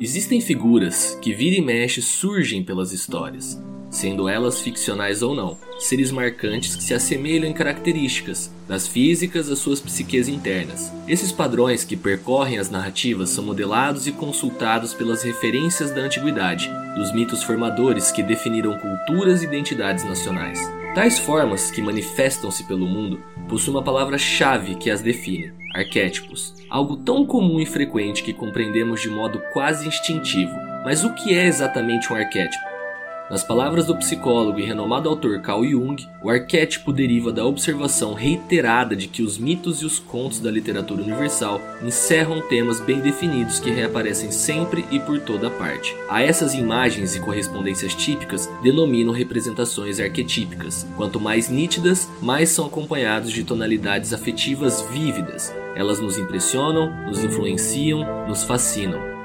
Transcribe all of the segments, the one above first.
Existem figuras que vira e mexe surgem pelas histórias, sendo elas ficcionais ou não, seres marcantes que se assemelham em características, das físicas às suas psiques internas. Esses padrões que percorrem as narrativas são modelados e consultados pelas referências da antiguidade, dos mitos formadores que definiram culturas e identidades nacionais. Tais formas, que manifestam-se pelo mundo, possuem uma palavra-chave que as define: arquétipos. Algo tão comum e frequente que compreendemos de modo quase instintivo. Mas o que é exatamente um arquétipo? Nas palavras do psicólogo e renomado autor Carl Jung, o arquétipo deriva da observação reiterada de que os mitos e os contos da literatura universal encerram temas bem definidos que reaparecem sempre e por toda parte. A essas imagens e correspondências típicas denominam representações arquetípicas. Quanto mais nítidas, mais são acompanhados de tonalidades afetivas vívidas. Elas nos impressionam, nos influenciam, nos fascinam.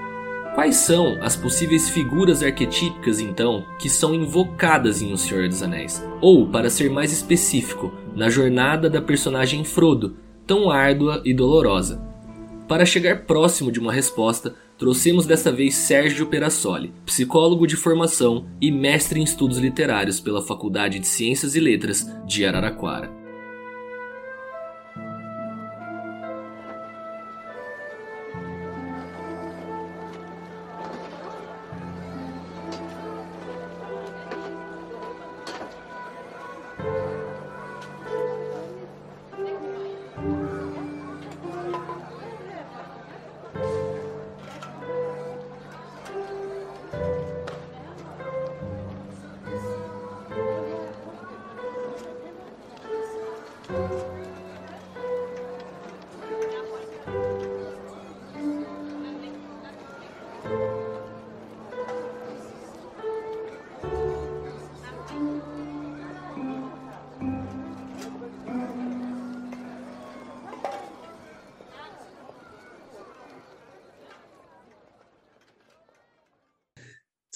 Quais são as possíveis figuras arquetípicas, então, que são invocadas em O Senhor dos Anéis? Ou, para ser mais específico, na jornada da personagem Frodo, tão árdua e dolorosa? Para chegar próximo de uma resposta, trouxemos desta vez Sérgio Perassoli, psicólogo de formação e mestre em estudos literários pela Faculdade de Ciências e Letras de Araraquara.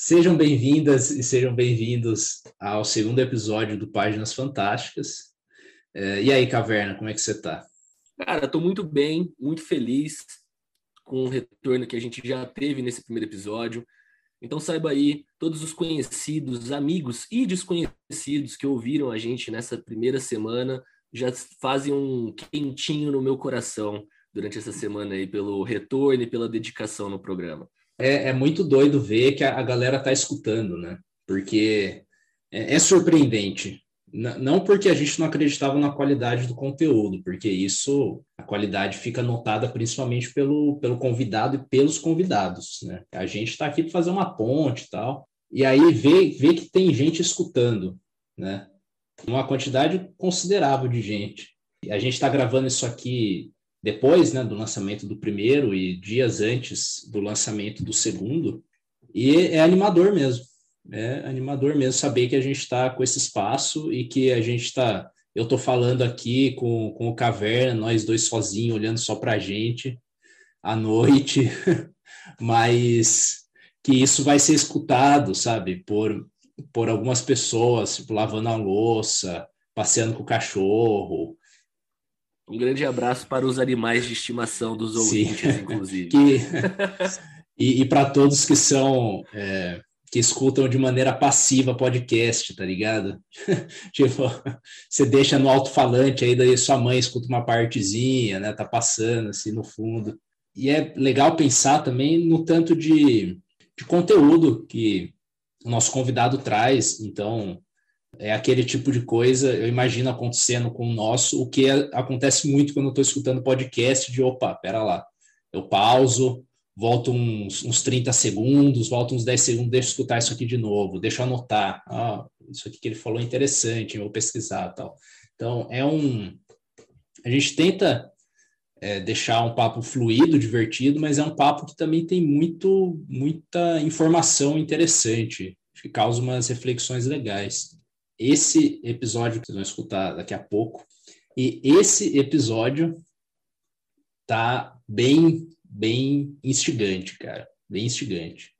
Sejam bem-vindas e sejam bem-vindos ao segundo episódio do Páginas Fantásticas. É, e aí, Caverna, como é que você está? Cara, estou muito bem, muito feliz com o retorno que a gente já teve nesse primeiro episódio. Então saiba aí, todos os conhecidos, amigos e desconhecidos que ouviram a gente nessa primeira semana já fazem um quentinho no meu coração durante essa semana aí pelo retorno e pela dedicação no programa é, é muito doido ver que a, galera tá escutando, né? Porque é, é surpreendente. N não porque a gente não acreditava na qualidade do conteúdo, porque isso, a qualidade fica notada principalmente pelo, pelo convidado e pelos convidados, né? A gente está aqui para fazer uma ponte e tal, e aí vê, vê que tem gente escutando, né? Uma quantidade considerável de gente. A gente está gravando isso aqui depois né, do lançamento do primeiro e dias antes do lançamento do segundo. E é animador mesmo. É animador mesmo saber que a gente está com esse espaço e que a gente está. Eu estou falando aqui com, com o Caverna, nós dois sozinhos, olhando só para a gente à noite, mas que isso vai ser escutado, sabe, por, por algumas pessoas, tipo, lavando a louça, passeando com o cachorro, um grande abraço para os animais de estimação dos ouvintes, Sim. inclusive. que, e, e para todos que são é, que escutam de maneira passiva podcast, tá ligado? tipo, você deixa no alto-falante aí, daí sua mãe escuta uma partezinha, né? Tá passando assim no fundo. E é legal pensar também no tanto de, de conteúdo que o nosso convidado traz. Então, é aquele tipo de coisa, eu imagino acontecendo com o nosso, o que é, acontece muito quando eu estou escutando podcast de opa, pera lá, eu pauso, volto uns, uns 30 segundos, volto uns 10 segundos, deixa eu escutar isso aqui de novo, deixa eu anotar, ah, isso aqui que ele falou é interessante, eu vou pesquisar tal. Então, é um... A gente tenta é, deixar um papo fluido, divertido, mas é um papo que também tem muito, muita informação interessante, que causa umas reflexões legais esse episódio que vocês vão escutar daqui a pouco. E esse episódio tá bem, bem instigante, cara. Bem instigante.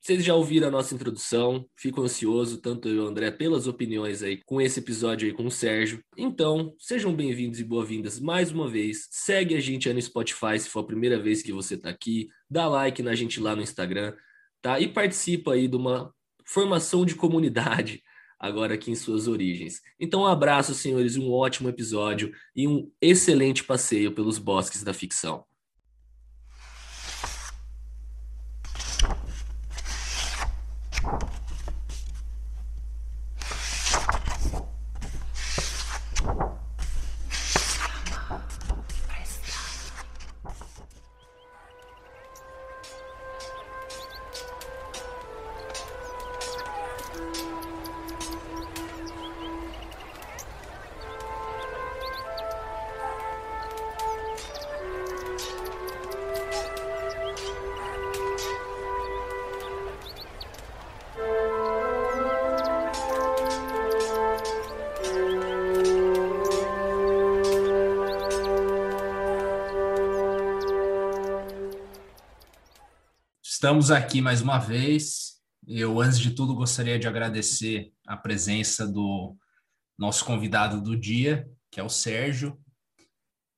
Vocês já ouviram a nossa introdução, fico ansioso, tanto eu e o André, pelas opiniões aí com esse episódio aí com o Sérgio. Então, sejam bem-vindos e boas-vindas mais uma vez. Segue a gente aí no Spotify se for a primeira vez que você está aqui. Dá like na gente lá no Instagram, tá? E participa aí de uma formação de comunidade agora aqui em suas origens. Então, um abraço, senhores, um ótimo episódio e um excelente passeio pelos bosques da ficção. Estamos aqui mais uma vez. Eu, antes de tudo, gostaria de agradecer a presença do nosso convidado do dia, que é o Sérgio.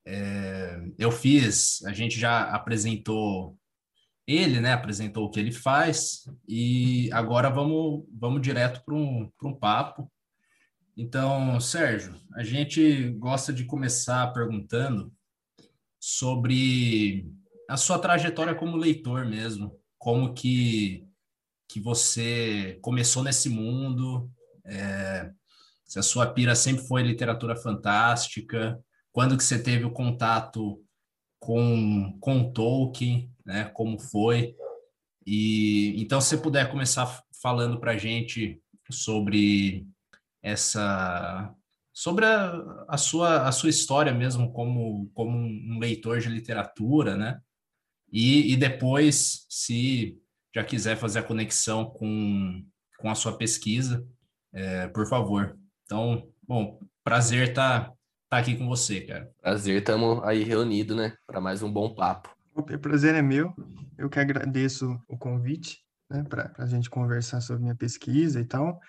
É, eu fiz, a gente já apresentou ele, né? Apresentou o que ele faz, e agora vamos, vamos direto para um, um papo. Então, Sérgio, a gente gosta de começar perguntando sobre a sua trajetória como leitor mesmo como que, que você começou nesse mundo, é, se a sua pira sempre foi literatura fantástica, quando que você teve o contato com, com Tolkien, né, como foi, e então se você puder começar falando para a gente sobre essa sobre a, a, sua, a sua história mesmo como, como um leitor de literatura, né? E, e depois, se já quiser fazer a conexão com, com a sua pesquisa, é, por favor. Então, bom, prazer estar tá, tá aqui com você, cara. Prazer, estamos aí reunidos, né, para mais um bom papo. O prazer é meu. Eu que agradeço o convite, né, para a gente conversar sobre minha pesquisa e tal.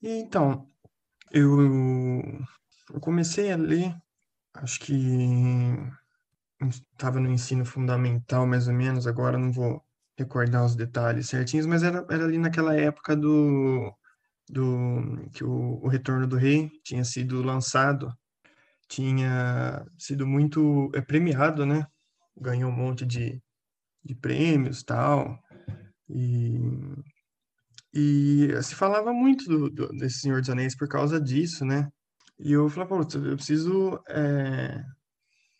E então, eu, eu comecei a ler, acho que estava no ensino fundamental, mais ou menos, agora não vou recordar os detalhes certinhos, mas era, era ali naquela época do, do que o, o Retorno do Rei tinha sido lançado, tinha sido muito é, premiado, né? Ganhou um monte de, de prêmios tal, e, e se falava muito do, do, desse Senhor dos Anéis por causa disso, né? E eu falei, pô, eu preciso é,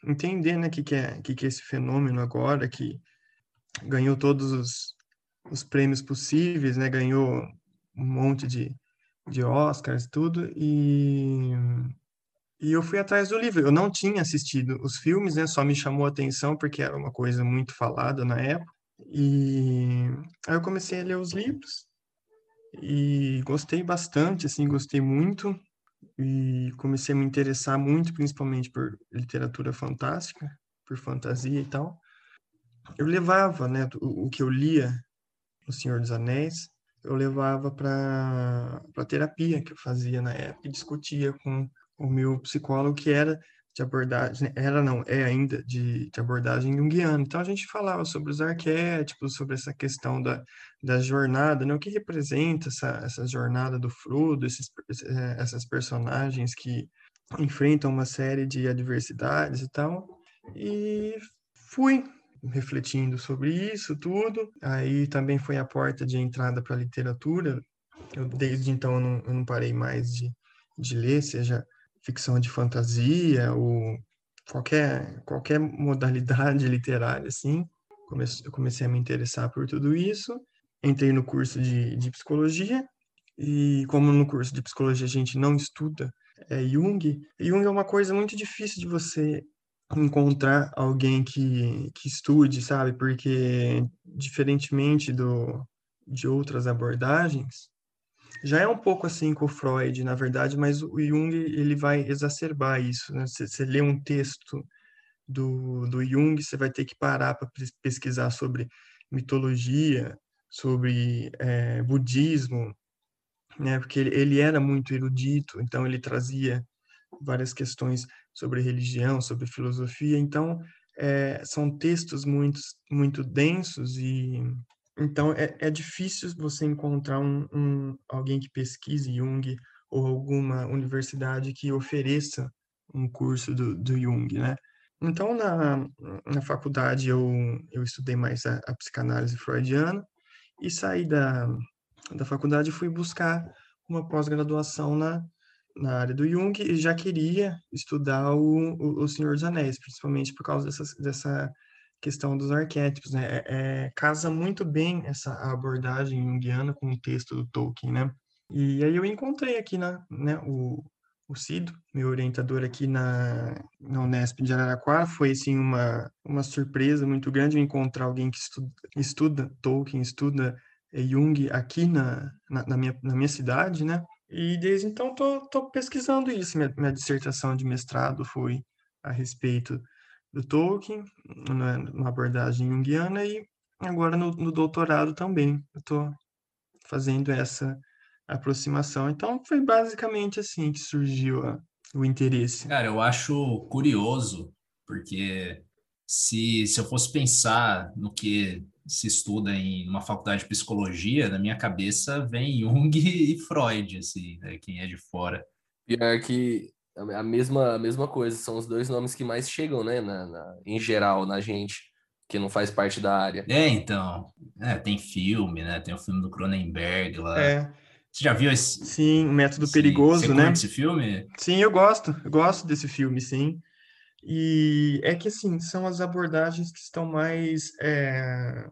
entender, né, que que é, que que é esse fenômeno agora que ganhou todos os, os prêmios possíveis, né, ganhou um monte de, de Oscars tudo e e eu fui atrás do livro. Eu não tinha assistido os filmes, né, só me chamou a atenção porque era uma coisa muito falada na época. E aí eu comecei a ler os livros e gostei bastante, assim, gostei muito e comecei a me interessar muito, principalmente por literatura fantástica, por fantasia e tal. Eu levava, né, o, o que eu lia no Senhor dos Anéis, eu levava para a terapia que eu fazia na época e discutia com o meu psicólogo, que era de abordagem, era não, é ainda de, de abordagem junguiana. Então a gente falava sobre os arquétipos, sobre essa questão da, da jornada, né? o que representa essa, essa jornada do Frodo, esses, eh, essas personagens que enfrentam uma série de adversidades e tal. E fui refletindo sobre isso tudo. Aí também foi a porta de entrada para a literatura. Eu, desde então eu não, eu não parei mais de, de ler, seja ficção de fantasia ou qualquer, qualquer modalidade literária, assim. Eu comecei a me interessar por tudo isso. Entrei no curso de, de psicologia e como no curso de psicologia a gente não estuda é, Jung, Jung é uma coisa muito difícil de você encontrar alguém que, que estude, sabe? Porque, diferentemente do, de outras abordagens, já é um pouco assim com o Freud, na verdade, mas o Jung ele vai exacerbar isso. Né? Você, você lê um texto do, do Jung, você vai ter que parar para pesquisar sobre mitologia, sobre é, budismo, né? Porque ele, ele era muito erudito, então ele trazia várias questões sobre religião, sobre filosofia. Então é, são textos muito muito densos e então é, é difícil você encontrar um, um, alguém que pesquise Jung ou alguma universidade que ofereça um curso do, do Jung, né? Então, na, na faculdade, eu, eu estudei mais a, a psicanálise freudiana e saí da, da faculdade e fui buscar uma pós-graduação na, na área do Jung e já queria estudar o, o, o Senhor dos Anéis, principalmente por causa dessa, dessa questão dos arquétipos, né? É, é, casa muito bem essa abordagem junguiana com o texto do Tolkien, né? E aí eu encontrei aqui na, né, o, o Cido, meu orientador aqui na, na Unesp de Araraquara. Foi, assim, uma, uma surpresa muito grande encontrar alguém que estuda, estuda Tolkien, estuda eh, Jung aqui na, na, na, minha, na minha cidade, né? E desde então tô, tô pesquisando isso. Minha, minha dissertação de mestrado foi a respeito do Tolkien, na, na abordagem junguiana, e agora no, no doutorado também. Eu tô fazendo essa aproximação. Então, foi basicamente assim que surgiu a, o interesse. Cara, eu acho curioso, porque se, se eu fosse pensar no que se estuda em uma faculdade de psicologia, na minha cabeça vem Jung e Freud, assim, né, quem é de fora. Pior que a mesma, a mesma coisa, são os dois nomes que mais chegam, né, na, na em geral, na gente, que não faz parte da área. É, então, é, tem filme, né, tem o filme do Cronenberg lá. É. Você já viu esse? Sim, o Método sim. Perigoso, Você né? esse filme? Sim, eu gosto. Eu gosto desse filme, sim. E é que, assim, são as abordagens que estão mais é,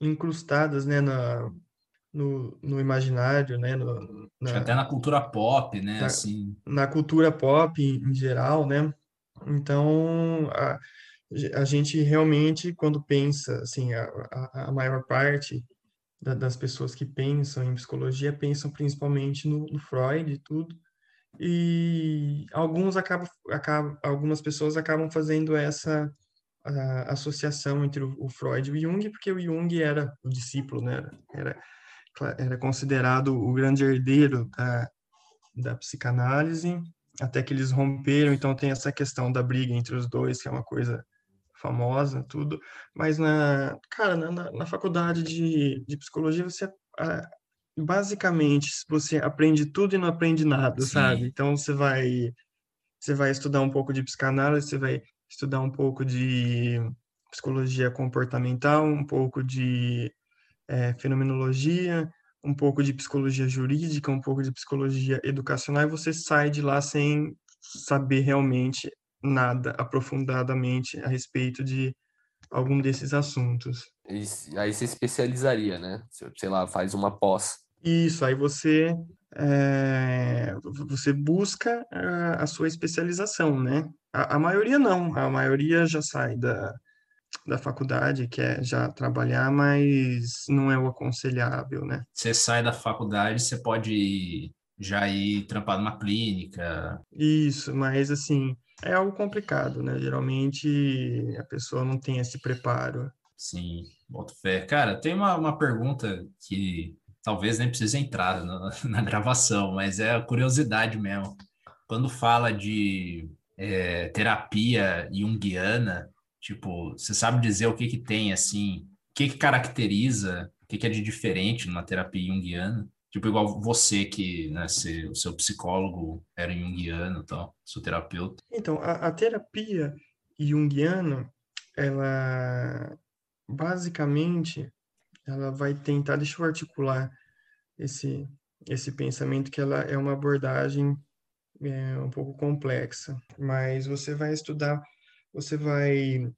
incrustadas, né, na, no, no imaginário, né? No, na, até na cultura pop, né? Na, assim. na cultura pop em, em geral, né? Então, a, a gente realmente, quando pensa, assim, a, a, a maior parte da, das pessoas que pensam em psicologia pensam principalmente no, no Freud e tudo. E alguns acabam, acabam, algumas pessoas acabam fazendo essa associação entre o, o, Freud e o Jung, porque o Jung era o discípulo, né? Era, era considerado o grande herdeiro da, da psicanálise, até que eles romperam, então tem essa questão da briga entre os dois, que é uma coisa famosa, tudo, mas na, cara, na, na faculdade de, de psicologia você basicamente você aprende tudo e não aprende nada, Sim. sabe? Então você vai você vai estudar um pouco de psicanálise, você vai estudar um pouco de psicologia comportamental, um pouco de é, fenomenologia, um pouco de psicologia jurídica, um pouco de psicologia educacional, e você sai de lá sem saber realmente nada aprofundadamente a respeito de algum desses assuntos. E aí você especializaria, né? Sei lá, faz uma pós. Isso, aí você é, você busca a, a, sua especialização, né? A, a, maioria não, a maioria já sai da, da faculdade, quer já trabalhar, mas não é o aconselhável, né? Você sai da faculdade, você pode já ir trampar numa clínica. Isso, mas assim, é algo complicado, né? Geralmente a pessoa não tem esse preparo. Sim, boto fé. Cara, tem uma, uma pergunta que talvez nem precise entrar na, na gravação, mas é a curiosidade mesmo. Quando fala de é, terapia junguiana, tipo, você sabe dizer o que que tem, assim, o que que caracteriza, o que que é de diferente numa terapia junguiana? Tipo, igual você que, né, se, o seu psicólogo era junguiano e seu terapeuta. Então, a, a terapia junguiana, ela basicamente ela vai tentar, deixa eu articular esse, esse pensamento que ela é uma abordagem é, um pouco complexa, mas você vai estudar, você vai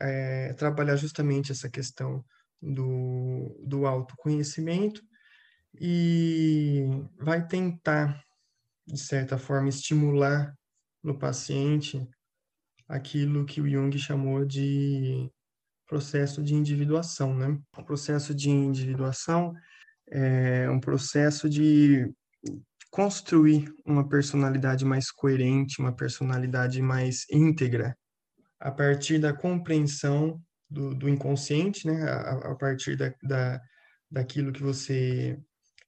é, trabalhar justamente essa questão do, do autoconhecimento e vai tentar, de certa forma, estimular no paciente aquilo que o Jung chamou de processo de individuação, né? O processo de individuação é um processo de construir uma personalidade mais coerente, uma personalidade mais íntegra, a partir da compreensão do, do inconsciente, né? A, a partir da, da daquilo que você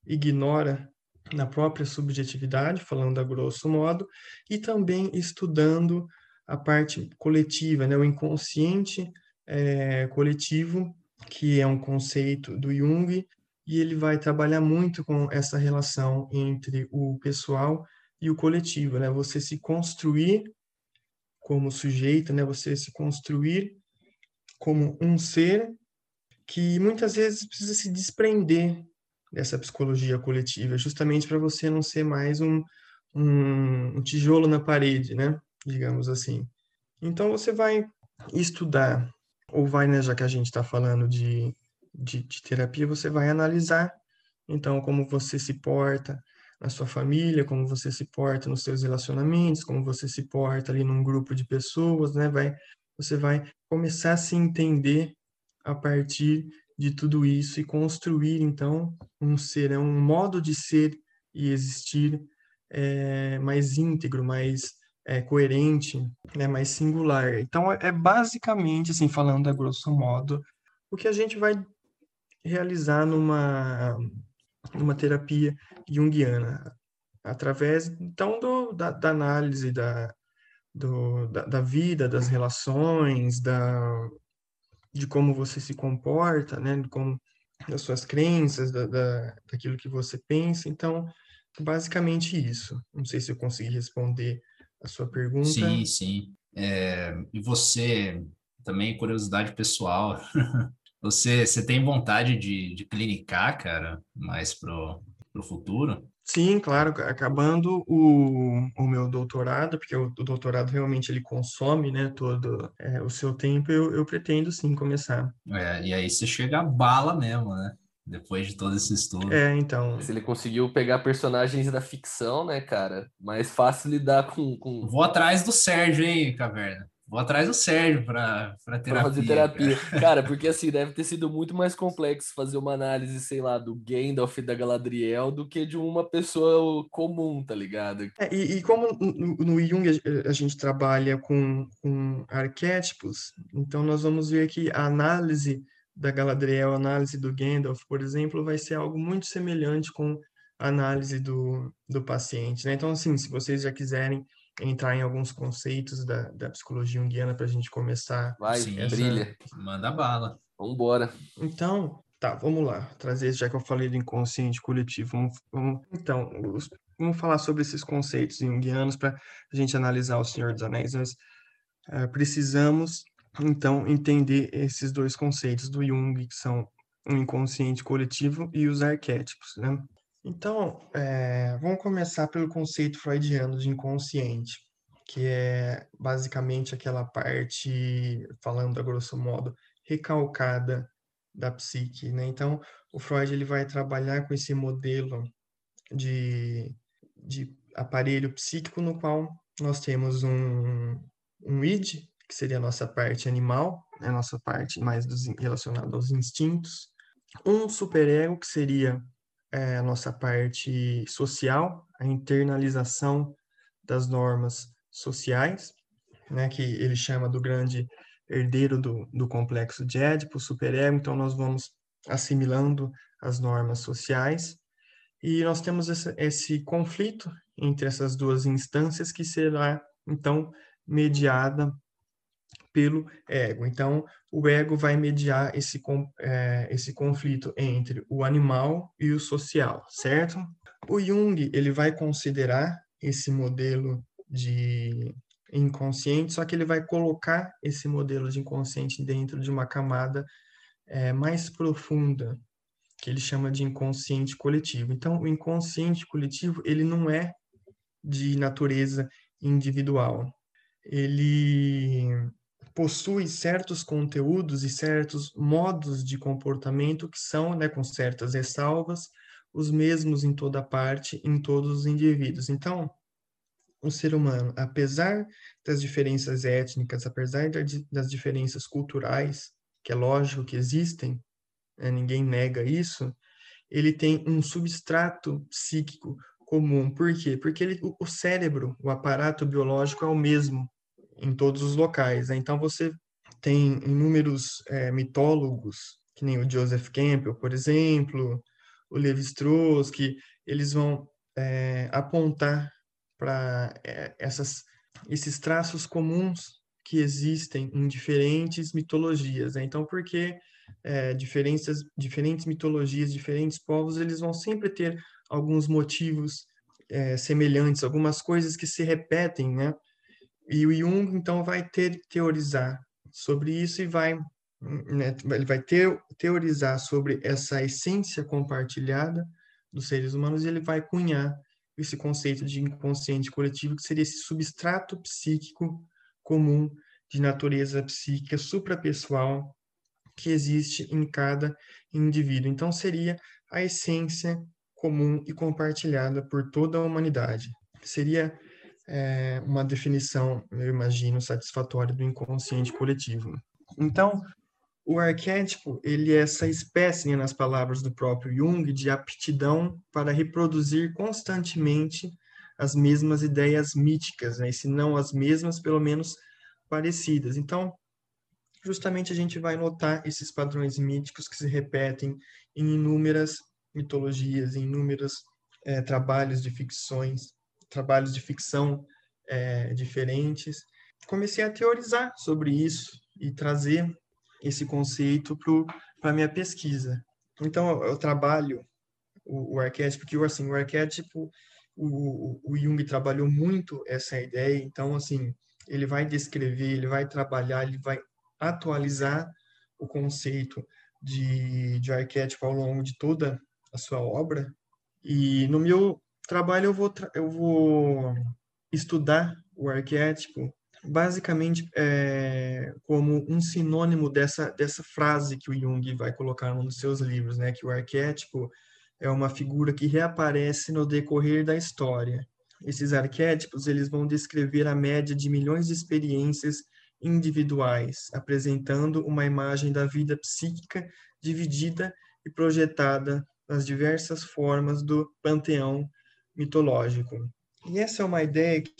ignora na própria subjetividade, falando a grosso modo, e também estudando a parte coletiva, né, o inconsciente é, coletivo, que é um conceito do Jung, e ele vai trabalhar muito com essa relação entre o pessoal e o coletivo, né? Você se construir como sujeito, né? Você se construir como um ser que muitas vezes precisa se desprender dessa psicologia coletiva, justamente para você não ser mais um, um, um tijolo na parede, né? Digamos assim. Então você vai estudar, ou vai, né, já que a gente está falando de, de, de terapia, você vai analisar, então, como você se porta na sua família, como você se porta nos seus relacionamentos, como você se porta ali num grupo de pessoas, né? Vai, você vai começar a se entender a partir de tudo isso e construir, então, um ser, é um modo de ser e existir é, mais íntegro, mais é, coerente, né, mais singular. Então, é basicamente, assim, falando a grosso modo, o que a gente vai realizar numa, numa terapia junguiana, através, então, do, da, da análise da, do, da, da, vida, das relações, da, de como você se comporta, né, como das suas crenças, da, da, daquilo que você pensa. Então, basicamente isso. Não sei se eu consegui responder a sua pergunta. Sim, sim. É, e você, também curiosidade pessoal, você, você tem vontade de, de clinicar, cara, mais pro, pro futuro? Sim, claro, acabando o, o meu doutorado, porque o, o doutorado realmente ele consome, né, todo é, o seu tempo, eu, eu pretendo sim começar. É, e aí você chega a bala mesmo, né? Depois de todo esse estudo. É, então. Se ele conseguiu pegar personagens da ficção, né, cara? Mais fácil lidar com. com... Vou atrás do Sérgio, hein, Caverna? Vou atrás do Sérgio para terapia. Pra fazer terapia. Cara. cara. porque assim, deve ter sido muito mais complexo fazer uma análise, sei lá, do Gandalf e da Galadriel do que de uma pessoa comum, tá ligado? É, e, e, como no, no Jung a, a, gente trabalha com, com arquétipos, então nós vamos ver que a análise da Galadriel, a análise do Gandalf, por exemplo, vai ser algo muito semelhante com a análise do, do paciente, né? Então, assim, se vocês já quiserem entrar em alguns conceitos da, da psicologia junguiana para a gente começar. Vai, Sim, essa... brilha. Manda bala. Vambora. Então, tá, vamos lá. Trazer, já que eu falei do inconsciente coletivo. Vamos, vamos então, os, vamos falar sobre esses conceitos junguianos para a gente analisar o Senhor dos Anéis. Nós uh, precisamos, então, entender esses dois conceitos do Jung, que são o inconsciente coletivo e os arquétipos, né? Então, é, vamos começar pelo conceito freudiano de inconsciente, que é basicamente aquela parte, falando a grosso modo, recalcada da psique, né? Então, o Freud ele vai trabalhar com esse modelo de, de aparelho psíquico no qual nós temos um, um id, que seria a nossa parte animal, né? a nossa parte mais dos, relacionada aos instintos, um superego, que seria é, a nossa parte social, a internalização das normas sociais, né, que ele chama do grande herdeiro do, do complexo de Édipo, superego, então nós vamos assimilando as normas sociais, e nós temos esse, esse conflito entre essas duas instâncias que será, então, mediada pelo ego. Então, o ego vai mediar esse, é, esse conflito entre o animal e o social, certo? O Jung ele vai considerar esse modelo de inconsciente, só que ele vai colocar esse modelo de inconsciente dentro de uma camada é, mais profunda, que ele chama de inconsciente coletivo. Então, o inconsciente coletivo ele não é de natureza individual. Ele possui certos conteúdos e certos modos de comportamento que são, né, com certas ressalvas, os mesmos em toda parte, em todos os indivíduos. Então, o ser humano, apesar das diferenças étnicas, apesar das diferenças culturais, que é lógico que existem, né, ninguém nega isso, ele tem um substrato psíquico comum. Por quê? Porque ele, o cérebro, o aparato biológico é o mesmo em todos os locais. Né? Então, você tem inúmeros é, mitólogos que nem o Joseph Campbell, por exemplo, o Levi-Strauss, que eles vão é, apontar para é, essas esses traços comuns que existem em diferentes mitologias. Né? Então, porque é, diferentes, diferentes mitologias, diferentes povos, eles vão sempre ter alguns motivos é, semelhantes, algumas coisas que se repetem, né? E o Jung, então, vai ter, teorizar sobre isso e vai, né, ele vai ter, teorizar sobre essa essência compartilhada dos seres humanos e ele vai cunhar esse conceito de inconsciente coletivo, que seria esse substrato psíquico comum de natureza psíquica suprapessoal que existe em cada indivíduo. Então, seria a essência comum e compartilhada por toda a humanidade. Seria é, uma definição, eu imagino, satisfatória do inconsciente coletivo. Então, o arquétipo, ele é essa espécie, né, nas palavras do próprio Jung, de aptidão para reproduzir constantemente as mesmas ideias míticas, né, e se não as mesmas, pelo menos parecidas. Então, justamente a gente vai notar esses padrões míticos que se repetem em inúmeras mitologias, em inúmeros é, trabalhos de ficções, trabalhos de ficção é, diferentes. Comecei a teorizar sobre isso e trazer esse conceito para a minha pesquisa. Então, eu, trabalho o, o, arquétipo, que assim, o arquétipo, o, o Jung trabalhou muito essa ideia, então, assim, ele vai descrever, ele vai trabalhar, ele vai atualizar o conceito de, de arquétipo ao longo de toda a sua obra. E no meu trabalho eu vou, eu vou estudar o arquétipo basicamente é, como um sinônimo dessa, dessa frase que o Jung vai colocar num dos seus livros, né, que o arquétipo é uma figura que reaparece no decorrer da história. Esses arquétipos eles vão descrever a média de milhões de experiências individuais, apresentando uma imagem da vida psíquica dividida e projetada nas diversas formas do panteão mitológico. E essa é uma ideia que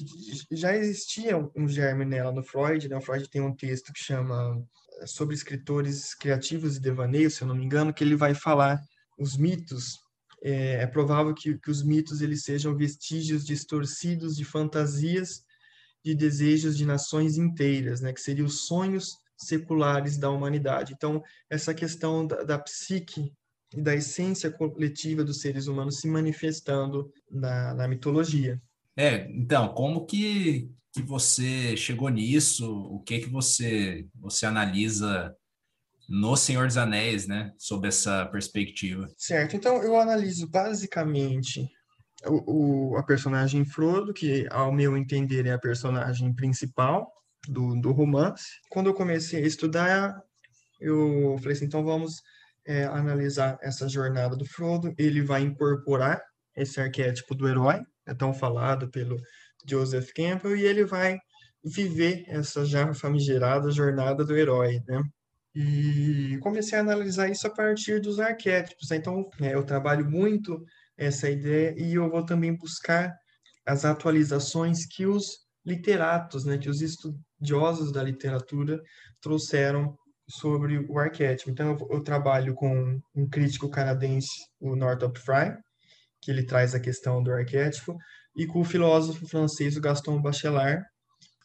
já existia um germe nela no Freud, né? O Freud tem um texto que chama eh, sobre escritores criativos e devaneios, se eu não me engano, que ele vai falar os mitos. É, é provável que, que os mitos eles sejam vestígios distorcidos de fantasias, de desejos de nações inteiras, né? Que seriam os sonhos seculares da humanidade. Então, essa questão da, da psique e da essência coletiva dos seres humanos se manifestando na, na mitologia. É, então, como que, que você chegou nisso? O que que você você analisa no Senhor dos Anéis, né, sob essa perspectiva? Certo. Então, eu analiso basicamente o, o, a personagem Frodo, que, ao meu entender, é a personagem principal do, do romance. Quando eu comecei a estudar, eu falei assim, então vamos é, analisar essa jornada do Frodo. Ele vai incorporar esse arquétipo do herói, é tão falado pelo Joseph Campbell, e ele vai viver essa já famigerada jornada do herói, né? E comecei a analisar isso a partir dos arquétipos. Então, é, eu trabalho muito essa ideia e eu vou também buscar as atualizações que os literatos, né, que os estudiosos da literatura trouxeram sobre o arquétipo. Então, eu, eu trabalho com um crítico canadense, o Northrop Frye, que ele traz a questão do arquétipo, e com o filósofo francês o Gaston Bachelard,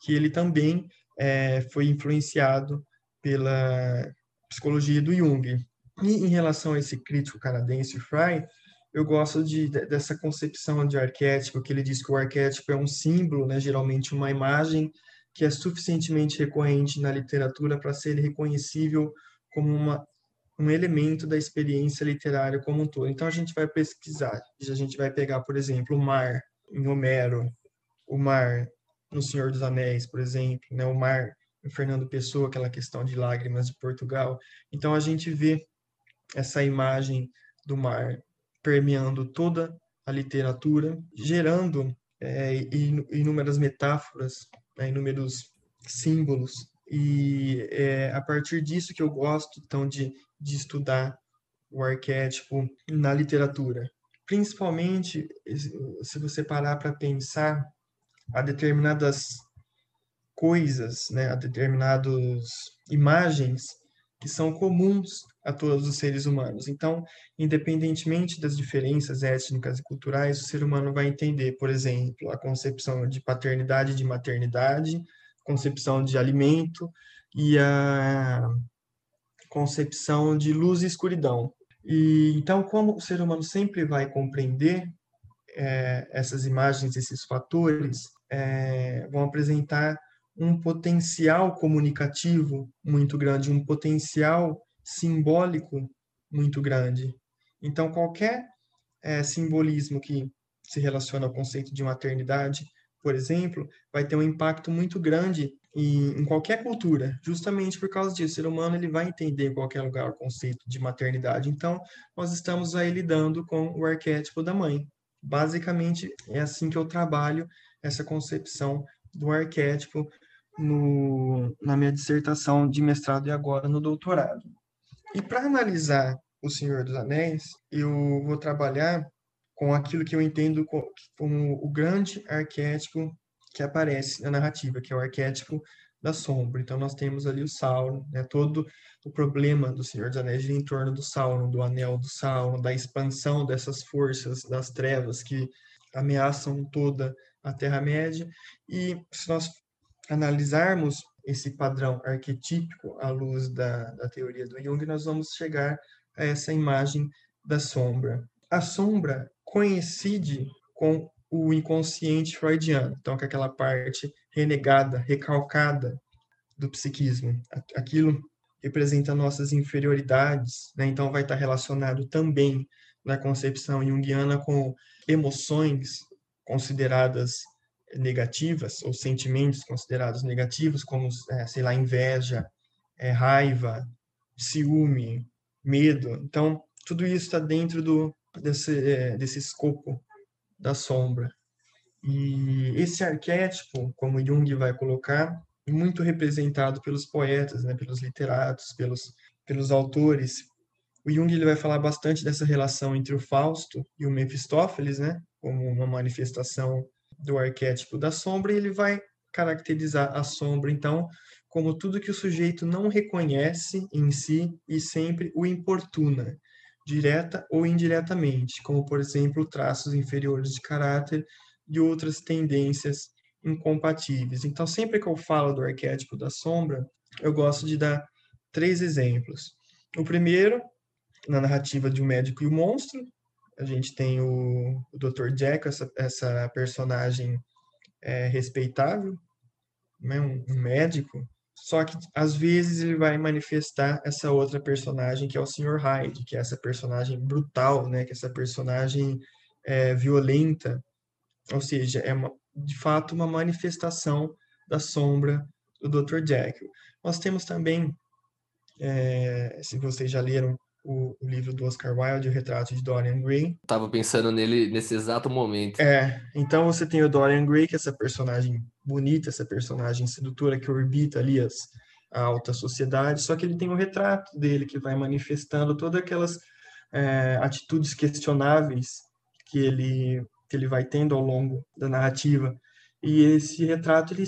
que ele também é, foi influenciado pela psicologia do Jung. E em relação a esse crítico canadense, Fry, eu gosto de, dessa concepção de arquétipo, que ele diz que o arquétipo é um símbolo, né, geralmente uma imagem que é suficientemente recorrente na literatura para ser reconhecível como uma um elemento da experiência literária como um todo. Então a gente vai pesquisar, a gente vai pegar, por exemplo, o mar em Homero, o mar no Senhor dos Anéis, por exemplo, né? o mar em Fernando Pessoa, aquela questão de lágrimas de Portugal. Então a gente vê essa imagem do mar permeando toda a literatura, gerando é, inúmeras metáforas, né? inúmeros símbolos e é a partir disso que eu gosto então de de estudar o arquétipo na literatura. Principalmente se você parar para pensar a determinadas coisas, né, a determinadas imagens que são comuns a todos os seres humanos. Então, independentemente das diferenças étnicas e culturais, o ser humano vai entender, por exemplo, a concepção de paternidade e de maternidade, concepção de alimento e a concepção de luz e escuridão. E então, como o ser humano sempre vai compreender é, essas imagens, esses fatores, é, vão apresentar um potencial comunicativo muito grande, um potencial simbólico muito grande. Então, qualquer é, simbolismo que se relaciona ao conceito de maternidade, por exemplo, vai ter um impacto muito grande em, em, qualquer cultura, justamente por causa disso. O ser humano ele vai entender em qualquer lugar o conceito de maternidade. Então, nós estamos aí lidando com o arquétipo da mãe. Basicamente, é assim que eu trabalho essa concepção do arquétipo no, na minha dissertação de mestrado e agora no doutorado. E para analisar O Senhor dos Anéis, eu vou trabalhar com aquilo que eu entendo como o grande arquétipo que aparece na narrativa, que é o arquétipo da sombra. Então nós temos ali o Sauron, né? todo o problema do Senhor dos Anéis em torno do Sauron, do Anel do Sauron, da expansão dessas forças das trevas que ameaçam toda a Terra-média. E se nós analisarmos esse padrão arquetípico à luz da, da teoria do Jung, nós vamos chegar a essa imagem da sombra. A sombra coincide com o inconsciente freudiano, então com aquela parte renegada, recalcada do psiquismo. Aquilo representa nossas inferioridades, né? então vai estar relacionado também na concepção junguiana com emoções consideradas negativas ou sentimentos considerados negativos, como, é, sei lá, inveja, é, raiva, ciúme, medo. Então, tudo isso está dentro do, desse, é, desse escopo da sombra. E esse arquétipo, como Jung vai colocar, é muito representado pelos poetas, né, pelos literatos, pelos, pelos autores. O Jung ele vai falar bastante dessa relação entre o Fausto e o Mefistófeles, né, como uma manifestação do arquétipo da sombra, e ele vai caracterizar a sombra, então, como tudo que o sujeito não reconhece em si e sempre o importuna, direta ou indiretamente, como, por exemplo, traços inferiores de caráter e outras tendências incompatíveis. Então, sempre que eu falo do arquétipo da sombra, eu gosto de dar três exemplos. O primeiro, na narrativa de um médico e o um monstro, a gente tem o, o Dr. Jack, essa, essa personagem é, respeitável, né, um, um, médico, só que às vezes ele vai manifestar essa outra personagem que é o Sr. Hyde, que é essa personagem brutal, né, que é essa personagem é, violenta, ou seja, é uma, de fato uma manifestação da sombra do Dr. Jack. Nós temos também, é, se vocês já leram o, o, livro do Oscar Wilde, O Retrato de Dorian Gray. Tava pensando nele nesse exato momento. É, então você tem o Dorian Gray, que é essa personagem bonita, essa personagem sedutora que orbita ali as, a alta sociedade, só que ele tem o retrato dele que vai manifestando todas aquelas é, atitudes questionáveis que ele, que ele vai tendo ao longo da narrativa. E esse retrato, ele,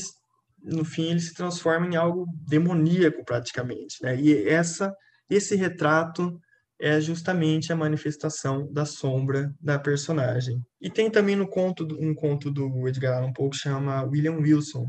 no fim, ele se transforma em algo demoníaco praticamente. Né? E essa, esse retrato é justamente a manifestação da sombra da personagem. E tem também no conto um conto do Edgar Allan Poe que chama William Wilson,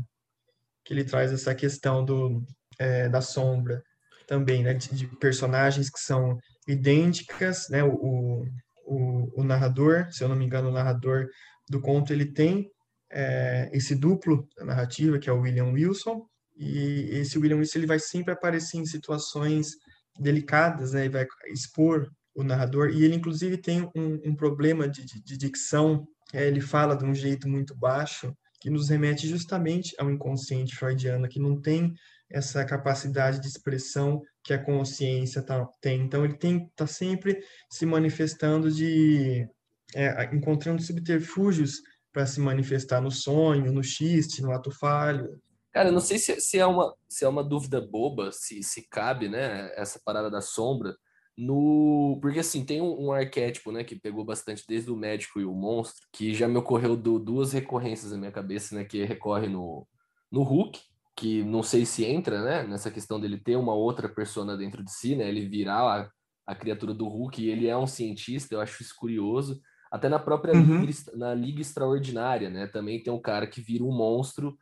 que ele traz essa questão do, é, da sombra também, né, de, de, personagens que são idênticas, né, o, o, o, narrador, se eu não me engano, o narrador do conto, ele tem é, esse duplo da narrativa, que é o William Wilson, e esse William Wilson ele vai sempre aparecer em situações delicadas, né? E vai expor o narrador. E ele, inclusive, tem um, um problema de, de, de dicção. É, ele fala de um jeito muito baixo, que nos remete justamente ao inconsciente freudiano, que não tem essa capacidade de expressão que a consciência tá, tem. Então, ele tem está sempre se manifestando de é, encontrando subterfúgios para se manifestar no sonho, no xiste, no ato falho. Cara, eu não sei se, se, é uma, se é uma dúvida boba, se, se cabe, né, essa parada da sombra, no porque assim tem um, um, arquétipo né que pegou bastante desde o médico e o monstro que já me ocorreu do, duas recorrências na minha cabeça né que recorre no no Hulk que não sei se entra, né, nessa questão dele ter uma outra persona dentro de si, né, ele virar a, a criatura do Hulk e ele é um cientista, eu acho isso curioso. Até na própria uhum. Liga, na Liga Extraordinária, né, também tem um cara que vira um monstro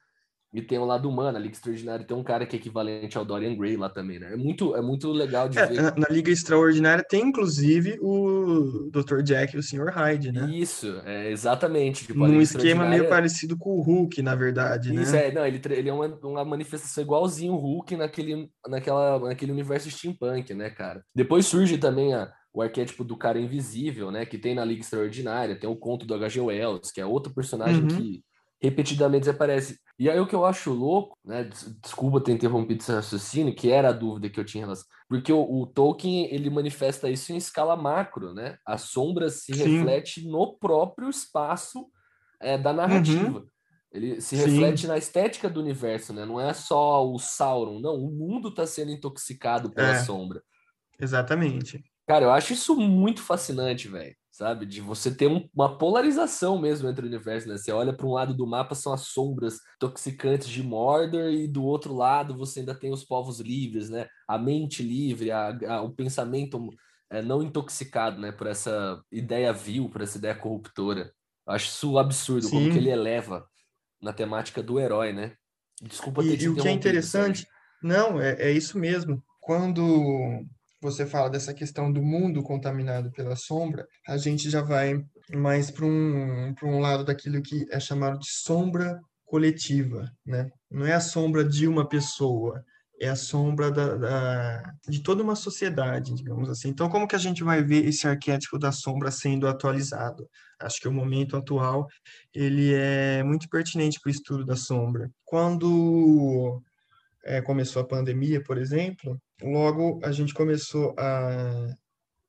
e tem o lado humano, a Liga Extraordinária tem um cara que é equivalente ao Dorian Gray lá também, né? É muito, é muito legal de é, ver. Na Liga Extraordinária tem, inclusive, o Dr. Jack e o Sr. Hyde, né? Isso, é, exatamente. Tipo, Num esquema meio parecido com o Hulk, na verdade, Isso, né? é, não, ele, ele é uma, uma manifestação igualzinho o Hulk naquele, naquela, naquele universo steampunk, né, cara? Depois surge também a, o arquétipo do cara invisível, né? Que tem na Liga Extraordinária, tem o conto do H.G. Wells, que é outro personagem uhum. que repetidamente aparece. E aí o que eu acho louco, né? Desculpa ter interrompido esse raciocínio, que era a dúvida que eu tinha em relação. Porque o, o Tolkien ele manifesta isso em escala macro, né? A sombra se Sim. reflete no próprio espaço é, da narrativa. Uhum. Ele se reflete Sim. na estética do universo, né? Não é só o Sauron, não. O mundo está sendo intoxicado pela é, sombra. Exatamente. Cara, eu acho isso muito fascinante, velho sabe? De você ter um, uma polarização mesmo entre o universo, né? Você olha para um lado do mapa, são as sombras toxicantes de Mordor, e do outro lado você ainda tem os povos livres, né? A mente livre, a, a, o pensamento é, não intoxicado, né? Por essa ideia vil, por essa ideia corruptora. Eu acho isso absurdo, Sim. como que ele eleva na temática do herói, né? Desculpa ter e, te e o que é interessante, não, é, é isso mesmo. Quando você fala dessa questão do mundo contaminado pela sombra, a gente já vai mais para um, um lado daquilo que é chamado de sombra coletiva, né? Não é a sombra de uma pessoa, é a sombra da, da, de toda uma sociedade, digamos assim. Então, como que a gente vai ver esse arquétipo da sombra sendo atualizado? Acho que o momento atual ele é muito pertinente para o estudo da sombra. Quando é, começou a pandemia, por exemplo, logo a gente começou a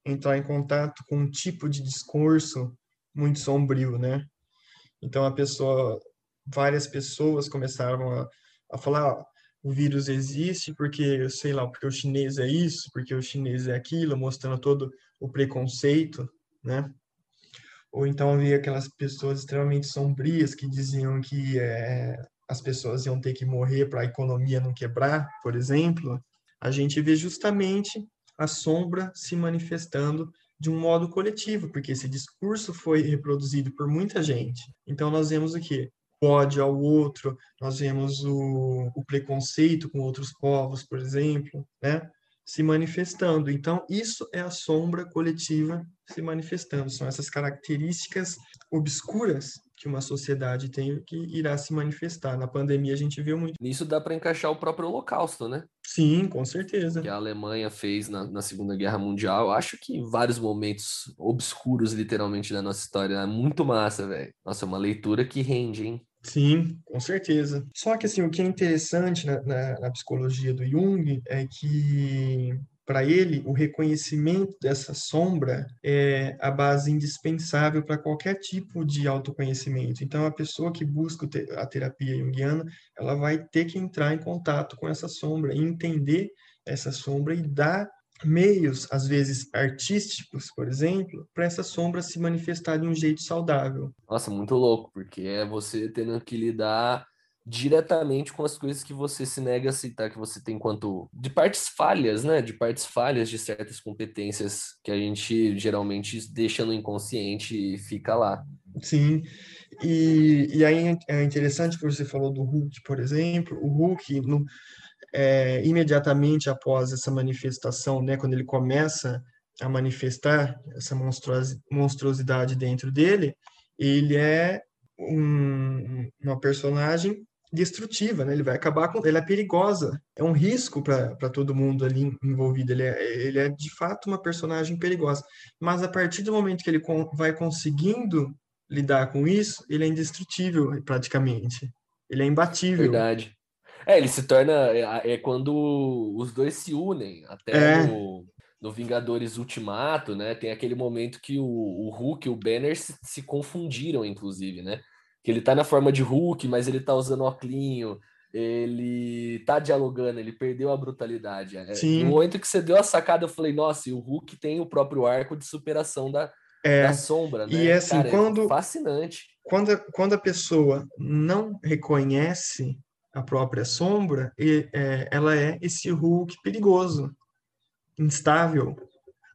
entrar em contato com um tipo de discurso muito sombrio, né? Então a pessoa, várias pessoas começaram a, a falar, o vírus existe porque, sei lá, porque o chinês é isso, porque o chinês é aquilo, mostrando todo o preconceito, né? Ou então havia aquelas pessoas extremamente sombrias que diziam que é, as pessoas iam ter que morrer para a economia não quebrar, por exemplo, a gente vê justamente a sombra se manifestando de um modo coletivo, porque esse discurso foi reproduzido por muita gente. Então nós vemos o quê? O ódio ao outro, nós vemos o, o preconceito com outros povos, por exemplo, né? se manifestando. Então, isso é a sombra coletiva se manifestando. São essas características obscuras que uma sociedade tem que irá se manifestar. Na pandemia a gente viu muito. Nisso dá para encaixar o próprio Holocausto, né? Sim, com certeza. Que a Alemanha fez na, na Segunda Guerra Mundial. Acho que em vários momentos obscuros, literalmente, da nossa história. É muito massa, velho. Nossa, é uma leitura que rende, hein? Sim, com certeza. Só que assim, o que é interessante na, na, na psicologia do Jung é que para ele, o reconhecimento dessa sombra é a base indispensável para qualquer tipo de autoconhecimento. Então, a pessoa que busca a terapia junguiana, ela vai ter que entrar em contato com essa sombra, entender essa sombra e dar meios, às vezes artísticos, por exemplo, para essa sombra se manifestar de um jeito saudável. Nossa, muito louco, porque é você tendo que lidar diretamente com as coisas que você se nega a aceitar que você tem quanto de partes falhas, né? De partes falhas de certas competências que a gente geralmente deixa no inconsciente e fica lá. Sim. E, e aí é interessante que você falou do Hulk, por exemplo. O Hulk, no, é, imediatamente após essa manifestação, né, quando ele começa a manifestar essa monstruosidade dentro dele, ele é um, uma personagem destrutiva, né? Ele vai acabar com, ela é perigosa, é um risco para todo mundo ali envolvido. Ele é, ele é de fato uma personagem perigosa. Mas a partir do momento que ele com, vai conseguindo lidar com isso, ele é indestrutível praticamente. Ele é imbatível. Verdade. É, ele se torna é, é quando os dois se unem até é. no, no Vingadores Ultimato, né? Tem aquele momento que o, o Hulk e o Banner se, se confundiram, inclusive, né? Que ele tá na forma de Hulk, mas ele tá usando óculos, ele tá dialogando, ele perdeu a brutalidade. É, Sim. No momento que você deu a sacada, eu falei, nossa, e o Hulk tem o próprio arco de superação da, é, da sombra, né? E é assim, Cara, é quando, é fascinante. Quando, quando a pessoa não reconhece a própria sombra, e, é, ela é esse Hulk perigoso, instável.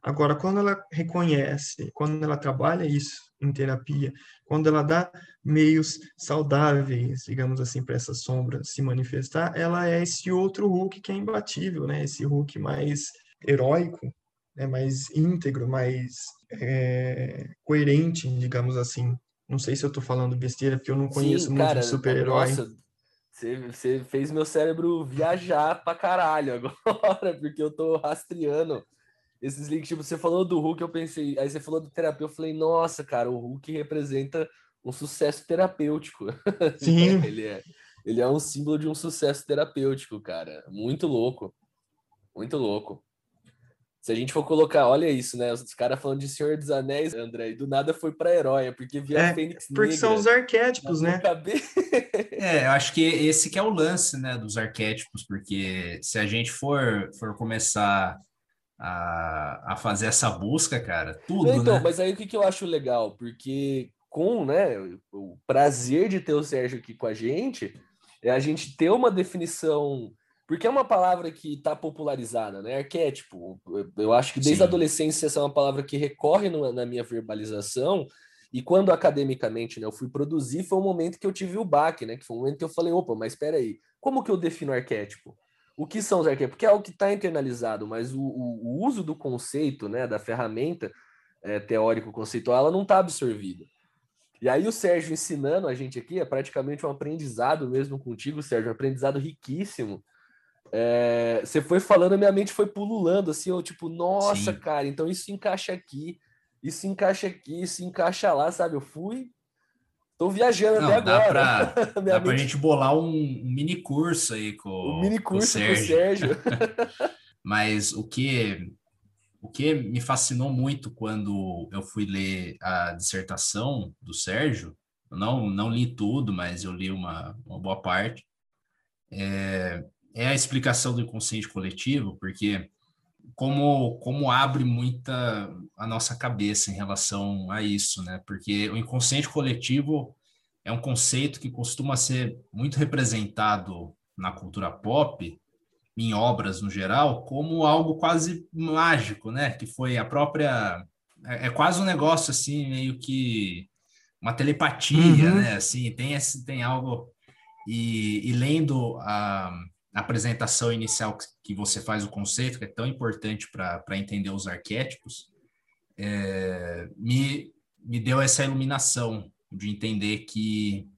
Agora, quando ela reconhece, quando ela trabalha isso em terapia, quando ela dá meios saudáveis, digamos assim, para essa sombra se manifestar, ela é esse outro Hulk que é imbatível, né? Esse Hulk mais heróico, né? mais íntegro, mais é, coerente, digamos assim. Não sei se eu estou falando besteira, porque eu não conheço Sim, muito cara, super-herói. Você fez meu cérebro viajar pra caralho agora, porque eu tô rastreando esses links. Tipo, você falou do Hulk, eu pensei. Aí você falou do terapeuta, eu falei, nossa, cara, o Hulk representa um sucesso terapêutico. Sim. ele, é, ele é um símbolo de um sucesso terapêutico, cara. Muito louco. Muito louco. Se a gente for colocar, olha isso, né? Os caras falando de Senhor dos Anéis, André, e do nada foi para herói, porque via é, Fênix Porque negra, são os arquétipos, né? é, eu acho que esse que é o lance, né, dos arquétipos, porque se a gente for, for começar a, a fazer essa busca, cara, tudo, então, né? mas aí o que, que eu acho legal? Porque com, né, o prazer de ter o Sérgio aqui com a gente, é a gente ter uma definição porque é uma palavra que está popularizada, né? Arquétipo. Eu acho que desde Sim. a adolescência essa é uma palavra que recorre no, na minha verbalização. E quando academicamente né, eu fui produzir, foi um momento que eu tive o baque, né? Que foi um momento que eu falei, opa, mas espera aí, como que eu defino arquétipo? O que são os arquétipos? Porque é algo que está internalizado, mas o, o, o, uso do conceito, né, da ferramenta é, teórico-conceitual, ela não está absorvida. E aí o Sérgio ensinando a gente aqui é praticamente um aprendizado mesmo contigo, Sérgio, um aprendizado riquíssimo é, você foi falando, minha mente foi pululando, assim, eu tipo, nossa, Sim. cara, então isso encaixa aqui, isso encaixa aqui, isso encaixa lá, sabe? Eu fui, tô viajando Não, até agora. Pra, dá mente... pra gente bolar um, mini curso aí com, um mini curso com o Sérgio. Mas o que, o que me fascinou muito quando eu fui ler a dissertação do Sérgio, eu não, não li tudo, mas eu li uma, uma boa parte, é, é a explicação do inconsciente coletivo, porque como, como abre muita a nossa cabeça em relação a isso, né? Porque o inconsciente coletivo é um conceito que costuma ser muito representado na cultura pop, em obras no geral, como algo quase mágico, né? Que foi a própria é, é quase um negócio assim meio que uma telepatia, uhum. né? Assim, tem esse tem algo e, e lendo a apresentação inicial que você faz o conceito, que é tão importante para entender os arquétipos, é, me, me deu essa iluminação de entender que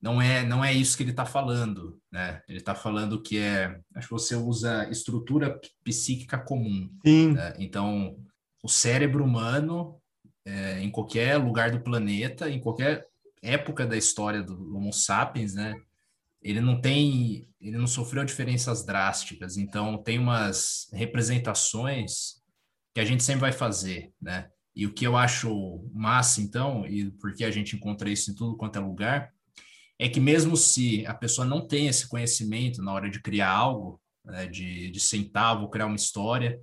não é não é isso que ele está falando, né? Ele está falando que é, acho que você usa estrutura psíquica comum. Né? Então, o cérebro humano, é, em qualquer lugar do planeta, em qualquer época da história do Homo sapiens, né? Ele não tem, ele não sofreu diferenças drásticas, então tem umas representações que a gente sempre vai fazer, né? E o que eu acho massa, então, e porque a gente encontra isso em tudo quanto é lugar, é que mesmo se a pessoa não tem esse conhecimento na hora de criar algo, né, de, de sentar, vou criar uma história,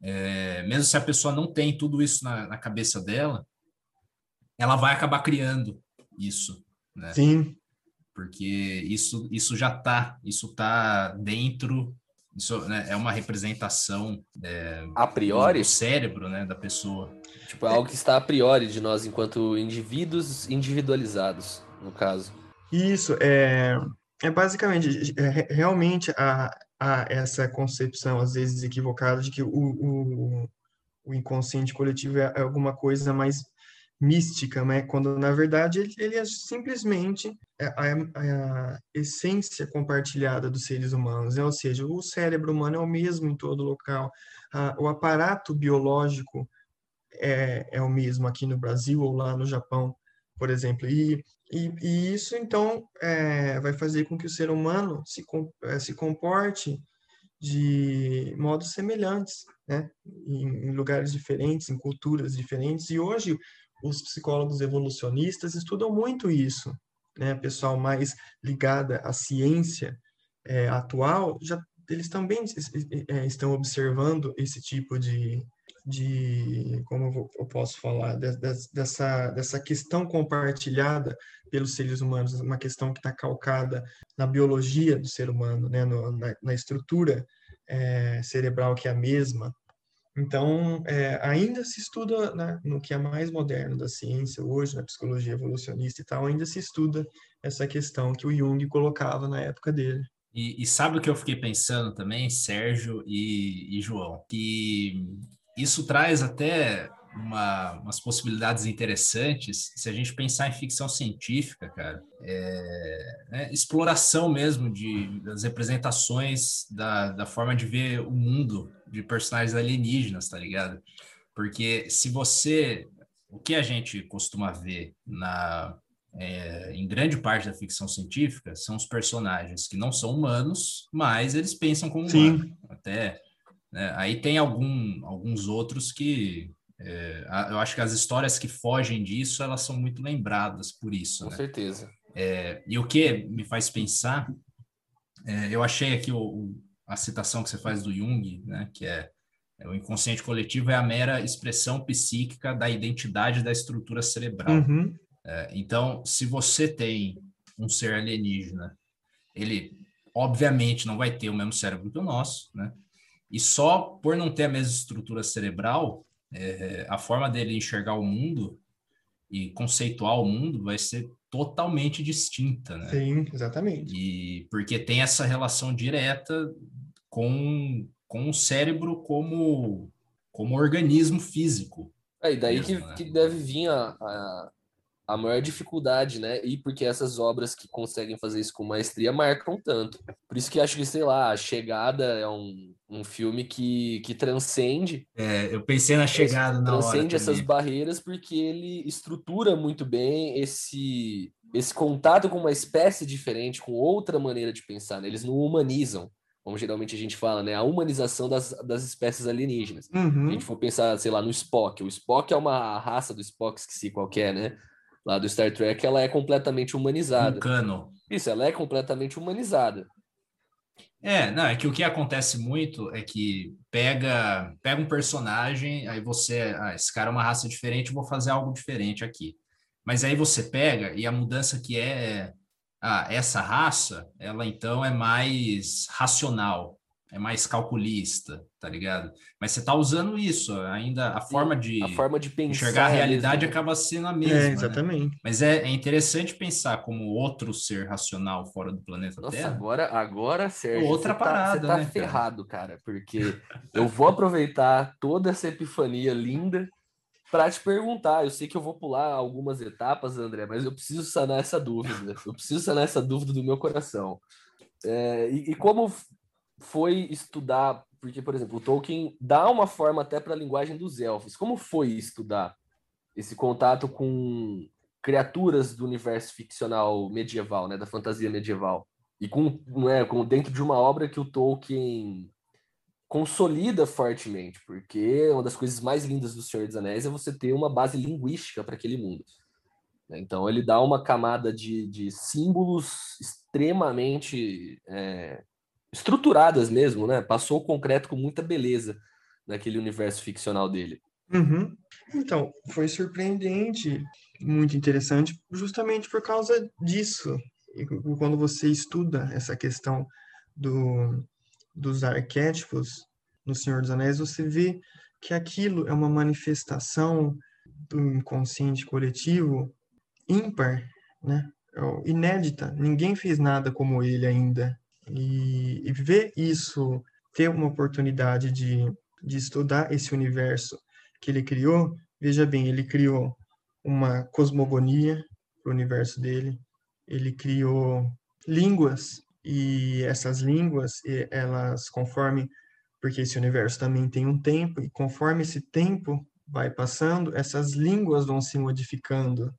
é, mesmo se a pessoa não tem tudo isso na, na cabeça dela, ela vai acabar criando isso, né? Sim porque isso, isso já está, isso está dentro, isso né, é uma representação é, a priori do cérebro né, da pessoa. Tipo, é algo que está a priori de nós enquanto indivíduos individualizados, no caso. Isso, é, é basicamente, é, realmente a, a essa concepção, às vezes equivocada, de que o, o, o inconsciente coletivo é, é alguma coisa mais mística, né? quando na verdade ele, ele é simplesmente a, a, essência compartilhada dos seres humanos, né? ou seja, o cérebro humano é o mesmo em todo local, o aparato biológico é, é o mesmo aqui no Brasil ou lá no Japão, por exemplo, e, e, e isso então é, vai fazer com que o ser humano se, é, se comporte de modos semelhantes, né? em, em lugares diferentes, em culturas diferentes, e hoje os psicólogos evolucionistas estudam muito isso, né? Pessoal mais ligada à ciência é, atual, já eles também é, estão observando esse tipo de, de como eu posso falar, de, de, dessa, dessa questão compartilhada pelos seres humanos, uma questão que está calcada na biologia do ser humano, né, no, na, na, estrutura é, cerebral que é a mesma. Então, é, ainda se estuda né, no que é mais moderno da ciência hoje, na psicologia evolucionista e tal, ainda se estuda essa questão que o Jung colocava na época dele. E, e sabe o que eu fiquei pensando também, Sérgio e, e João? Que isso traz até uma, umas possibilidades interessantes se a gente pensar em ficção científica, cara. É, é, exploração mesmo de, das representações da, da forma de ver o mundo de personagens alienígenas, tá ligado? Porque se você. O que a gente costuma ver na, é, em grande parte da ficção científica são os personagens que não são humanos, mas eles pensam como humanos. Até né? aí tem algum, alguns outros que é, eu acho que as histórias que fogem disso elas são muito lembradas por isso. Com né? certeza. É, e o que me faz pensar, é, eu achei aqui o, o, a citação que você faz do Jung, né? Que é, é o inconsciente coletivo é a mera expressão psíquica da identidade da estrutura cerebral. Uhum. É, então, se você tem um ser alienígena, ele obviamente não vai ter o mesmo cérebro que o nosso, né? E só por não ter a mesma estrutura cerebral, é, a forma dele enxergar o mundo e conceituar o mundo vai ser totalmente distinta, né? Sim, exatamente. E porque tem essa relação direta com, com o cérebro como, como organismo físico. É, e daí mesmo, que, né? que deve vir a, a, a maior dificuldade, né? E porque essas obras que conseguem fazer isso com maestria marcam tanto. Por isso que acho que, sei lá, A Chegada é um, um filme que, que transcende. É, eu pensei na Chegada na Transcende essas barreiras porque ele estrutura muito bem esse, esse contato com uma espécie diferente, com outra maneira de pensar. Né? Eles não humanizam como geralmente a gente fala, né? A humanização das, das espécies alienígenas. Uhum. Se a gente for pensar, sei lá, no Spock. O Spock é uma raça do Spock, esqueci qualquer, né? lá do Star Trek, ela é completamente humanizada. Vulcano. Isso, ela é completamente humanizada. É, não, é que o que acontece muito é que pega, pega um personagem, aí você, ah, esse cara é uma raça diferente, vou fazer algo diferente aqui. Mas aí você pega e a mudança que é, ah, essa raça, ela então é mais racional é mais calculista, tá ligado? Mas você está usando isso, ainda a forma de, a forma de pensar enxergar a realidade acaba sendo a mesma. É, exatamente. Né? Mas é, é, interessante pensar como outro ser racional fora do planeta Nossa, Terra. agora, agora, Sérgio, outra você parada, tá, você tá né, ferrado, cara? cara, porque eu vou aproveitar toda essa epifania linda para te perguntar. Eu sei que eu vou pular algumas etapas, André, mas eu preciso sanar essa dúvida. Eu preciso sanar essa dúvida do meu coração. É, e, e, como foi estudar, porque, por exemplo, o Tolkien dá uma forma até para a linguagem dos elfos. Como foi estudar esse contato com criaturas do universo ficcional medieval, né, da fantasia medieval? E com, é, com dentro de uma obra que o Tolkien consolida fortemente, porque uma das coisas mais lindas do Senhor dos Anéis é você ter uma base linguística para aquele mundo. Então ele dá uma camada de, de símbolos extremamente é, estruturadas mesmo, né? Passou o concreto com muita beleza naquele universo ficcional dele. Uhum. Então, foi surpreendente, muito interessante, justamente por causa disso. E quando você estuda essa questão do, dos arquétipos no Senhor dos Anéis, você vê que aquilo é uma manifestação do inconsciente coletivo ímpar, né? É inédita. Ninguém fez nada como ele ainda e, e ver isso, ter uma oportunidade de, de estudar esse universo que ele criou, veja bem, ele criou uma cosmogonia para o universo dele, ele criou línguas e essas línguas elas conforme porque esse universo também tem um tempo e conforme esse tempo vai passando essas línguas vão se modificando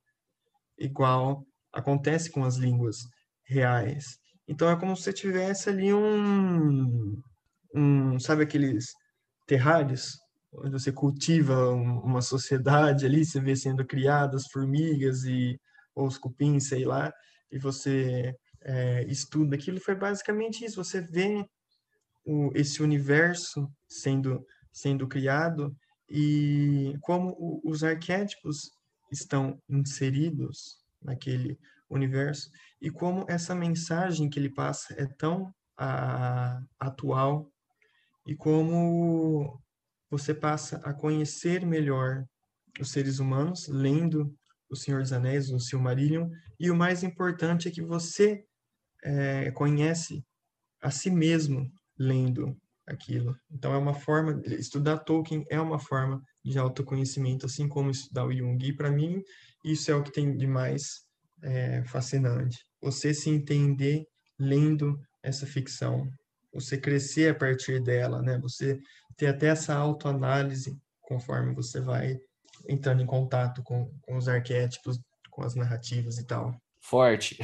igual acontece com as línguas reais. Então é como se você tivesse ali um, um sabe aqueles terrários? Onde você cultiva uma sociedade ali, você vê sendo criadas formigas e ou os cupins, sei lá, e você é, estuda aquilo. Foi basicamente isso. Você vê o, esse universo sendo sendo criado e como os arquétipos estão inseridos naquele universo e como essa mensagem que ele passa é tão a, atual e como você passa a conhecer melhor os seres humanos lendo O Senhor dos Anéis, o Silmarillion, e o mais importante é que você é, conhece a si mesmo lendo aquilo. Então é uma forma, estudar Tolkien é uma forma de autoconhecimento, assim como estudar o Jung. E para mim isso é o que tem de mais é, fascinante. Você se entender lendo essa ficção, você crescer a partir dela, né? Você ter até essa autoanálise conforme você vai entrando em contato com, com os arquétipos, com as narrativas e tal. Forte.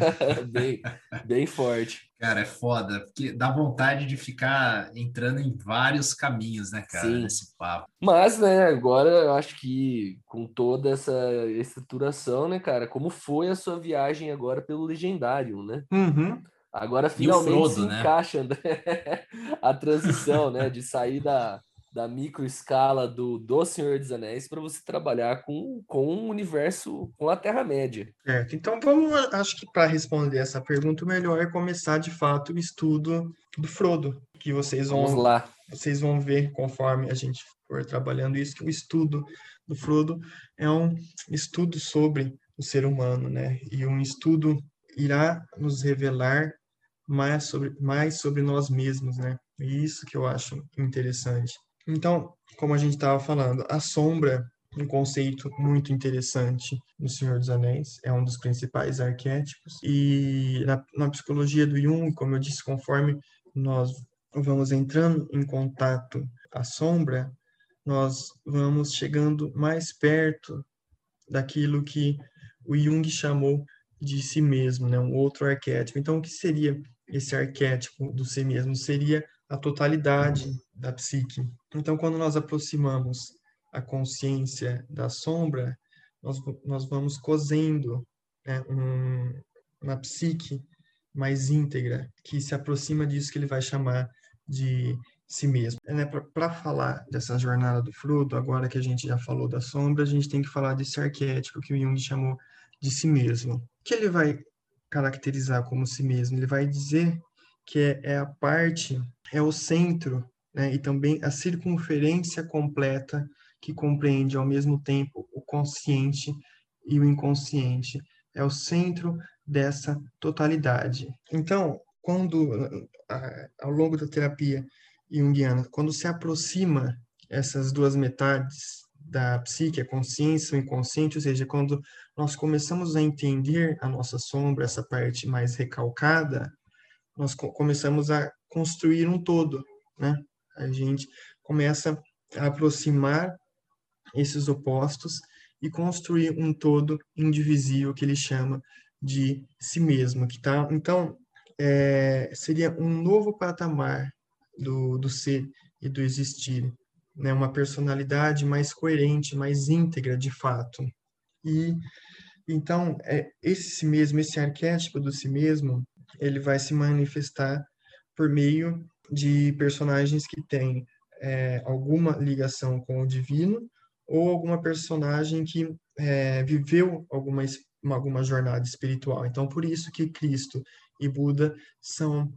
bem, bem forte. Cara, é foda, porque dá vontade de ficar entrando em vários caminhos, né, cara, Sim. nesse papo. Mas, né, agora eu acho que com toda essa estruturação, né, cara, como foi a sua viagem agora pelo Legendário, né? Uhum. Agora finalmente Frodo, se né? encaixa né? a transição, né, de sair da, da microescala do, do Senhor dos Anéis para você trabalhar com, com um universo, com a Terra-média. Certo. Então, vamos, acho que para responder essa pergunta, o melhor é começar de fato o estudo do Frodo, que vocês vão, vamos lá. vocês vão ver conforme a gente for trabalhando isso, que o estudo do Frodo é um estudo sobre o ser humano, né? E um estudo irá nos revelar mais sobre, mais sobre nós mesmos, né? E isso que eu acho interessante. Então, como a gente estava falando, a sombra, um conceito muito interessante no Senhor dos Anéis, é um dos principais arquétipos. E na, na psicologia do Jung, como eu disse, conforme nós vamos entrando em contato a sombra, nós vamos chegando mais perto daquilo que o Jung chamou de si mesmo, né? um outro arquétipo. Então, o que seria esse arquétipo do si mesmo? Seria a totalidade da psique. Então, quando nós aproximamos a consciência da sombra, nós, nós vamos cozendo né, um, uma psique mais íntegra, que se aproxima disso que ele vai chamar de si mesmo. É, né, Para falar dessa jornada do Frodo, agora que a gente já falou da sombra, a gente tem que falar desse arquétipo que o Jung chamou de si mesmo. O que ele vai caracterizar como si mesmo? Ele vai dizer que é, é a parte, é o centro né, e também a circunferência completa que compreende ao mesmo tempo o consciente e o inconsciente. É o centro dessa totalidade. Então, quando ao longo da terapia junguiana, quando se aproxima essas duas metades da psique, a consciência o inconsciente, ou seja, quando nós começamos a entender a nossa sombra, essa parte mais recalcada, nós começamos a construir um todo, né? A gente começa a aproximar esses opostos e construir um todo indivisível que ele chama de si mesmo, que tá? Então, é, seria um novo patamar do, do ser e do existir, né? Uma personalidade mais coerente, mais íntegra, de fato. E então, é, esse si mesmo, esse arquétipo do si mesmo, ele vai se manifestar por meio de personagens que têm é, alguma ligação com o divino ou alguma personagem que é, viveu alguma, alguma jornada espiritual. Então, por isso que Cristo e Buda são,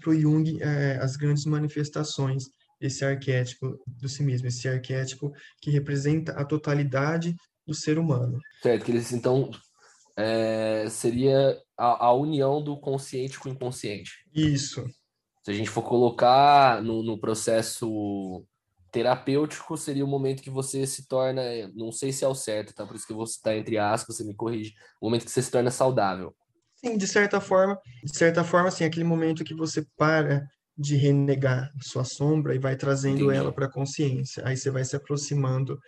para o Jung, é, as grandes manifestações desse arquétipo do si mesmo, esse arquétipo que representa a totalidade do ser humano. Certo, que eles, então, é, seria a, a união do consciente com o inconsciente. Isso, se a gente for colocar no, no processo terapêutico, seria o momento que você se torna, não sei se é o certo, tá? Por isso que eu vou citar entre aspas, você me corrige, o momento que você se torna saudável. Sim, de certa forma, de certa forma, assim, aquele momento que você para de renegar sua sombra e vai trazendo Entendi. ela para a consciência. Aí você vai se aproximando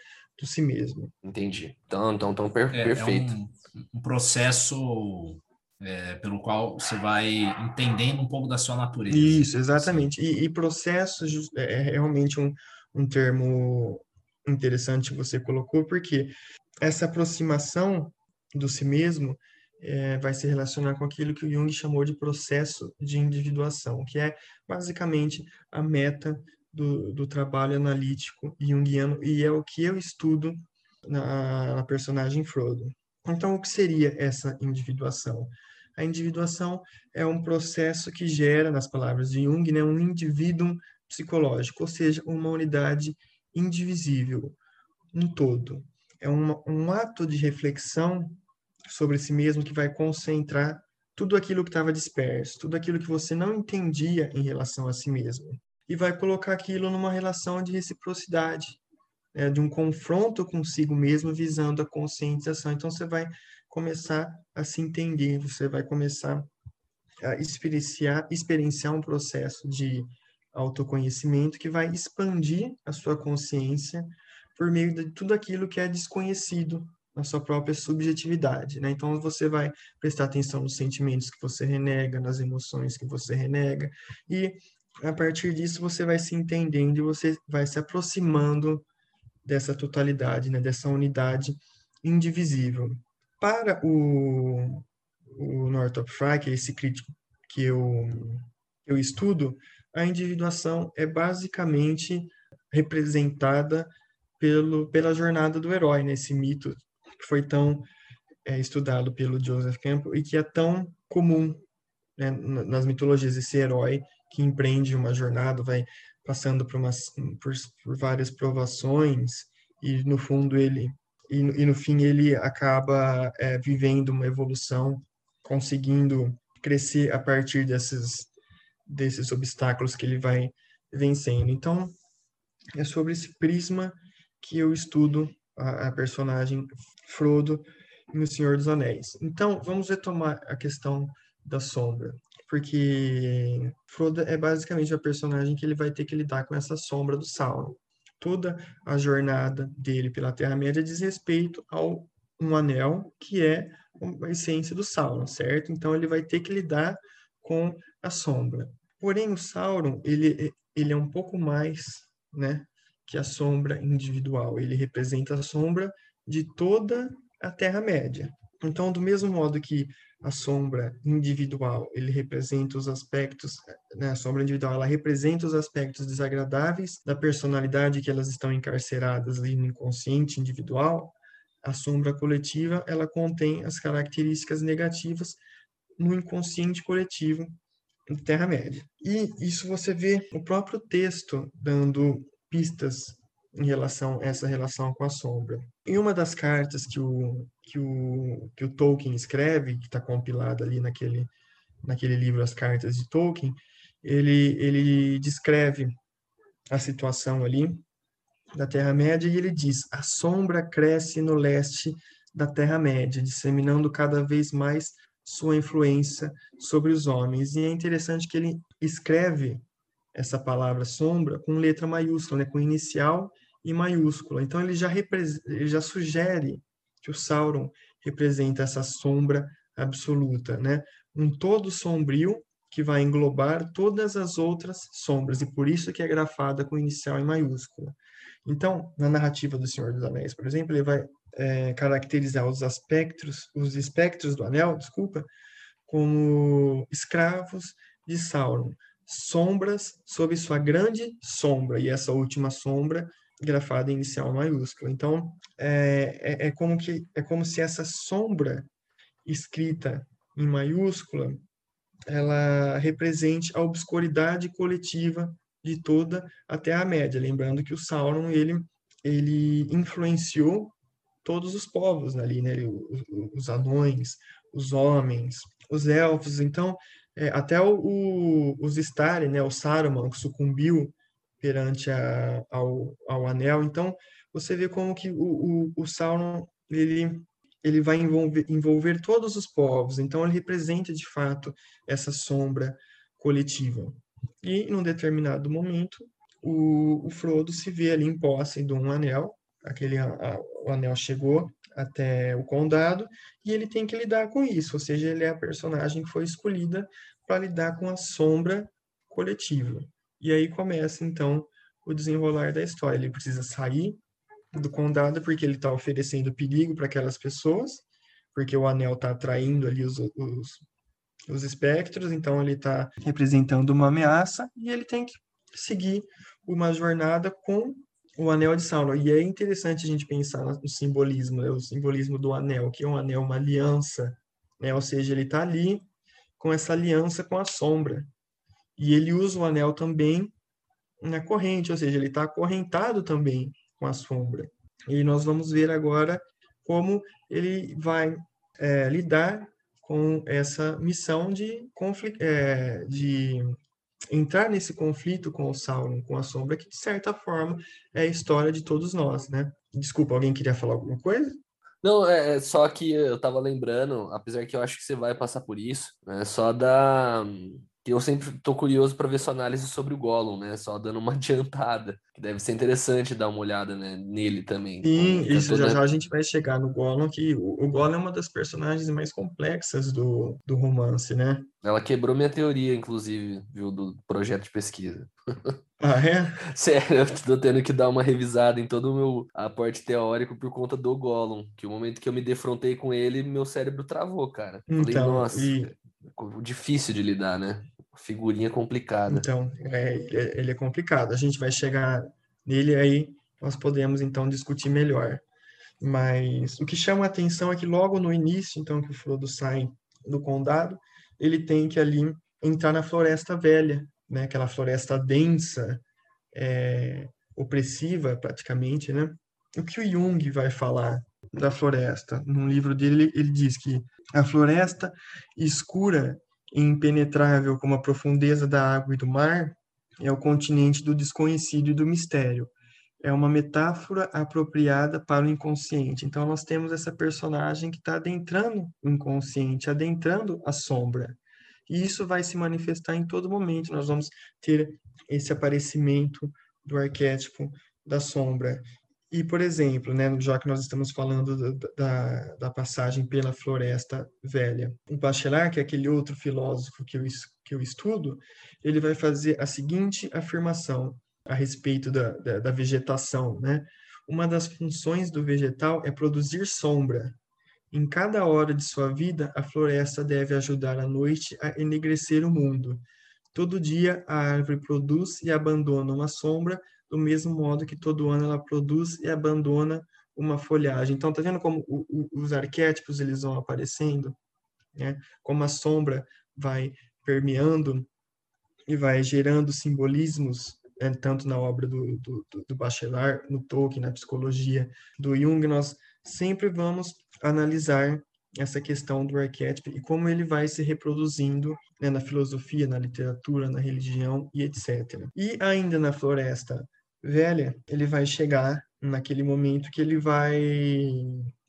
do si mesmo. Entendi. Então, então, então per é, perfeito. É um, um processo é, pelo qual você vai entendendo um pouco da sua natureza. Isso, exatamente. E, e processos é, é realmente um, um termo interessante que você colocou, porque essa aproximação do si mesmo é, vai se relacionar com aquilo que o Jung chamou de processo de individuação, que é basicamente a meta do, do trabalho analítico junguiano e é o que eu estudo na, na personagem Frodo. Então, o que seria essa individuação? A individuação é um processo que gera, nas palavras de Jung, né, um indivíduo psicológico, ou seja, uma unidade indivisível, um todo. É um ato de reflexão sobre si mesmo que vai concentrar tudo aquilo que estava disperso, tudo aquilo que você não entendia em relação a si mesmo. E vai colocar aquilo numa relação de reciprocidade, né, de um confronto consigo mesmo visando a conscientização. Então você vai começar a se entender, você vai começar a experienciar, experienciar um processo de autoconhecimento que vai expandir a sua consciência por meio de tudo aquilo que é desconhecido na sua própria subjetividade, né? Então você vai prestar atenção nos sentimentos que você renega, nas emoções que você renega e a partir disso você vai se entendendo e você vai se aproximando dessa totalidade, né? Dessa unidade indivisível. Para o, o Northrop Frye, que é esse crítico que eu, eu estudo, a individuação é basicamente representada pelo, pela jornada do herói, nesse né? mito que foi tão é, estudado pelo Joseph Campbell e que é tão comum né, nas mitologias, esse herói que empreende uma jornada, vai passando por, umas, por, por várias provações e no fundo ele e, e no fim ele acaba é, vivendo uma evolução, conseguindo crescer a partir desses, desses obstáculos que ele vai vencendo. Então, é sobre esse prisma que eu estudo a, a personagem Frodo no Senhor dos Anéis. Então, vamos retomar a questão da sombra, porque Frodo é basicamente a personagem que ele vai ter que lidar com essa sombra do Sauron toda a jornada dele pela Terra-média diz respeito ao um anel que é a essência do Sauron, certo? Então ele vai ter que lidar com a sombra. Porém, o Sauron, ele, ele é um pouco mais, né, que a sombra individual. Ele representa a sombra de toda a Terra-média. Então, do mesmo modo que a sombra individual, ele representa os aspectos, né, a sombra individual, ela representa os aspectos desagradáveis da personalidade que elas estão encarceradas ali no inconsciente individual, a sombra coletiva, ela contém as características negativas no inconsciente coletivo de Terra-média. E isso você vê o próprio texto dando pistas em relação a essa relação com a sombra. Em uma das cartas que o, que o, que o Tolkien escreve, que está compilada ali naquele, naquele livro As Cartas de Tolkien, ele, ele descreve a situação ali da Terra-média e ele diz: a sombra cresce no leste da Terra-média, disseminando cada vez mais sua influência sobre os homens. E é interessante que ele escreve essa palavra sombra com letra maiúscula, né, com inicial e maiúscula. Então ele já, ele já sugere que o Sauron representa essa sombra absoluta, né? Um todo sombrio que vai englobar todas as outras sombras, e por isso que é grafada com inicial e maiúscula. Então, na narrativa do Senhor dos Anéis, por exemplo, ele vai é, caracterizar os aspectos, os espectros do anel, desculpa, como escravos de Sauron, sombras sob sua grande sombra, e essa última sombra grafada inicial maiúscula. Então, é, é, é, como que, é como se essa sombra escrita em maiúscula ela represente a obscuridade coletiva de toda a Terra-média. Lembrando que o Sauron, ele, ele influenciou todos os povos ali, né? Os, os anões, os homens, os elfos. Então, é, até o, o, os Stari, né? O Saruman, que sucumbiu perante a, ao, ao anel. Então, você vê como que o, o, o Sauron, ele, ele vai envolver, envolver todos os povos. Então, ele representa, de fato, essa sombra coletiva. E, num determinado momento, o, o Frodo se vê ali em posse de um anel. Aquele, a, o anel chegou até o condado e ele tem que lidar com isso. Ou seja, ele é a personagem que foi escolhida para lidar com a sombra coletiva. E aí começa, então, o desenrolar da história. Ele precisa sair do condado porque ele está oferecendo perigo para aquelas pessoas, porque o anel está atraindo ali os, os, os espectros, então ele está representando uma ameaça e ele tem que seguir uma jornada com o anel de Sauron. E é interessante a gente pensar no simbolismo, né? o simbolismo do anel, que é um anel, uma aliança, né? ou seja, ele está ali com essa aliança com a sombra. E ele usa o anel também na corrente, ou seja, ele está acorrentado também com a sombra. E nós vamos ver agora como ele vai é, lidar com essa missão de, é, de entrar nesse conflito com o Sauron, com a sombra, que de certa forma é a história de todos nós, né? Desculpa, alguém queria falar alguma coisa? Não, é, é só que eu tava lembrando, apesar que eu acho que você vai passar por isso, é só da eu sempre tô curioso para ver sua análise sobre o Gollum, né? Só dando uma adiantada, que deve ser interessante dar uma olhada né, nele também. Sim, isso toda... já já a gente vai chegar no Gollum, que o, o Gollum é uma das personagens mais complexas do, do romance, né? Ela quebrou minha teoria, inclusive, viu, do projeto de pesquisa. Ah, é? Sério, eu tô tendo que dar uma revisada em todo o meu aporte teórico por conta do Gollum, que o momento que eu me defrontei com ele, meu cérebro travou, cara. Então, Falei, nossa, e... difícil de lidar, né? Figurinha complicada. Então, é, ele é complicado. A gente vai chegar nele aí, nós podemos então discutir melhor. Mas o que chama a atenção é que logo no início, então, que o Frodo sai do condado, ele tem que ali entrar na floresta velha, né? Aquela floresta densa, é, opressiva praticamente, né? O que o Jung vai falar da floresta? No livro dele, ele diz que a floresta escura impenetrável como a profundeza da água e do mar, é o continente do desconhecido e do mistério. É uma metáfora apropriada para o inconsciente. Então, nós temos essa personagem que está adentrando o inconsciente, adentrando a sombra. E isso vai se manifestar em todo momento. Nós vamos ter esse aparecimento do arquétipo da sombra. E, por exemplo, né, já que nós estamos falando da, da passagem pela Floresta Velha, o Bachelard, que é aquele outro filósofo que eu, que eu estudo, ele vai fazer a seguinte afirmação a respeito da, da, da vegetação. Né? Uma das funções do vegetal é produzir sombra. Em cada hora de sua vida, a floresta deve ajudar a noite a enegrecer o mundo. Todo dia, a árvore produz e abandona uma sombra do mesmo modo que todo ano ela produz e abandona uma folhagem. Então, tá vendo como o, o, os arquétipos eles vão aparecendo, né? Como a sombra vai permeando e vai gerando simbolismos, né? tanto na obra do, do, do Bachelard, no Tolkien, na psicologia do Jung, nós sempre vamos analisar essa questão do arquétipo e como ele vai se reproduzindo né, na filosofia, na literatura, na religião e etc. E ainda na floresta velha, ele vai chegar naquele momento que ele vai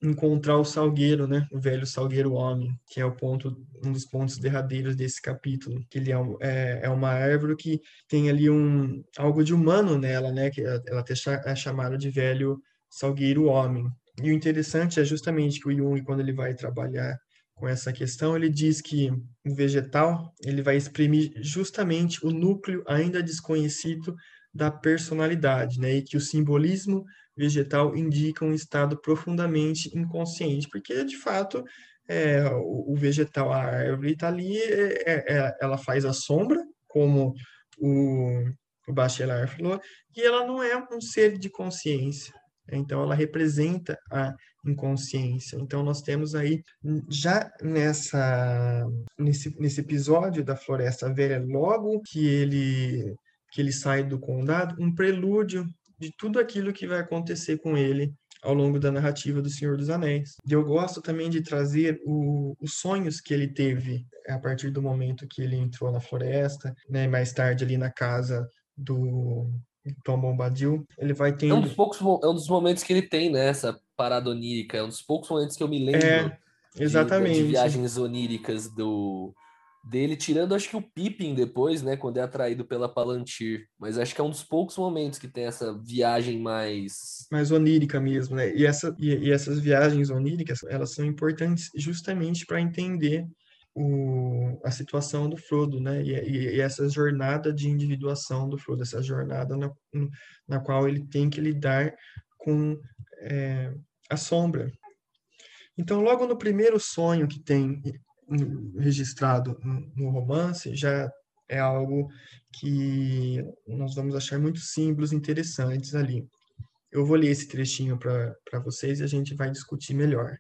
encontrar o salgueiro, né? O velho salgueiro homem, que é o ponto, um dos pontos derradeiros desse capítulo, que ele é, é, é uma árvore que tem ali um algo de humano nela, né? Que ela até é chamada de velho salgueiro homem. E o interessante é justamente que o Jung, quando ele vai trabalhar com essa questão, ele diz que o vegetal ele vai exprimir justamente o núcleo ainda desconhecido da personalidade, né? E que o simbolismo vegetal indica um estado profundamente inconsciente, porque de fato é, o, o, vegetal, a árvore está ali, é, é, é, ela faz a sombra, como o, o Bachelard falou, e ela não é um ser de consciência. Então, ela representa a inconsciência. Então, nós temos aí, já nessa, nesse, nesse episódio da Floresta Velha, logo que ele que ele sai do condado, um prelúdio de tudo aquilo que vai acontecer com ele ao longo da narrativa do Senhor dos Anéis. E eu gosto também de trazer o, os sonhos que ele teve a partir do momento que ele entrou na floresta, né, mais tarde ali na casa do Tom Bombadil, ele vai tendo... É um dos poucos, é um dos momentos que ele tem, né, essa parada onírica, é um dos poucos momentos que eu me lembro é, exatamente. De, de viagens oníricas do, dele, tirando acho que o Pippin depois, né, quando é atraído pela Palantir, mas acho que é um dos poucos momentos que tem essa viagem mais mais onírica mesmo, né? E essa e, e essas viagens oníricas, elas são importantes justamente para entender o, a situação do Frodo, né? E, e, e, essa jornada de individuação do Frodo, essa jornada na, na qual ele tem que lidar com é, a sombra. Então, logo no primeiro sonho que tem registrado no romance já é algo que nós vamos achar muitos símbolos interessantes ali. Eu vou ler esse trechinho para vocês e a gente vai discutir melhor.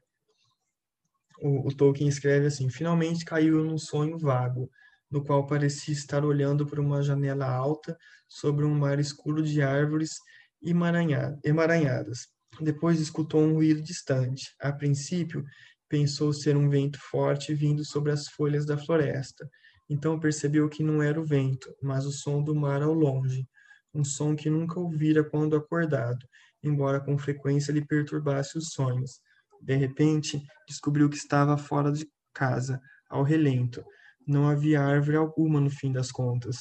O, o Tolkien escreve assim: Finalmente caiu num sonho vago, no qual parecia estar olhando por uma janela alta sobre um mar escuro de árvores emaranhadas. Depois escutou um ruído distante. A princípio, pensou ser um vento forte vindo sobre as folhas da floresta. Então percebeu que não era o vento, mas o som do mar ao longe, um som que nunca ouvira quando acordado, embora com frequência lhe perturbasse os sonhos. De repente, descobriu que estava fora de casa, ao relento. Não havia árvore alguma no fim das contas.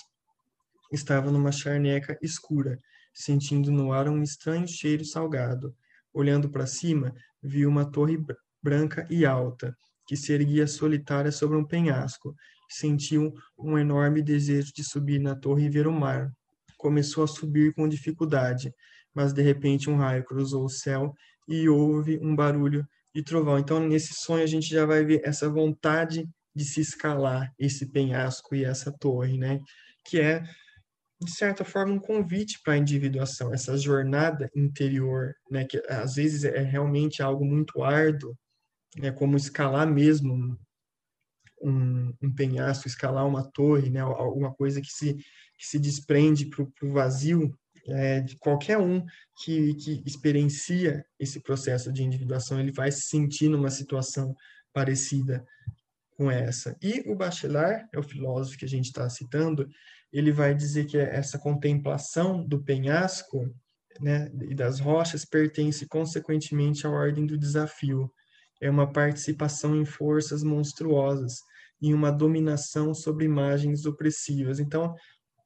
Estava numa charneca escura, sentindo no ar um estranho cheiro salgado. Olhando para cima, viu uma torre branca e alta, que se erguia solitária sobre um penhasco. Sentiu um enorme desejo de subir na torre e ver o mar. Começou a subir com dificuldade, mas de repente um raio cruzou o céu e houve um barulho de trovão. Então, nesse sonho, a gente já vai ver essa vontade de se escalar esse penhasco e essa torre, né? Que é, de certa forma, um convite para a individuação, essa jornada interior, né? Que às vezes é realmente algo muito árduo, né? Como escalar mesmo um, um penhasco, escalar uma torre, né? Alguma coisa que se, que se desprende para o vazio, é, de qualquer um que, que experiencia esse processo de individuação, ele vai se sentir numa situação parecida com essa. E o Bachelard, é o filósofo que a gente está citando, ele vai dizer que essa contemplação do penhasco né, e das rochas pertence consequentemente à ordem do desafio. É uma participação em forças monstruosas, em uma dominação sobre imagens opressivas. Então,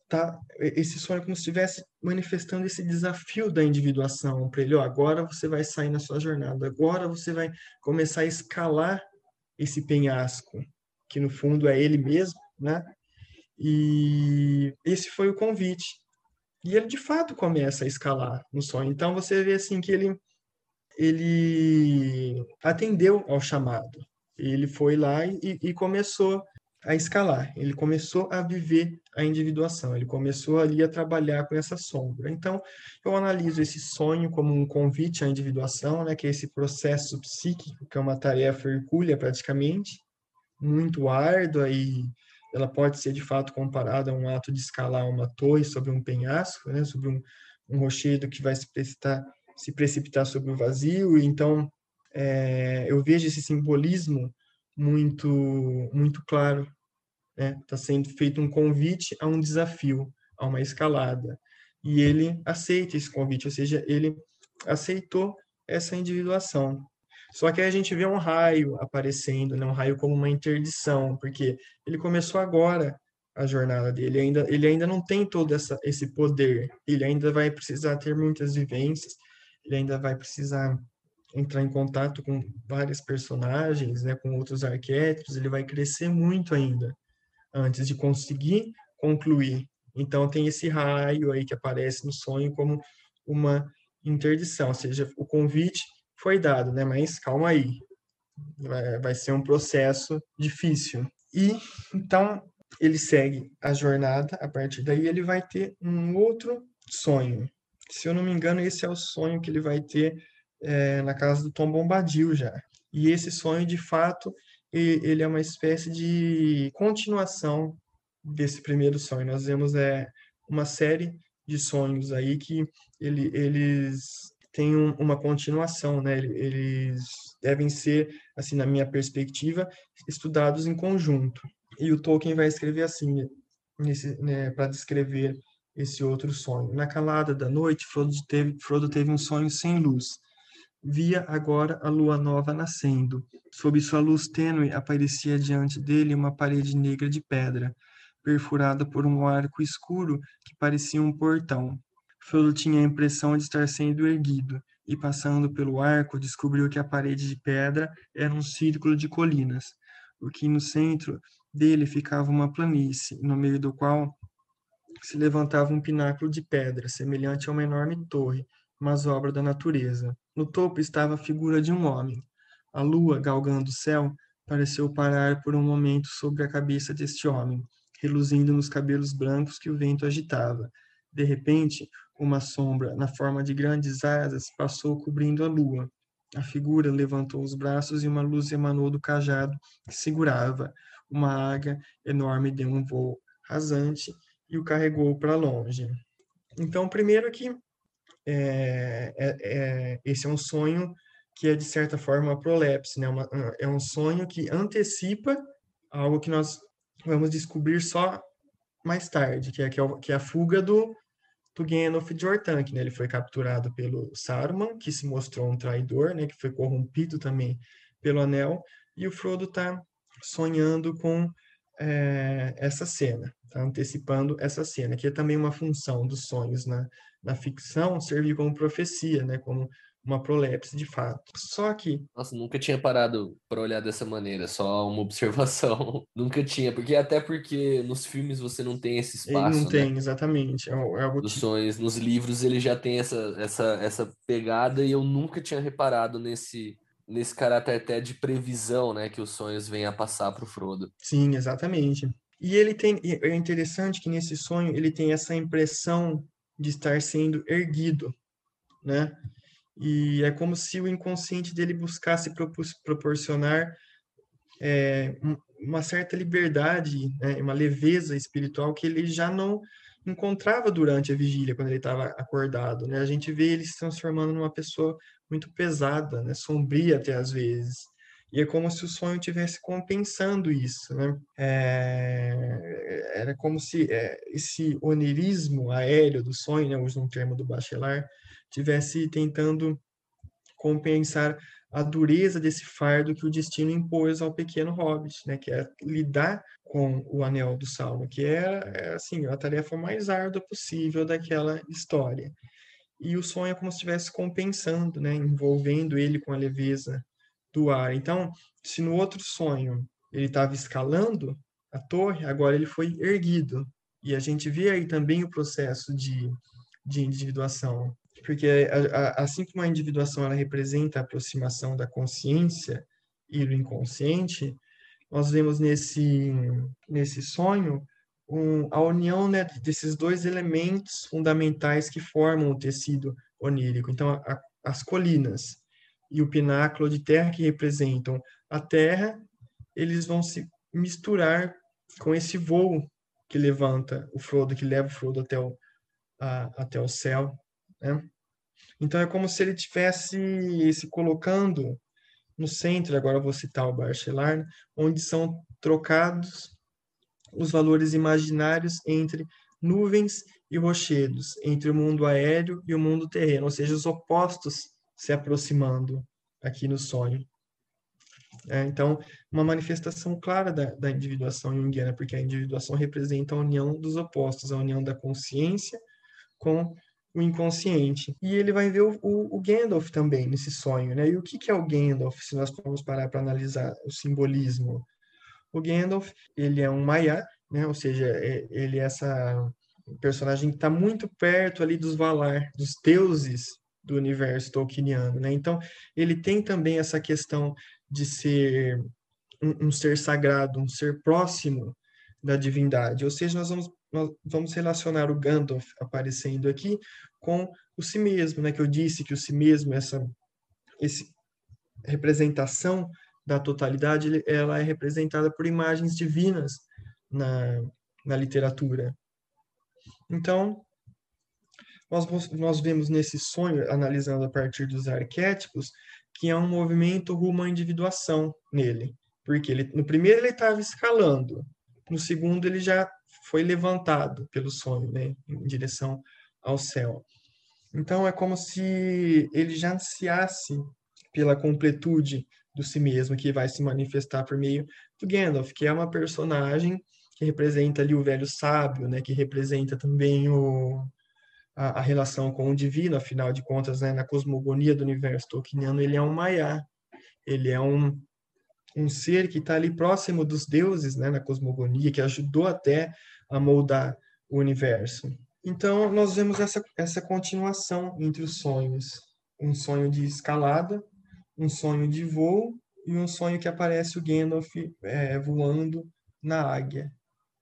tá esse sonho é como se estivesse manifestando esse desafio da individuação para ele, ó, agora você vai sair na sua jornada, agora você vai começar a escalar esse penhasco, que no fundo é ele mesmo, né? E esse foi o convite. E ele de fato começa a escalar no sonho. Então você vê assim que ele ele atendeu ao chamado. Ele foi lá e, e começou a escalar, ele começou a viver a individuação, ele começou ali a trabalhar com essa sombra. Então, eu analiso esse sonho como um convite à individuação, né, que é esse processo psíquico, que é uma tarefa hercúlea praticamente, muito árdua e ela pode ser de fato comparada a um ato de escalar uma torre sobre um penhasco, né, sobre um, um rochedo que vai se precipitar, se precipitar sobre o vazio. Então, é, eu vejo esse simbolismo muito muito claro. Está né? Tá sendo feito um convite a um desafio, a uma escalada. E ele aceita esse convite, ou seja, ele aceitou essa individuação. Só que aí a gente vê um raio aparecendo, né? um raio como uma interdição, porque ele começou agora a jornada dele, ainda, ele ainda não tem todo essa, esse poder, ele ainda vai precisar ter muitas vivências, ele ainda vai precisar entrar em contato com vários personagens, né, com outros arquétipos, ele vai crescer muito ainda antes de conseguir concluir. Então tem esse raio aí que aparece no sonho como uma interdição, ou seja, o convite foi dado, né, mas calma aí, vai, vai ser um processo difícil. E então ele segue a jornada, a partir daí ele vai ter um outro sonho. Se eu não me engano, esse é o sonho que ele vai ter é, na casa do Tom Bombadil já. E esse sonho, de fato, ele é uma espécie de continuação desse primeiro sonho. Nós vemos é, uma série de sonhos aí que ele, eles têm um, uma continuação, né? Eles devem ser, assim, na minha perspectiva, estudados em conjunto. E o Tolkien vai escrever assim, né, para descrever esse outro sonho. Na calada da noite, Frodo teve, Frodo teve um sonho sem luz Via agora a lua nova nascendo. Sob sua luz tênue aparecia diante dele uma parede negra de pedra, perfurada por um arco escuro que parecia um portão. Frodo tinha a impressão de estar sendo erguido, e passando pelo arco descobriu que a parede de pedra era um círculo de colinas, porque no centro dele ficava uma planície, no meio do qual se levantava um pináculo de pedra, semelhante a uma enorme torre, mas obra da natureza. No topo estava a figura de um homem. A lua, galgando o céu, pareceu parar por um momento sobre a cabeça deste homem, reluzindo nos cabelos brancos que o vento agitava. De repente, uma sombra, na forma de grandes asas, passou cobrindo a lua. A figura levantou os braços e uma luz emanou do cajado que segurava. Uma águia enorme deu um voo rasante e o carregou para longe. Então, primeiro que é, é, é, esse é um sonho que é, de certa forma, uma prolepse, né? Uma, é um sonho que antecipa algo que nós vamos descobrir só mais tarde, que é, que é, que é a fuga do, do Gandalf de Orthanc, né? Ele foi capturado pelo Saruman, que se mostrou um traidor, né? Que foi corrompido também pelo Anel, e o Frodo está sonhando com é, essa cena, tá antecipando essa cena, que é também uma função dos sonhos na, na ficção, servir como profecia, né? Como uma prolepse de fato. Só que. Nossa, nunca tinha parado para olhar dessa maneira, só uma observação. nunca tinha, porque até porque nos filmes você não tem esse espaço. Ele não tem, né? exatamente. É, é algo Dos sonhos. Nos livros ele já tem essa, essa, essa pegada e eu nunca tinha reparado nesse. Nesse caráter até de previsão, né, que os sonhos vêm a passar para o Frodo. Sim, exatamente. E ele tem, é interessante que nesse sonho ele tem essa impressão de estar sendo erguido, né? e é como se o inconsciente dele buscasse proporcionar é, uma certa liberdade, né, uma leveza espiritual que ele já não encontrava durante a vigília, quando ele estava acordado. Né? A gente vê ele se transformando numa pessoa muito pesada, né? sombria até às vezes. E é como se o sonho tivesse compensando isso, né? É, era como se é, esse onirismo aéreo do sonho, né, uso um termo do Bachelard, tivesse tentando compensar a dureza desse fardo que o destino impôs ao pequeno hobbit, né, que é lidar com o anel do salmo, que é, é assim a tarefa mais árdua possível daquela história. E o sonho é como se estivesse compensando, né, envolvendo ele com a leveza do ar. Então, se no outro sonho ele estava escalando a torre, agora ele foi erguido. E a gente vê aí também o processo de, de individuação porque assim como a individuação ela representa a aproximação da consciência e do inconsciente, nós vemos nesse nesse sonho um, a união né, desses dois elementos fundamentais que formam o tecido onírico. Então, a, as colinas e o pináculo de terra que representam a terra, eles vão se misturar com esse voo que levanta o Frodo, que leva o Frodo até o, a, até o céu. Né? Então é como se ele tivesse se colocando no centro, agora vou citar o Bachelard, onde são trocados os valores imaginários entre nuvens e rochedos, entre o mundo aéreo e o mundo terreno, ou seja, os opostos se aproximando aqui no sonho. É, então, uma manifestação clara da, da individuação junguiana, porque a individuação representa a união dos opostos, a união da consciência com o inconsciente. E ele vai ver o, o, o, Gandalf também nesse sonho, né? E o que, que é o Gandalf, se nós formos parar para analisar o simbolismo? O Gandalf, ele é um Maiar, né? Ou seja, é, ele é essa personagem que está muito perto ali dos Valar, dos deuses do universo tolkieniano, né? Então, ele tem também essa questão de ser um, um ser sagrado, um ser próximo da divindade. Ou seja, nós vamos nós vamos relacionar o Gandalf aparecendo aqui com o si mesmo, né? Que eu disse que o si mesmo, essa esse representação da totalidade, ela é representada por imagens divinas na, na literatura. Então, nós, nós vemos nesse sonho, analisando a partir dos arquétipos, que é um movimento rumo à individuação nele. Porque ele, no primeiro ele estava escalando, no segundo ele já foi levantado pelo sonho, né, em direção ao céu. Então é como se ele já ansiasse pela completude do si mesmo, que vai se manifestar por meio do Gandalf, que é uma personagem que representa ali o velho sábio, né, que representa também o, a, a relação com o divino, afinal de contas, né, na cosmogonia do universo tolkieniano, ele é um Maiá, ele é um, um ser que está ali próximo dos deuses, né, na cosmogonia, que ajudou até a moldar o universo. Então, nós vemos essa, essa continuação entre os sonhos. Um sonho de escalada, um sonho de voo e um sonho que aparece o Gandalf é, voando na águia.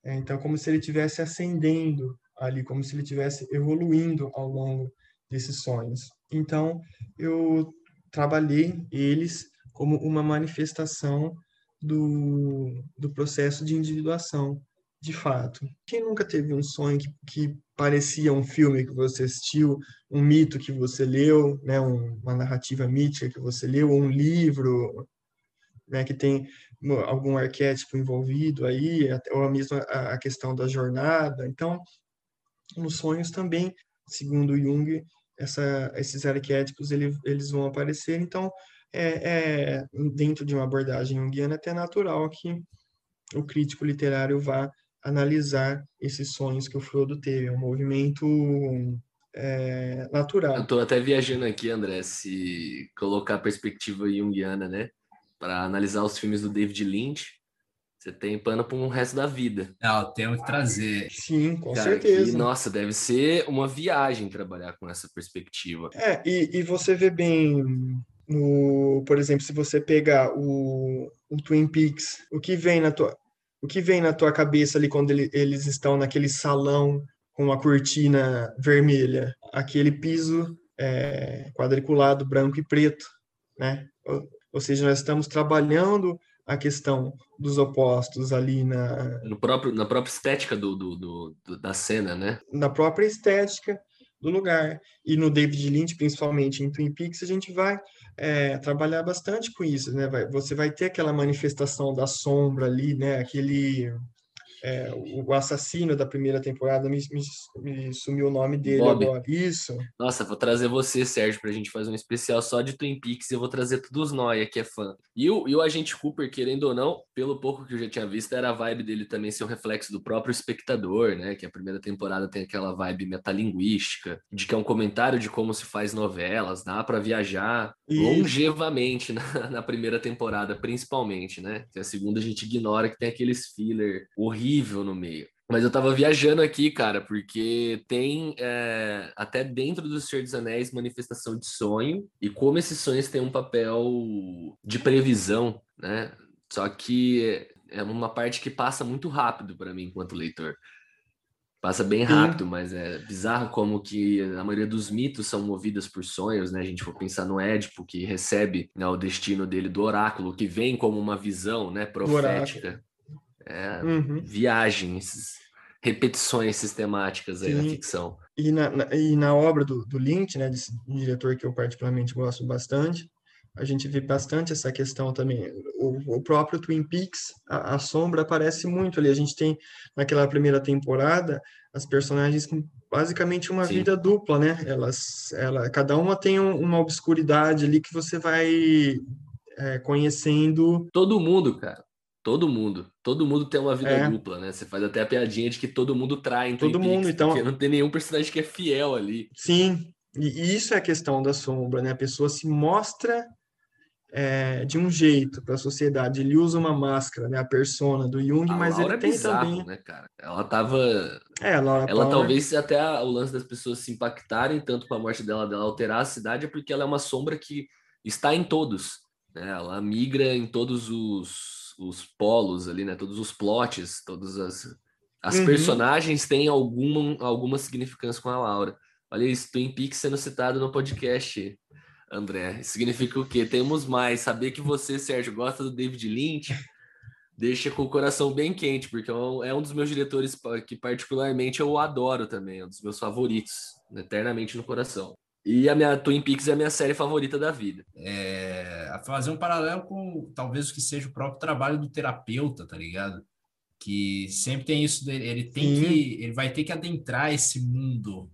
É, então, como se ele estivesse ascendendo ali, como se ele estivesse evoluindo ao longo desses sonhos. Então, eu trabalhei eles como uma manifestação do, do processo de individuação, de fato. Quem nunca teve um sonho que, que parecia um filme que você assistiu, um mito que você leu, né, um, uma narrativa mítica que você leu, um livro né, que tem algum arquétipo envolvido aí, ou a mesma a questão da jornada. Então, nos sonhos também, segundo Jung, essa, esses arquétipos ele, eles vão aparecer. Então, é, é, dentro de uma abordagem junguiana, é até natural que o crítico literário vá analisar esses sonhos que o Frodo teve. É um movimento é, natural. Eu estou até viajando aqui, André, se colocar a perspectiva junguiana, né? Para analisar os filmes do David Lynch, você tem pano para um resto da vida. Não, temos que trazer. Sim, com Cara, certeza. Que, nossa, deve ser uma viagem trabalhar com essa perspectiva. É, e, e você vê bem no, por exemplo, se você pegar o, o Twin Peaks, o que vem na tua, o que vem na tua cabeça ali quando ele, eles estão naquele salão com a cortina vermelha, aquele piso é, quadriculado branco e preto, né? Ou, ou seja, nós estamos trabalhando a questão dos opostos ali na no próprio na própria estética do, do, do, da cena, né? Na própria estética do lugar e no David Lynch, principalmente em Twin Peaks, a gente vai é, trabalhar bastante com isso, né? Vai, você vai ter aquela manifestação da sombra ali, né? Aquele é, o assassino da primeira temporada, me, me, me sumiu o nome dele Bob. agora. Isso. Nossa, vou trazer você, Sérgio, pra gente fazer um especial só de Twin Peaks e eu vou trazer todos os Noia, que é fã. E o, e o Agente Cooper, querendo ou não, pelo pouco que eu já tinha visto, era a vibe dele também ser um reflexo do próprio espectador, né? Que a primeira temporada tem aquela vibe metalinguística, de que é um comentário de como se faz novelas, dá para viajar Isso. longevamente na, na primeira temporada, principalmente, né? Que a segunda a gente ignora que tem aqueles filler horríveis horrível no meio. Mas eu tava viajando aqui, cara, porque tem é, até dentro do Senhor dos Anéis manifestação de sonho e como esses sonhos têm um papel de previsão, né? Só que é uma parte que passa muito rápido para mim enquanto leitor. Passa bem rápido, Sim. mas é bizarro como que a maioria dos mitos são movidos por sonhos, né? A gente for pensar no Édipo, que recebe né, o destino dele do oráculo, que vem como uma visão né, profética. É, uhum. Viagens, repetições sistemáticas aí Sim. na ficção. E na, na, e na obra do, do Lynch, né, desse diretor que eu particularmente gosto bastante, a gente vê bastante essa questão também. O, o próprio Twin Peaks, a, a, sombra aparece muito ali. A gente tem, naquela primeira temporada, as personagens com basicamente uma Sim. vida dupla, né? Elas, ela, cada uma tem um, uma obscuridade ali que você vai é, conhecendo. Todo mundo, cara. Todo mundo. Todo mundo tem uma vida é. dupla, né? Você faz até a piadinha de que todo mundo trai em Todo Twin mundo, Peaks, então. Porque não tem nenhum personagem que é fiel ali. Sim. E isso é a questão da sombra, né? A pessoa se mostra é, de um jeito para a sociedade. Ele usa uma máscara, né? A persona do Jung, a mas Laura ele é tem bizarro, também. Né, cara? Ela tava. É, a Laura ela Power... talvez até a, o lance das pessoas se impactarem tanto com a morte dela, dela alterar a cidade, é porque ela é uma sombra que está em todos. Né? Ela migra em todos os os polos ali, né? Todos os plots, todas as, as uhum. personagens têm alguma, alguma significância com a Laura. Olha isso, Twin Peaks sendo citado no podcast, André. Significa o quê? Temos mais. Saber que você, Sérgio, gosta do David Lynch deixa com o coração bem quente, porque é um, é um dos meus diretores que particularmente eu adoro também, é um dos meus favoritos, eternamente no coração. E a minha Twin Peaks é a minha série favorita da vida. É, a fazer um paralelo com talvez o que seja o próprio trabalho do terapeuta, tá ligado? Que sempre tem isso dele, ele tem Sim. que, ele vai ter que adentrar esse mundo,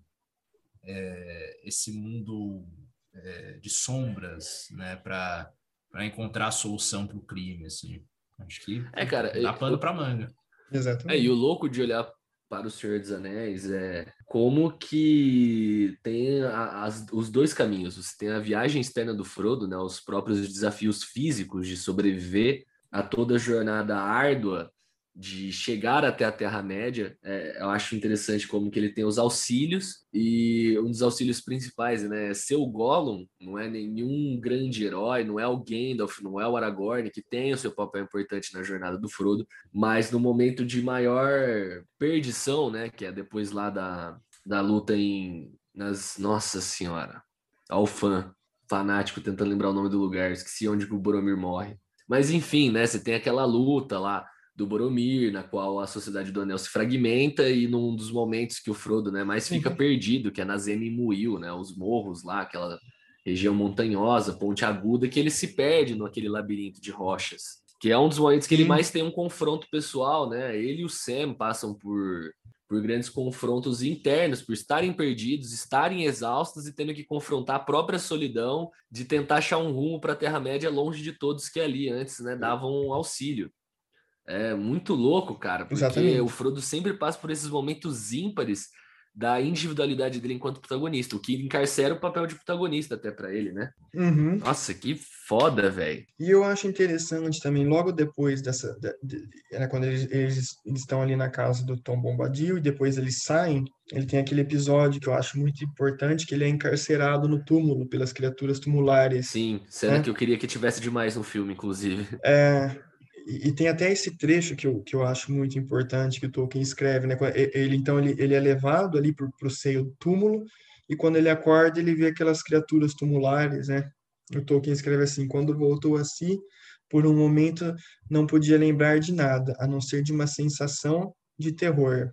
é, esse mundo é, de sombras, né, para encontrar a solução para o crime, assim. Acho que é, cara, dá pano para manga. Exatamente. É, e o louco de olhar para o Senhor dos Anéis é como que tem as, os dois caminhos. Você tem a viagem externa do Frodo, né, os próprios desafios físicos de sobreviver a toda a jornada árdua de chegar até a Terra-média, é, eu acho interessante como que ele tem os auxílios, e um dos auxílios principais, né, é ser o Gollum, não é nenhum grande herói, não é o Gandalf, não é o Aragorn, que tem o seu papel importante na jornada do Frodo, mas no momento de maior perdição, né, que é depois lá da, da luta em... Nas, nossa senhora, Alfan, fanático tentando lembrar o nome do lugar, esqueci onde o Boromir morre. Mas enfim, né, você tem aquela luta lá, do Boromir, na qual a Sociedade do Anel se fragmenta e num dos momentos que o Frodo né, mais fica uhum. perdido, que é na Zenimuil, né, os morros lá, aquela região montanhosa, ponte aguda, que ele se perde naquele labirinto de rochas, que é um dos momentos que ele mais tem um confronto pessoal, né? Ele e o Sam passam por por grandes confrontos internos, por estarem perdidos, estarem exaustos e tendo que confrontar a própria solidão de tentar achar um rumo para a Terra-média longe de todos que ali antes né, davam auxílio. É muito louco, cara, porque Exatamente. o Frodo sempre passa por esses momentos ímpares da individualidade dele enquanto protagonista, o que encarcera o papel de protagonista até para ele, né? Uhum. Nossa, que foda, velho. E eu acho interessante também, logo depois dessa, de, de, né, quando eles, eles, eles, estão ali na casa do Tom Bombadil e depois eles saem, ele tem aquele episódio que eu acho muito importante, que ele é encarcerado no túmulo pelas criaturas tumulares. Sim, cena né? que eu queria que tivesse demais no filme, inclusive. É, e, tem até esse trecho que eu, que eu acho muito importante que o Tolkien escreve, né? Ele então ele, ele é levado ali para o seio do túmulo e quando ele acorda ele vê aquelas criaturas tumulares, né? O Tolkien escreve assim: quando voltou a si, por um momento não podia lembrar de nada, a não ser de uma sensação de terror.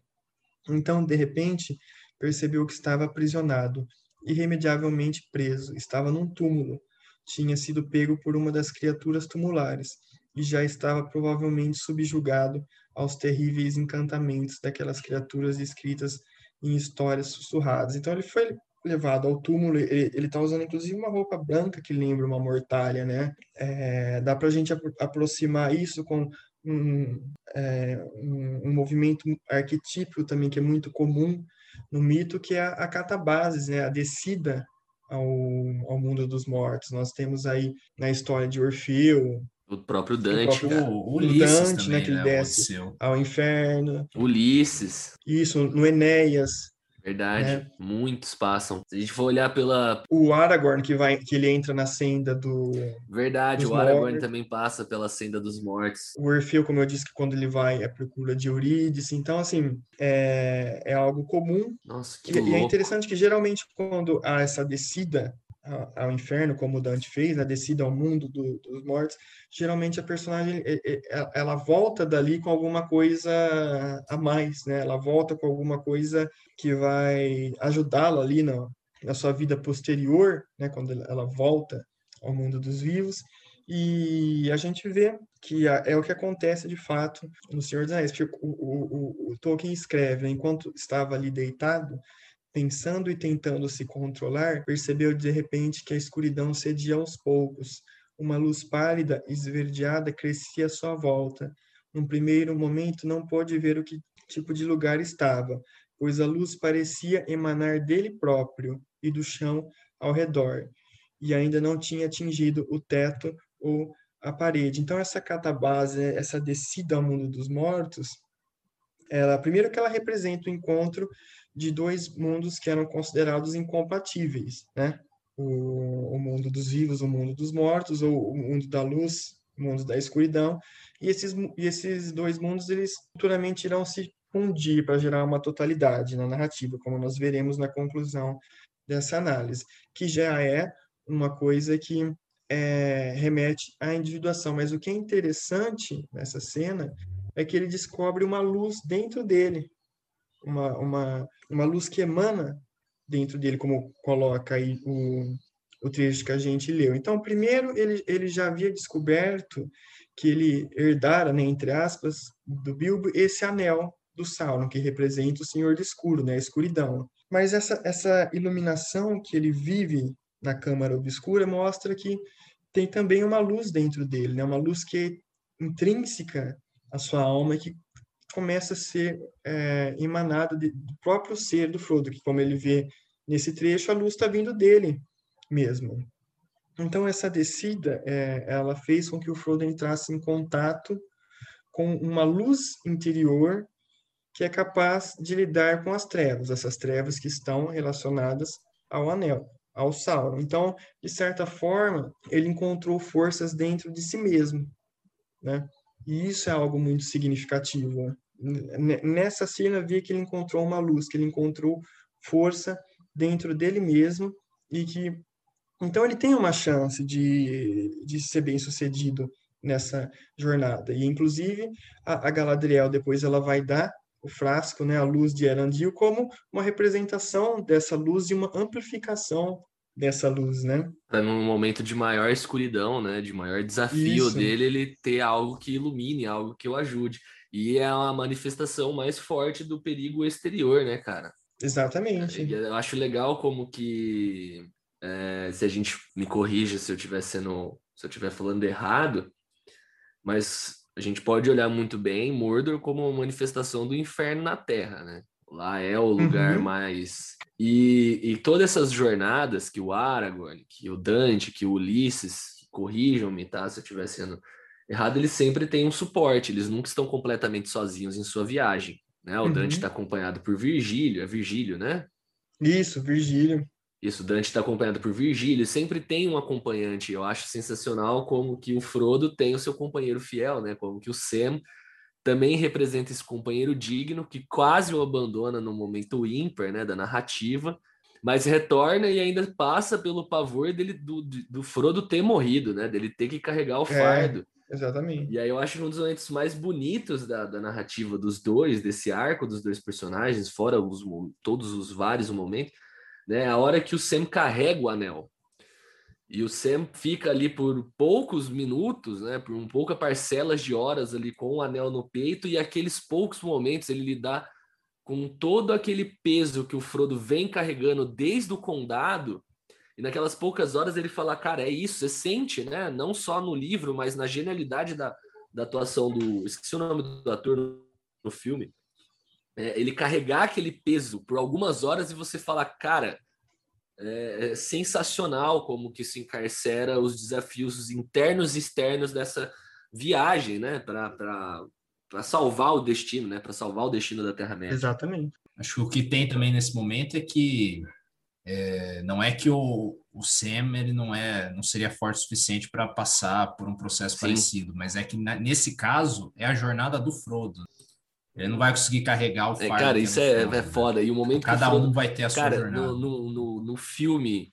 Então, de repente, percebeu que estava aprisionado, irremediavelmente preso, estava num túmulo. Tinha sido pego por uma das criaturas tumulares e já estava provavelmente subjugado aos terríveis encantamentos daquelas criaturas escritas em histórias sussurradas. Então ele foi levado ao túmulo, ele está usando inclusive uma roupa branca que lembra uma mortalha, né? É, dá para a gente aproximar isso com um, é, um, um, movimento arquetípico também que é muito comum no mito, que é a, a catabases, né? A descida ao, ao mundo dos mortos. Nós temos aí na história de Orfeu, o próprio Dante. O, próprio, o Ulisses Dante, também, né? Que ele né? desce ao inferno. Ulisses. Isso, no Enéas. Verdade, né? muitos passam. Se a gente for olhar pela. O Aragorn, que, vai, que ele entra na senda do. Verdade, o Aragorn mortos. também passa pela senda dos mortos. O Orfeu, como eu disse, que quando ele vai é procura de Eurídice. Então, assim, é, é algo comum. Nossa, que e, louco. e é interessante que geralmente quando há essa descida ao inferno, como Dante fez, a descida ao mundo do, dos mortos, geralmente a personagem ela volta dali com alguma coisa a mais, né? Ela volta com alguma coisa que vai ajudá-la ali na, na sua vida posterior, né? Quando ela volta ao mundo dos vivos. E a gente vê que é o que acontece de fato no Senhor dos Anéis. Porque o, o, o, o Tolkien escreve, né? enquanto estava ali deitado, pensando e tentando se controlar, percebeu de repente que a escuridão cedia aos poucos. Uma luz pálida, esverdeada, crescia à sua volta. Num primeiro momento, não pôde ver o que tipo de lugar estava, pois a luz parecia emanar dele próprio e do chão ao redor, e ainda não tinha atingido o teto ou a parede. Então, essa catabase, essa descida ao mundo dos mortos, ela, primeiro que ela representa o encontro de dois mundos que eram considerados incompatíveis, né? O, o, mundo dos vivos, o mundo dos mortos, ou o mundo da luz, o mundo da escuridão. E esses, e esses dois mundos, eles futuramente irão se fundir para gerar uma totalidade na narrativa, como nós veremos na conclusão dessa análise, que já é uma coisa que é, remete à individuação. Mas o que é interessante nessa cena é que ele descobre uma luz dentro dele, uma, uma, uma luz que emana dentro dele, como coloca aí o, o trecho que a gente leu. Então, primeiro, ele, ele já havia descoberto que ele herdara, né, entre aspas, do Bilbo, esse anel do Sauron, que representa o Senhor do Escuro, né, a escuridão. Mas essa, essa iluminação que ele vive na Câmara Obscura mostra que tem também uma luz dentro dele, né, uma luz que é intrínseca à sua alma, que começa a ser é, emanada de, do próprio ser do Frodo, que como ele vê nesse trecho, a luz está vindo dele mesmo. Então essa descida, é, ela fez com que o Frodo entrasse em contato com uma luz interior que é capaz de lidar com as trevas, essas trevas que estão relacionadas ao anel, ao Sauron. Então, de certa forma, ele encontrou forças dentro de si mesmo, né? E isso é algo muito significativo. Né? Nessa cena, via que ele encontrou uma luz, que ele encontrou força dentro dele mesmo e que então ele tem uma chance de, de ser bem sucedido nessa jornada. E inclusive a, a Galadriel depois ela vai dar o frasco, né, a luz de Erandil como uma representação dessa luz e uma amplificação dessa luz, né? Para num momento de maior escuridão, né, de maior desafio Isso. dele, ele ter algo que ilumine, algo que o ajude. E é a manifestação mais forte do perigo exterior, né, cara? Exatamente. Eu acho legal como que é, se a gente me corrija se eu estiver sendo, se eu estiver falando errado, mas a gente pode olhar muito bem Mordor como uma manifestação do inferno na Terra, né? Lá é o lugar uhum. mais e, e todas essas jornadas que o Aragorn, que o Dante, que o Ulisses, corrijam-me, tá? Se eu estiver sendo errado, eles sempre têm um suporte, eles nunca estão completamente sozinhos em sua viagem. Né? O uhum. Dante está acompanhado por Virgílio, é Virgílio, né? Isso, Virgílio. Isso, Dante está acompanhado por Virgílio, sempre tem um acompanhante. Eu acho sensacional como que o Frodo tem o seu companheiro fiel, né? Como que o Sam também representa esse companheiro digno que quase o abandona no momento ímpar, né, da narrativa, mas retorna e ainda passa pelo pavor dele do, do Frodo ter morrido, né? Dele ter que carregar o é. Exatamente. E aí eu acho um dos momentos mais bonitos da, da narrativa dos dois, desse arco dos dois personagens, fora os, todos os vários momentos, né? A hora que o Sam carrega o anel. E o Sam fica ali por poucos minutos, né? Por um pouca parcelas de horas ali com o anel no peito, e aqueles poucos momentos ele lidar com todo aquele peso que o Frodo vem carregando desde o condado e naquelas poucas horas ele fala, cara, é isso, você sente, né? Não só no livro, mas na genialidade da, da atuação do. Esqueci o nome do ator no, no filme. É, ele carregar aquele peso por algumas horas e você fala, cara, é, é sensacional como que se encarcera os desafios internos e externos dessa viagem, né? Para salvar o destino, né? Para salvar o destino da Terra-média. Exatamente. Acho que o que tem também nesse momento é que é, não é que o, o Sam ele não é, não seria forte o suficiente para passar por um processo Sim. parecido, mas é que na, nesse caso é a jornada do Frodo. Ele não vai conseguir carregar o é, fardo. É, cara, isso é, Frodo, é, foda. Né? E o momento cada Frodo, um vai ter a sua cara, jornada. No, no, no, no filme,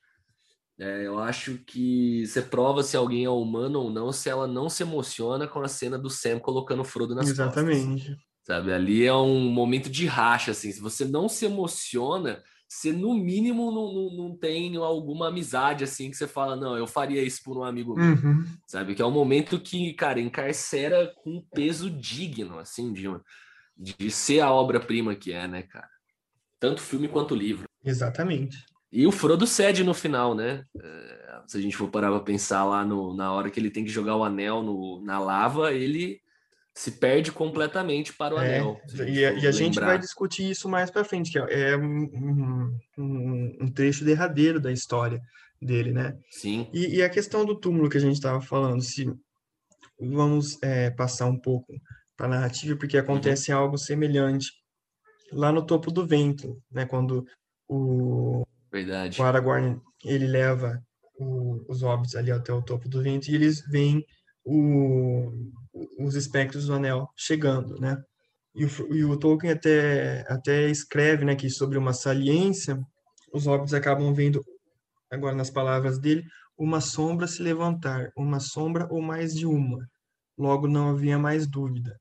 é, eu acho que você prova se alguém é humano ou não se ela não se emociona com a cena do Sam colocando o Frodo nas Exatamente. Costas, sabe? Ali é um momento de racha, assim. Se você não se emociona, você no mínimo não, não, não, tem alguma amizade assim que você fala, não, eu faria isso por um amigo meu, uhum. sabe? Que é um momento que, cara, encarcera com um peso digno, assim, de, de ser a obra-prima que é, né, cara? Tanto filme quanto livro. Exatamente. E o Frodo cede no final, né? É, se a gente for parar pra pensar lá no, na hora que ele tem que jogar o anel no, na lava, ele se perde completamente para o é, anel. E, e, a gente vai discutir isso mais para frente, que é, é um, um, um, trecho derradeiro da história dele, né? Sim. E, e a questão do túmulo que a gente estava falando, se vamos é, passar um pouco para a narrativa, porque acontece uhum. algo semelhante lá no topo do vento, né? Quando o, Verdade. o Aragorn ele leva o, os hobbits ali até o topo do vento e eles veem o os espectros do anel chegando, né? E o, e o, Tolkien até, até escreve né, que sobre uma saliência, os hobbits acabam vendo, agora nas palavras dele, uma sombra se levantar, uma sombra ou mais de uma. Logo não havia mais dúvida.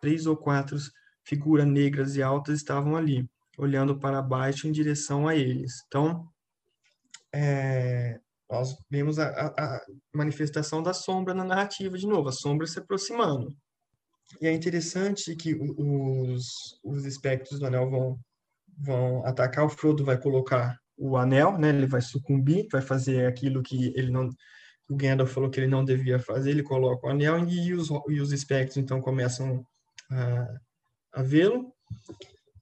Três ou quatro figuras negras e altas estavam ali, olhando para baixo em direção a eles. Então, é, nós vemos a, a, manifestação da sombra na narrativa de novo, a sombra se aproximando. E é interessante que os, os espectros do anel vão, vão atacar, o Frodo vai colocar o anel, né? ele vai sucumbir, vai fazer aquilo que ele não o Gandalf falou que ele não devia fazer, ele coloca o anel e os, e os espectros então começam a, a vê-lo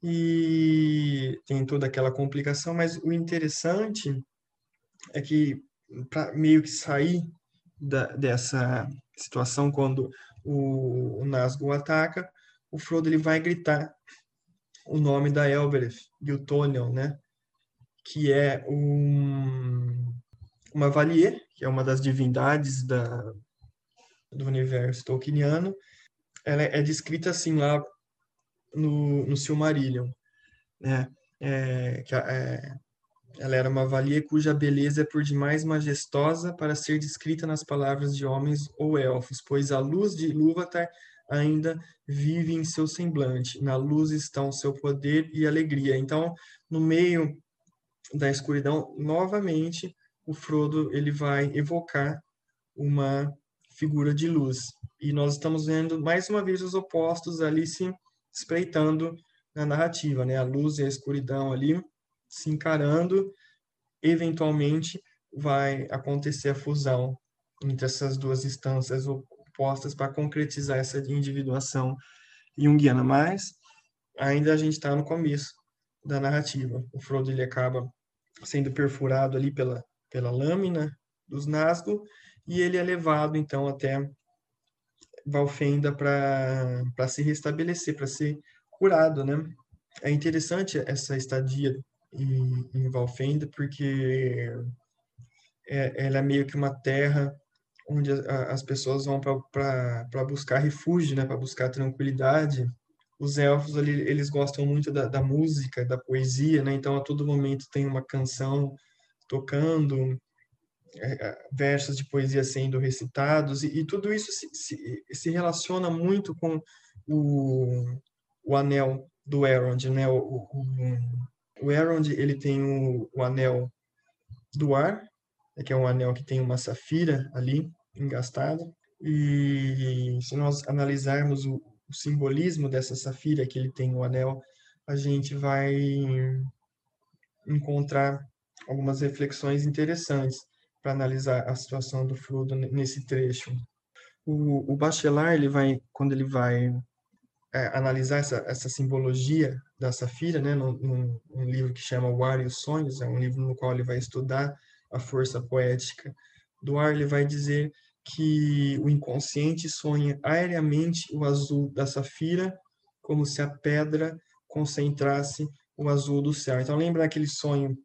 e tem toda aquela complicação, mas o interessante é que para meio que sair da, dessa situação quando o, o Nazgûl ataca, o Frodo ele vai gritar o nome da Elbereth, Giltoniel, né? Que é um, uma Valier, que é uma das divindades da, do universo tolkieniano. Ela é descrita assim lá no, no Silmarillion, né? É, que, é, ela era uma valia cuja beleza é por demais majestosa para ser descrita nas palavras de homens ou elfos, pois a luz de Ilúvatar ainda vive em seu semblante. Na luz estão seu poder e alegria. Então, no meio da escuridão, novamente, o Frodo ele vai evocar uma figura de luz. E nós estamos vendo mais uma vez os opostos ali se espreitando na narrativa, né? A luz e a escuridão ali se encarando, eventualmente vai acontecer a fusão entre essas duas instâncias opostas para concretizar essa individuação junguiana. Mas ainda a gente está no começo da narrativa. O Frodo ele acaba sendo perfurado ali pela, pela lâmina dos Nazgûl e ele é levado então até Valfenda para se restabelecer, para ser curado, né? É interessante essa estadia em, Valfenda, porque é, ela é meio que uma terra onde a, as pessoas vão para buscar refúgio, né, para buscar tranquilidade. Os elfos ali, eles gostam muito da, da música, da poesia, né? Então a todo momento tem uma canção tocando, é, é versos de poesia sendo recitados e, e tudo isso se, se, se, relaciona muito com o, o anel do Elrond, né? O, o, o Elrond, ele tem o, o anel do ar, né, que é um anel que tem uma safira ali engastada. E se nós analisarmos o, o simbolismo dessa safira que ele tem o anel, a gente vai encontrar algumas reflexões interessantes para analisar a situação do Frodo nesse trecho. O, o Bachelard, ele vai, quando ele vai é, analisar essa, essa simbologia da Safira, né, num, num, livro que chama O Ar e os Sonhos, é um livro no qual ele vai estudar a força poética do ar, ele vai dizer que o inconsciente sonha aéreamente o azul da Safira, como se a pedra concentrasse o azul do céu. Então, lembra aquele sonho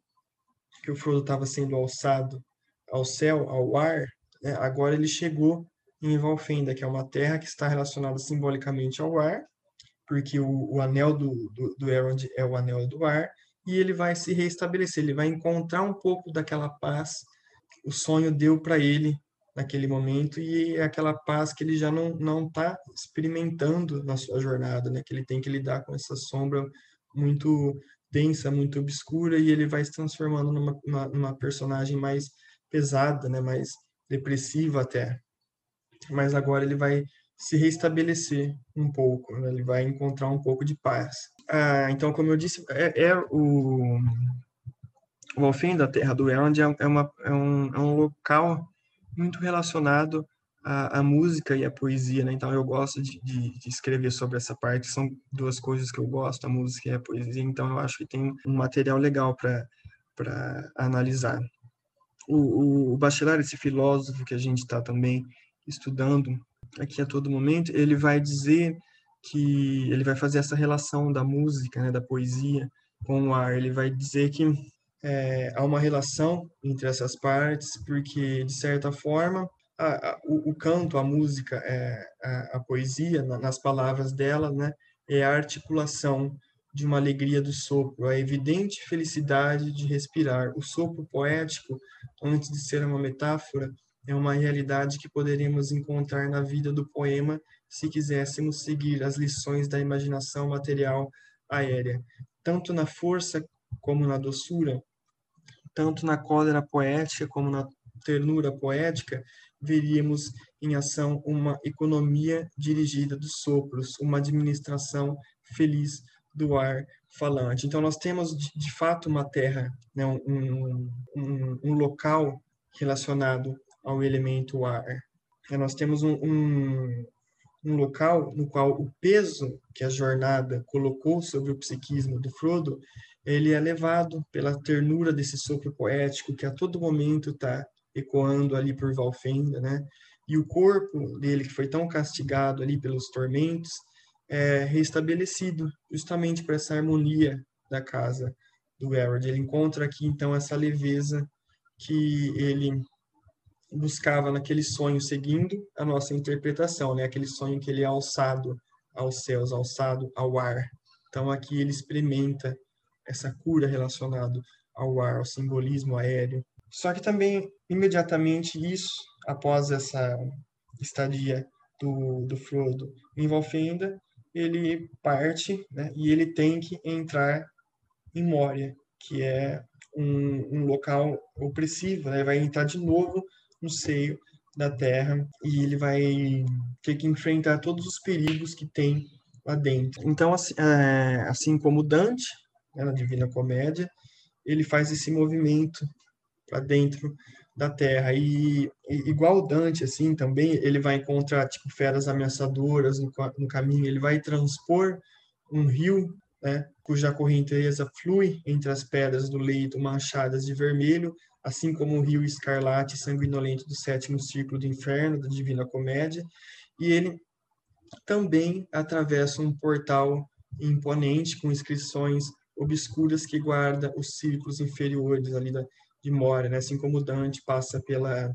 que o Frodo estava sendo alçado ao céu, ao ar? Né? Agora ele chegou em Valfenda, que é uma terra que está relacionada simbolicamente ao ar, porque o, o anel do, do, do Elrond é o anel do ar, e ele vai se restabelecer, ele vai encontrar um pouco daquela paz que o sonho deu para ele naquele momento, e é aquela paz que ele já não não está experimentando na sua jornada, né? que ele tem que lidar com essa sombra muito densa, muito obscura, e ele vai se transformando numa, numa, numa personagem mais pesada, né? mais depressiva até. Mas agora ele vai se restabelecer um pouco, né? ele vai encontrar um pouco de paz. Ah, então, como eu disse, é, é o, o Alfim da Terra do Elrond é, é, uma, é, um, é um local muito relacionado à, à, música e à poesia, né? Então, eu gosto de, de, de, escrever sobre essa parte, são duas coisas que eu gosto, a música e a poesia, então eu acho que tem um material legal para analisar. O, o, o Bachelard, esse filósofo que a gente está também estudando, aqui a todo momento, ele vai dizer que ele vai fazer essa relação da música, né, da poesia com o ar. Ele vai dizer que é, há uma relação entre essas partes, porque de certa forma a, a, o, o, canto, a música, é, a, a poesia, na, nas palavras dela, né, é a articulação de uma alegria do sopro, a evidente felicidade de respirar. O sopro poético, antes de ser uma metáfora, é uma realidade que poderíamos encontrar na vida do poema se quiséssemos seguir as lições da imaginação material aérea, tanto na força como na doçura, tanto na cólera poética como na ternura poética, veríamos em ação uma economia dirigida dos sopros, uma administração feliz do ar falante. Então, nós temos de, fato uma terra, né, um, um, um local relacionado ao elemento ar. É, nós temos um, um, um, local no qual o peso que a jornada colocou sobre o psiquismo do Frodo, ele é levado pela ternura desse sopro poético que a todo momento está ecoando ali por Valfenda, né? E o corpo dele, que foi tão castigado ali pelos tormentos, é restabelecido justamente por essa harmonia da casa do Elrond. Ele encontra aqui, então, essa leveza que ele buscava naquele sonho, seguindo a nossa interpretação, né? Aquele sonho que ele é alçado aos céus, alçado ao ar. Então, aqui ele experimenta essa cura relacionada ao ar, ao simbolismo aéreo. Só que também, imediatamente isso, após essa estadia do, do Frodo em Valfenda, ele parte né, e ele tem que entrar em Moria, que é um, um local opressivo, né? vai entrar de novo no seio da Terra e ele vai ter que enfrentar todos os perigos que tem lá dentro. Então, assim, é, assim como Dante, né, na Divina Comédia, ele faz esse movimento para dentro da Terra e, e, igual Dante assim também ele vai encontrar tipo feras ameaçadoras no, no caminho ele vai transpor um rio né, cuja correnteza flui entre as pedras do leito manchadas de vermelho assim como o rio escarlate sanguinolento do sétimo círculo do inferno da Divina Comédia e ele também atravessa um portal imponente com inscrições obscuras que guarda os círculos inferiores ali da, de Moria, né? assim como Dante passa pela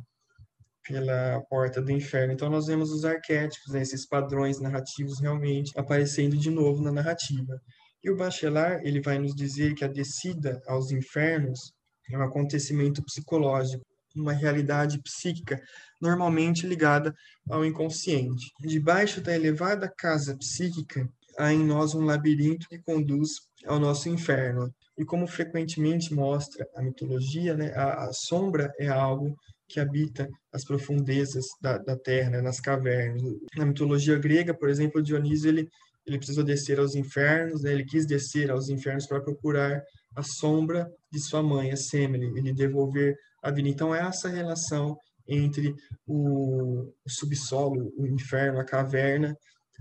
pela porta do inferno. Então nós vemos os arquétipos, né? esses padrões narrativos realmente aparecendo de novo na narrativa. E o Bachelard, ele vai nos dizer que a descida aos infernos é um acontecimento psicológico, uma realidade psíquica normalmente ligada ao inconsciente. Debaixo da elevada casa psíquica há em nós um labirinto que conduz ao nosso inferno. E como frequentemente mostra a mitologia, né, a, a sombra é algo que habita as profundezas da, da terra, né, nas cavernas. Na mitologia grega, por exemplo, Dionísio ele, ele precisou descer aos infernos, né, ele quis descer aos infernos para procurar a sombra de sua mãe, a Semele, ele devolver a vida. Então, é essa relação entre o, subsolo, o inferno, a caverna,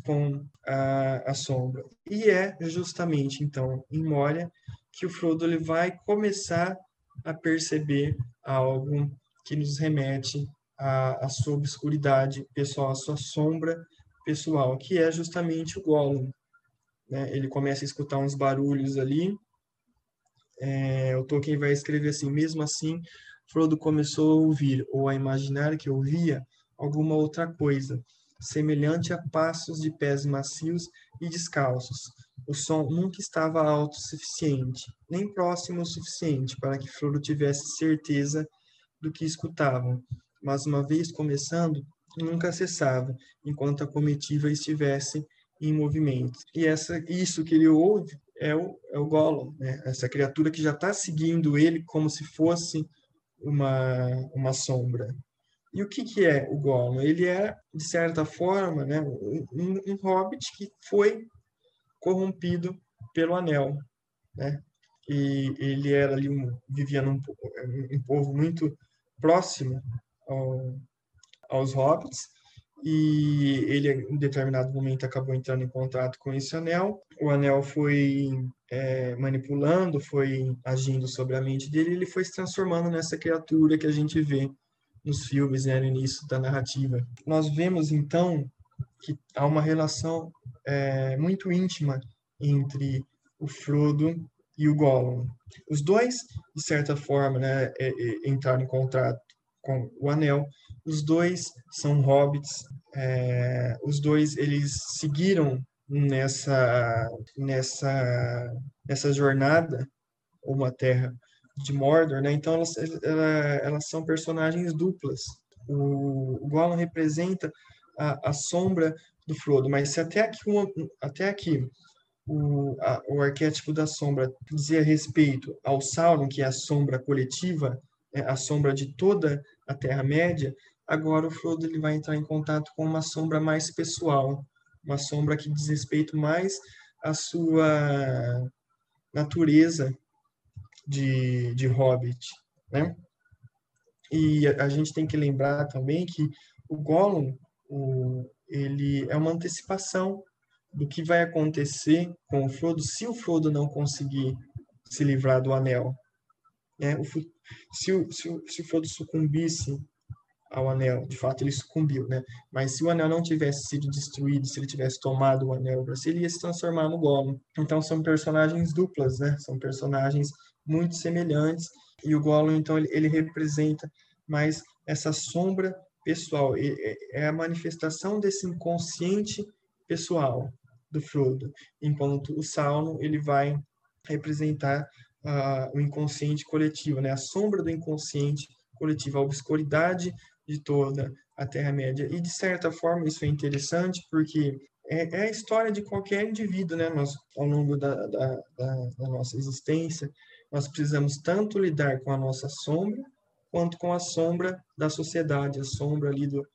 com a, a sombra. E é justamente, então, em Moria, que o Frodo ele vai começar a perceber algo que nos remete à, à sua obscuridade pessoal, à sua sombra pessoal, que é justamente o Gollum. Né? Ele começa a escutar uns barulhos ali. É, o Tolkien vai escrever assim: mesmo assim, Frodo começou a ouvir ou a imaginar que ouvia alguma outra coisa, semelhante a passos de pés macios e descalços, o som nunca estava alto o suficiente, nem próximo o suficiente para que Frodo tivesse certeza do que escutavam, mas uma vez começando, nunca cessava, enquanto a comitiva estivesse em movimento. E essa, isso que ele ouve é o, é o Gollum, né? essa criatura que já está seguindo ele como se fosse uma, uma sombra. E o que, que é o Gollum? Ele é, de certa forma, né, um, um hobbit que foi corrompido pelo anel, né? E ele era ali um, vivia num um povo muito próximo ao, aos hobbits e ele em determinado momento acabou entrando em contato com esse anel. O anel foi é, manipulando, foi agindo sobre a mente dele, ele foi se transformando nessa criatura que a gente vê nos filmes, né, no início da narrativa. Nós vemos então que há uma relação é, muito íntima entre o Frodo e o Gollum. Os dois, de certa forma, né, é, é, entraram em contato com o Anel. Os dois são hobbits. É, os dois eles seguiram nessa nessa nessa jornada uma terra de Mordor, né? Então elas, elas, elas são personagens duplas. O, o Gollum representa a, a sombra do Frodo, mas se até aqui, uma, até aqui o, a, o arquétipo da sombra dizia respeito ao Sauron, que é a sombra coletiva, é a sombra de toda a Terra-média, agora o Frodo ele vai entrar em contato com uma sombra mais pessoal, uma sombra que diz respeito mais à sua natureza de, de Hobbit, né? E a, a gente tem que lembrar também que o Gollum, o, ele é uma antecipação do que vai acontecer com o Frodo se o Frodo não conseguir se livrar do anel. Né? O, se, o, se, o, se o Frodo sucumbisse ao anel, de fato ele sucumbiu, né? Mas se o anel não tivesse sido destruído, se ele tivesse tomado o anel para si, ele ia se transformar no Gollum. Então são personagens duplas, né? São personagens muito semelhantes e o Gollum então ele, ele representa mais essa sombra pessoal, é a manifestação desse inconsciente pessoal do Frodo, enquanto o Sauron ele vai representar o inconsciente coletivo, né? A sombra do inconsciente coletivo, a obscuridade de toda a Terra-média. E, de certa forma, isso é interessante porque é, é, a história de qualquer indivíduo, né? Nós, ao longo da, da, da, da nossa existência, nós precisamos tanto lidar com a nossa sombra, quanto com a sombra da sociedade, a sombra ali do,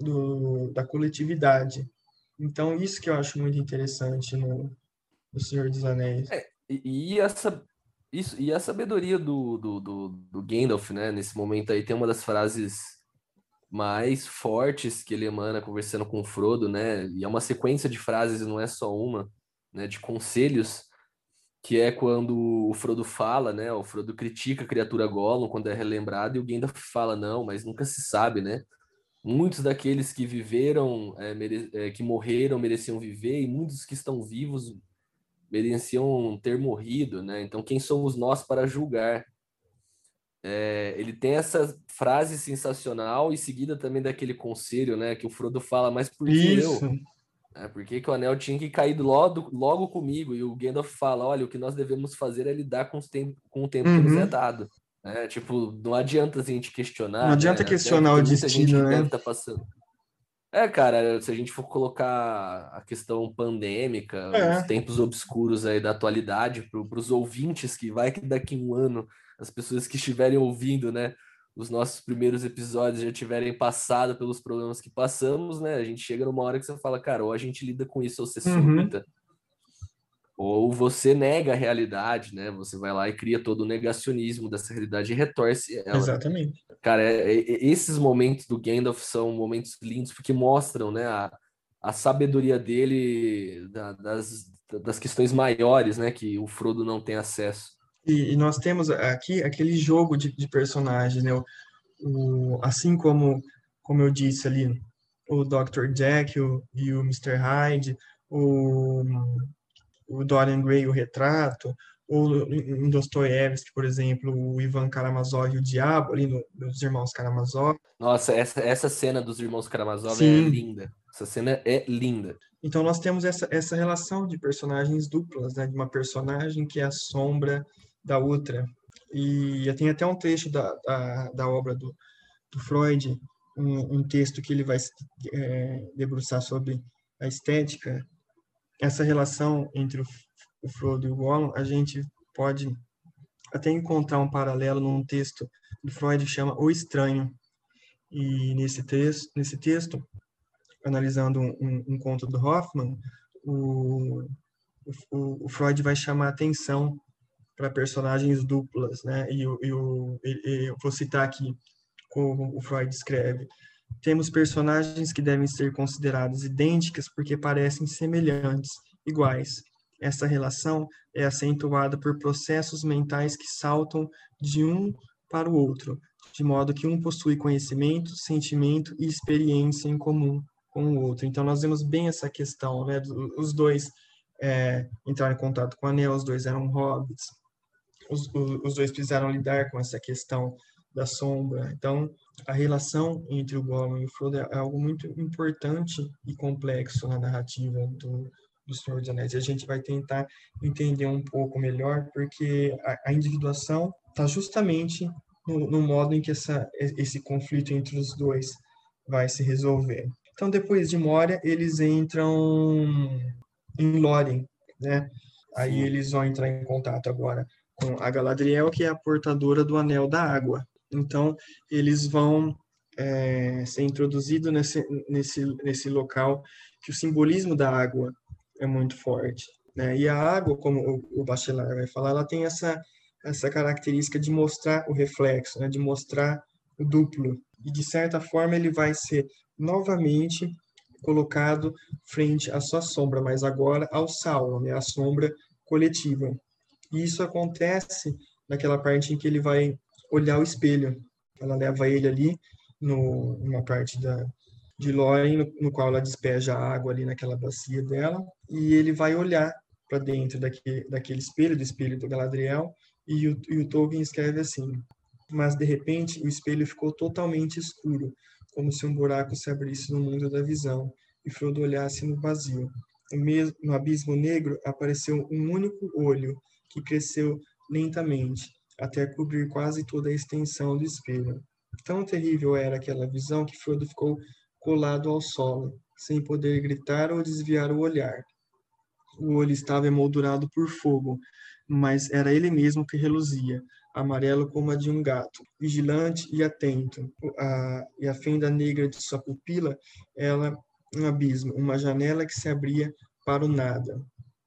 do, da coletividade. Então, isso que eu acho muito interessante no, no Senhor dos Anéis. É, e, essa, isso, e a sabedoria do, do, do, do Gandalf, né? Nesse momento aí, tem uma das frases mais fortes que ele emana conversando com o Frodo, né? E é uma sequência de frases, não é só uma, né? De conselhos, que é quando o Frodo fala, né? O Frodo critica a criatura Gollum quando é relembrado e o Gandalf fala não, mas nunca se sabe, né? Muitos daqueles que viveram, é, mere... é, que morreram mereciam viver e muitos que estão vivos mereciam ter morrido, né? Então, quem somos nós para julgar? É, ele tem essa frase sensacional e seguida também daquele conselho, né? Que o Frodo fala, mas por que eu? É, por que, que, o anel tinha que cair logo, logo comigo? E o Gandalf fala: olha, o que nós devemos fazer é lidar com, com o tempo uhum. que nos é uhum. dado. É, tipo, não adianta a gente questionar. Não adianta né? questionar o destino, né? Tá passando. É, cara, se a gente for colocar a questão pandêmica, é. os tempos obscuros aí da atualidade, para os ouvintes, que vai que daqui um ano as pessoas que estiverem ouvindo, né, os nossos primeiros episódios já tiverem passado pelos problemas que passamos, né, a gente chega numa hora que você fala, cara, ou a gente lida com isso ou você uhum. surta, ou você nega a realidade, né? Você vai lá e cria todo o negacionismo dessa realidade e retorce ela. Exatamente. Cara, é, é, esses momentos do Gandalf são momentos lindos porque mostram, né, a, a sabedoria dele da, das, das questões maiores, né, que o Frodo não tem acesso. E, e nós temos aqui aquele jogo de, de personagens, né? O, o, assim como, como eu disse ali, o Dr. Jack o, e o Mr. Hyde, o o Dorian Gray, o Retrato, ou em Dostoiévski, por exemplo, o Ivan Karamazov e o Diabo, ali no, nos Irmãos Karamazov. Nossa, essa, essa cena dos Irmãos Karamazov é Sim. é linda. Essa cena é linda. Então nós temos essa, essa relação de personagens duplas, né? De uma personagem que é a sombra da outra. E tem até um trecho da, da, da obra do, do Freud, um, um, texto que ele vai é, debruçar sobre a estética essa relação entre o, o Frodo e o Gollum, a gente pode até encontrar um paralelo num texto do Freud que chama O Estranho. E nesse texto, nesse texto analisando um, um conto do Hoffman, o, o, o, Freud vai chamar atenção para personagens duplas, né? E, e, o, e, eu vou citar aqui como o Freud escreve. Temos personagens que devem ser consideradas idênticas porque parecem semelhantes, iguais. Essa relação é acentuada por processos mentais que saltam de um para o outro, de modo que um possui conhecimento, sentimento e experiência em comum com o outro. Então, nós vemos bem essa questão, né? Os dois é, entraram em contato com o anel, os dois eram hobbits, os, os dois precisaram lidar com essa questão da sombra. Então, a relação entre o Gollum e o Frodo é algo muito importante e complexo na narrativa do, do Senhor dos Anéis. E a gente vai tentar entender um pouco melhor, porque a, a individuação está justamente no, no, modo em que essa, esse conflito entre os dois vai se resolver. Então, depois de Moria, eles entram em Lórien, né? Aí eles vão entrar em contato agora com a Galadriel, que é a portadora do Anel da Água. Então, eles vão é, ser introduzidos nesse, nesse, nesse local que o simbolismo da água é muito forte. Né? E a água, como o, o Bachelard vai falar, ela tem essa, essa característica de mostrar o reflexo, né? de mostrar o duplo. E, de certa forma, ele vai ser novamente colocado frente à sua sombra, mas agora ao Sauron, né? a sombra coletiva. E isso acontece naquela parte em que ele vai olhar o espelho. Ela leva ele ali no, numa parte da, de Lórien, no, no, qual ela despeja a água ali naquela bacia dela, e ele vai olhar para dentro daquele, daquele espelho, do espelho do Galadriel, e o, e o Tolkien escreve assim: Mas de repente o espelho ficou totalmente escuro, como se um buraco se abrisse no mundo da visão, e Frodo olhasse no vazio. No abismo negro apareceu um único olho, que cresceu lentamente, até cobrir quase toda a extensão do espelho. Tão terrível era aquela visão que Frodo ficou colado ao solo, sem poder gritar ou desviar o olhar. O olho estava emoldurado por fogo, mas era ele mesmo que reluzia, amarelo como a de um gato, vigilante e atento. A, e a fenda negra de sua pupila, ela um abismo, uma janela que se abria para o nada.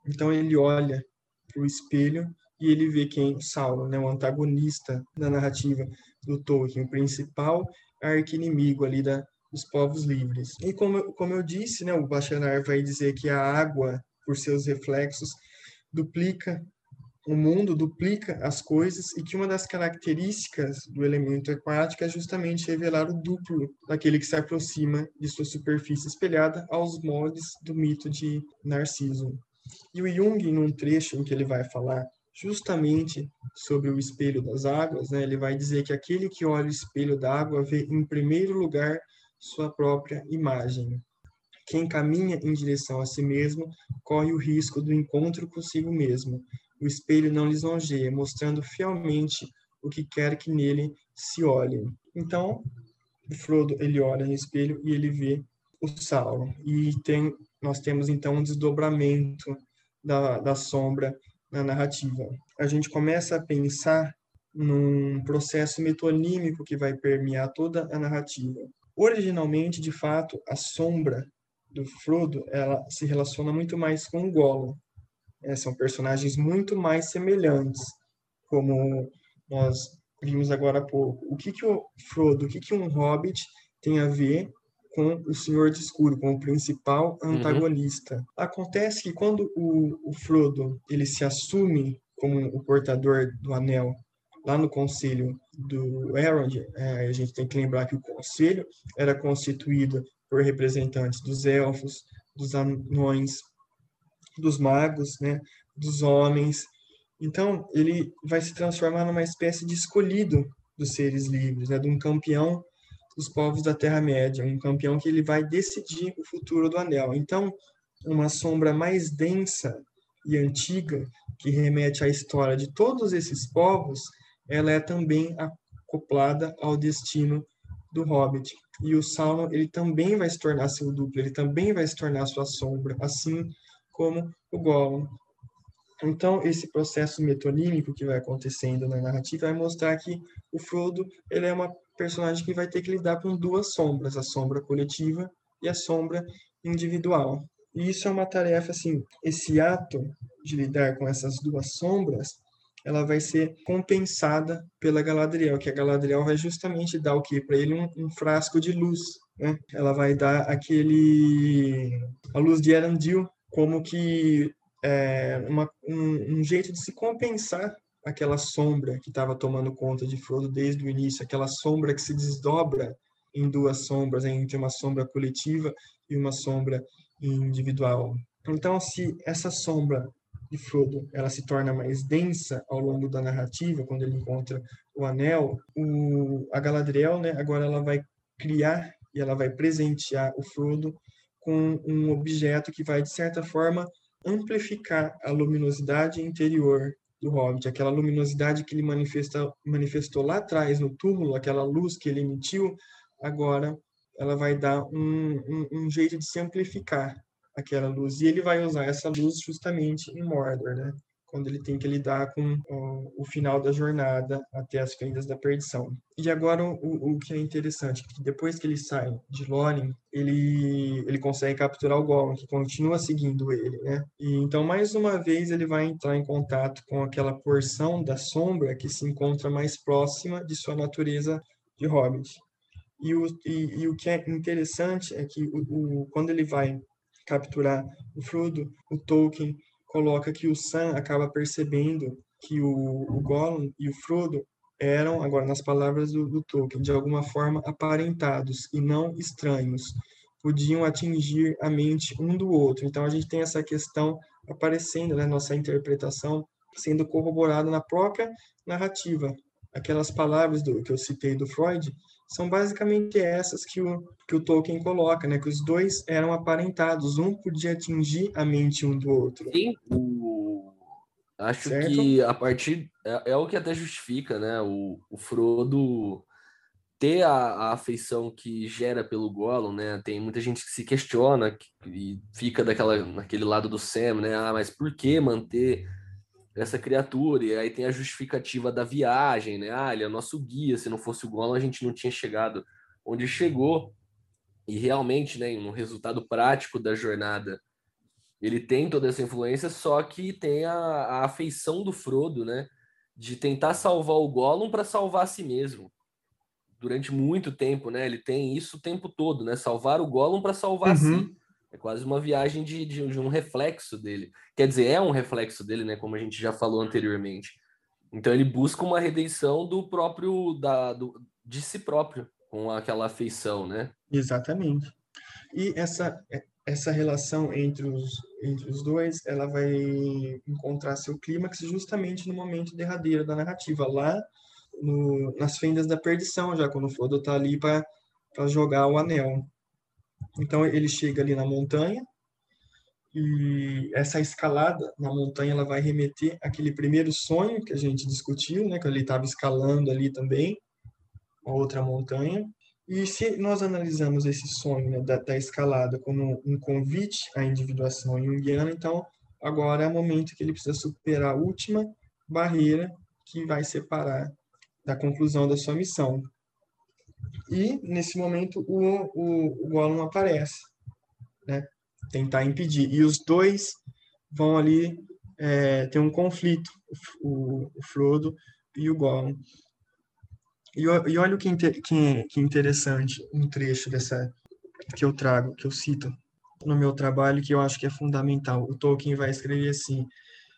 Então ele olha para o espelho e ele vê quem? Sauron, né, o antagonista da narrativa do Tolkien, o principal arqui-inimigo ali da, dos povos livres. E como, como eu disse, né, o Bachanar vai dizer que a água, por seus reflexos, duplica o mundo, duplica as coisas e que uma das características do elemento aquático é justamente revelar o duplo daquele que se aproxima de sua superfície espelhada aos moldes do mito de Narciso. E o Jung, num trecho em que ele vai falar justamente sobre o espelho das águas, né, ele vai dizer que aquele que olha o espelho da água vê em primeiro lugar sua própria imagem. Quem caminha em direção a si mesmo corre o risco do encontro consigo mesmo. O espelho não lisonjeia, mostrando fielmente o que quer que nele se olhe. Então, Frodo ele olha no espelho e ele vê o Sauron. E tem, nós temos então um desdobramento da, da sombra na narrativa. A gente começa a pensar num processo metonímico que vai permear toda a narrativa. Originalmente, de fato, a sombra do Frodo, ela se relaciona muito mais com o Gollum. É, são personagens muito mais semelhantes, como nós vimos agora há pouco. O que que o Frodo, o que que um Hobbit tem a ver com o Senhor de Escuro, com o principal uhum. antagonista. Uhum. Acontece que quando o, o Frodo ele se assume como o portador do anel lá no conselho do Elrond, é, a gente tem que lembrar que o conselho era constituído por representantes dos elfos, dos anões, dos magos, né, dos homens. Então, ele vai se transformar numa espécie de escolhido dos seres livres, né, de um campeão dos povos da Terra-média, um campeão que ele vai decidir o futuro do anel. Então, uma sombra mais densa e antiga, que remete à história de todos esses povos, ela é também acoplada ao destino do Hobbit. E o Sauron, ele também vai se tornar seu duplo, ele também vai se tornar sua sombra, assim como o Gollum. Então, esse processo metonímico que vai acontecendo na narrativa vai mostrar que o Frodo ele é uma personagem que vai ter que lidar com duas sombras, a sombra coletiva e a sombra individual. E isso é uma tarefa, assim, esse ato de lidar com essas duas sombras, ela vai ser compensada pela Galadriel, que a Galadriel vai justamente dar o quê? Para ele um, um, frasco de luz, né? Ela vai dar aquele... a luz de Erandil, como que é, uma, um, um jeito de se compensar aquela sombra que estava tomando conta de Frodo desde o início, aquela sombra que se desdobra em duas sombras, entre uma sombra coletiva e uma sombra individual. Então, se essa sombra de Frodo ela se torna mais densa ao longo da narrativa, quando ele encontra o anel, o, a Galadriel, né, agora ela vai criar e ela vai presentear o Frodo com um objeto que vai, de certa forma, amplificar a luminosidade interior do Hobbit, aquela luminosidade que ele manifesta, manifestou lá atrás no túmulo, aquela luz que ele emitiu, agora ela vai dar um, um, um jeito de se amplificar aquela luz. E ele vai usar essa luz justamente em Mordor, né? Quando ele tem que lidar com o, o final da jornada até as fendas da perdição. E agora o, o que é interessante, que depois que ele sai de Lórien, ele ele consegue capturar o Gollum, que continua seguindo ele, né? E então mais uma vez ele vai entrar em contato com aquela porção da sombra que se encontra mais próxima de sua natureza de Hobbit. E o, e, e o que é interessante é que o, o, quando ele vai capturar o Frodo, o Tolkien coloca que o Sam acaba percebendo que o, o Gollum e o Frodo eram, agora nas palavras do, do Tolkien, de alguma forma aparentados e não estranhos, podiam atingir a mente um do outro. Então a gente tem essa questão aparecendo na né, nossa interpretação, sendo corroborada na própria narrativa. Aquelas palavras do, que eu citei do Freud são basicamente essas que o, que o Tolkien coloca, né? Que os dois eram aparentados, um podia atingir a mente um do outro. Sim, o... acho certo? que a partir é, é, o que até justifica, né? O, o Frodo ter a, a, afeição que gera pelo Gollum, né? Tem muita gente que se questiona que, e fica daquela naquele lado do Sam, né? Ah, mas por que manter essa criatura, e aí tem a justificativa da viagem, né? Ah, ele é nosso guia, se não fosse o Gollum a gente não tinha chegado onde chegou. E realmente, né, no resultado prático da jornada, ele tem toda essa influência, só que tem a, a afeição do Frodo, né, de tentar salvar o Gollum para salvar a si mesmo. Durante muito tempo, né? Ele tem isso o tempo todo, né? Salvar o Gollum para salvar uhum. si. É quase uma viagem de, de, de, um reflexo dele. Quer dizer, é um reflexo dele, né? Como a gente já falou anteriormente. Então ele busca uma redenção do próprio, da, do, de si próprio, com aquela afeição, né? Exatamente. E essa, essa relação entre os, entre os dois, ela vai encontrar seu clímax justamente no momento derradeiro da narrativa, lá no, nas fendas da perdição, já quando o Frodo está ali para jogar o anel. Então ele chega ali na montanha e essa escalada na montanha ela vai remeter aquele primeiro sonho que a gente discutiu, né, que ele estava escalando ali também, a outra montanha. E se nós analisamos esse sonho né, da, da, escalada como um convite à individuação junguiana, então agora é o momento que ele precisa superar a última barreira que vai separar da conclusão da sua missão. E, nesse momento, o, o, o Gollum aparece, né? Tentar impedir. E os dois vão ali é, ter um conflito, o, o Frodo e o Gollum. E, e olha o que, que, que interessante, um trecho dessa que eu trago, que eu cito no meu trabalho, que eu acho que é fundamental. O Tolkien vai escrever assim: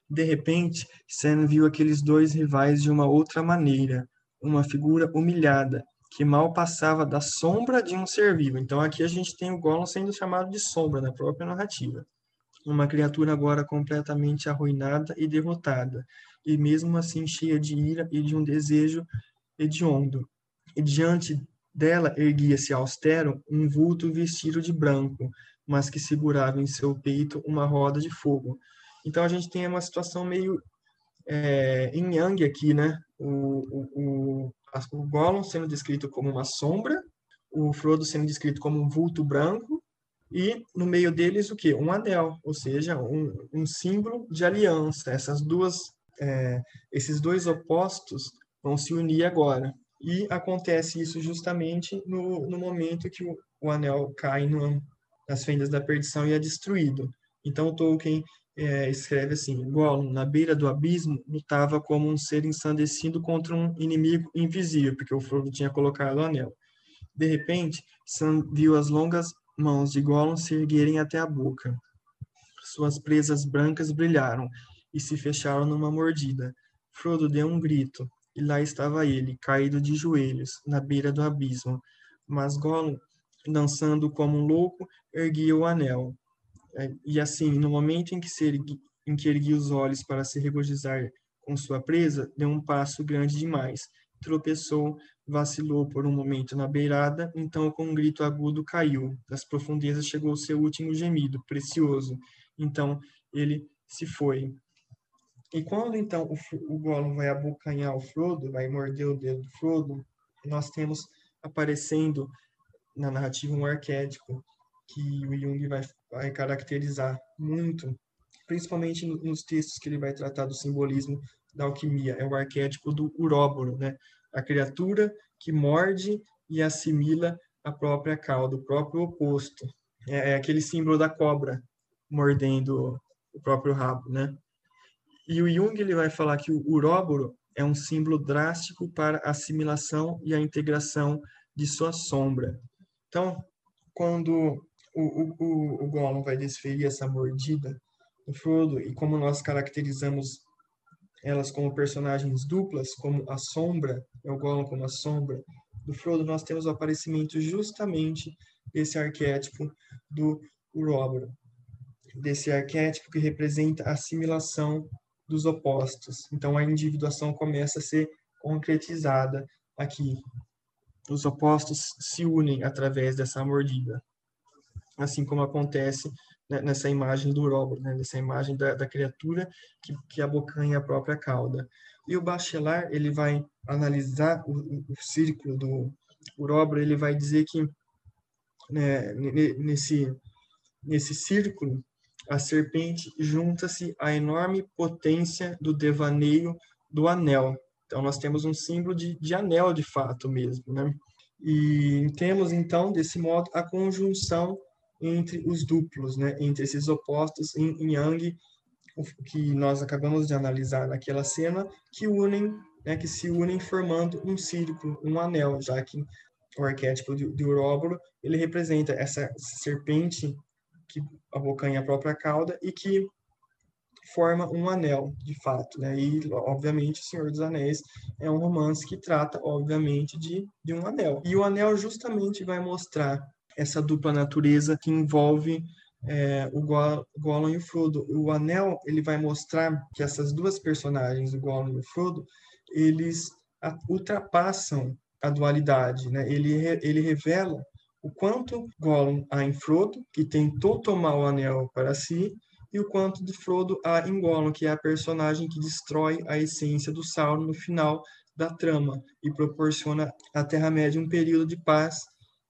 de repente, Sam viu aqueles dois rivais de uma outra maneira, uma figura humilhada, que mal passava da sombra de um ser vivo. Então aqui a gente tem o Gollum sendo chamado de sombra na própria narrativa. Uma criatura agora completamente arruinada e derrotada, e mesmo assim cheia de ira e de um desejo hediondo. E diante dela erguia-se austero um vulto vestido de branco, mas que segurava em seu peito uma roda de fogo. Então a gente tem uma situação meio é, em Yang aqui, né? O, o, Gollum sendo descrito como uma sombra, o Frodo sendo descrito como um vulto branco, e no meio deles o que? Um anel, ou seja, um, um símbolo de aliança. Essas duas, é, esses dois opostos vão se unir agora. E acontece isso justamente no, no momento que o, o anel cai no, nas fendas da perdição e é destruído. Então Tolkien é, escreve assim: Gollum, na beira do abismo, lutava como um ser ensandecido contra um inimigo invisível, porque o Frodo tinha colocado o anel. De repente, Sam viu as longas mãos de Gollum se erguerem até a boca. Suas presas brancas brilharam e se fecharam numa mordida. Frodo deu um grito, e lá estava ele, caído de joelhos, na beira do abismo. Mas Gollum, dançando como um louco, erguia o anel. É, e assim, no momento em que, se ergui, em que ergui os olhos para se regozijar com sua presa, deu um passo grande demais. Tropeçou, vacilou por um momento na beirada, então com um grito agudo caiu. Das profundezas chegou seu último gemido, precioso. Então ele se foi. E quando então o, o Gollum vai abocanhar o Frodo, vai morder o dedo do Frodo, nós temos aparecendo na narrativa um arquétipo que o Jung vai, vai caracterizar muito, principalmente nos textos que ele vai tratar do simbolismo da alquimia. É o arquétipo do uróboro, né? A criatura que morde e assimila a própria cauda, o próprio oposto. É, é aquele símbolo da cobra mordendo o próprio rabo, né? E o Jung ele vai falar que o uróboro é um símbolo drástico para a assimilação e a integração de sua sombra. Então, quando o, o, o Gollum vai desferir essa mordida no Frodo, e como nós caracterizamos elas como personagens duplas, como a sombra, é o Gollum como a sombra do Frodo, nós temos o aparecimento justamente desse arquétipo do Uroboros, desse arquétipo que representa a assimilação dos opostos. Então a individuação começa a ser concretizada aqui. Os opostos se unem através dessa mordida, assim como acontece né, nessa imagem do Uroboros, né, nessa imagem da, da criatura que, que abocanha a própria cauda. E o Bachelard, ele vai analisar o, o círculo do Uroboros, ele vai dizer que né, nesse, nesse círculo, a serpente junta-se à enorme potência do devaneio do anel. Então, nós temos um símbolo de, de anel de fato mesmo, né? E temos, então, desse modo, a conjunção entre os duplos, né, entre esses opostos em, Yang, que nós acabamos de analisar naquela cena, que unem, né, que se unem formando um círculo, um anel, já que o arquétipo de, de Uróboro, ele representa essa serpente que abocanha a própria cauda e que forma um anel, de fato, né? E, obviamente, O Senhor dos Anéis é um romance que trata, obviamente, de, de um anel. E o anel justamente vai mostrar essa dupla natureza que envolve é, o Gollum e o Frodo. O Anel ele vai mostrar que essas duas personagens, o Gollum e o Frodo, eles ultrapassam a dualidade, né? Ele ele revela o quanto Gollum há em Frodo, que tentou tomar o anel para si, e o quanto de Frodo há em Gollum, que é a personagem que destrói a essência do Sauron no final da trama e proporciona à Terra-média um período de paz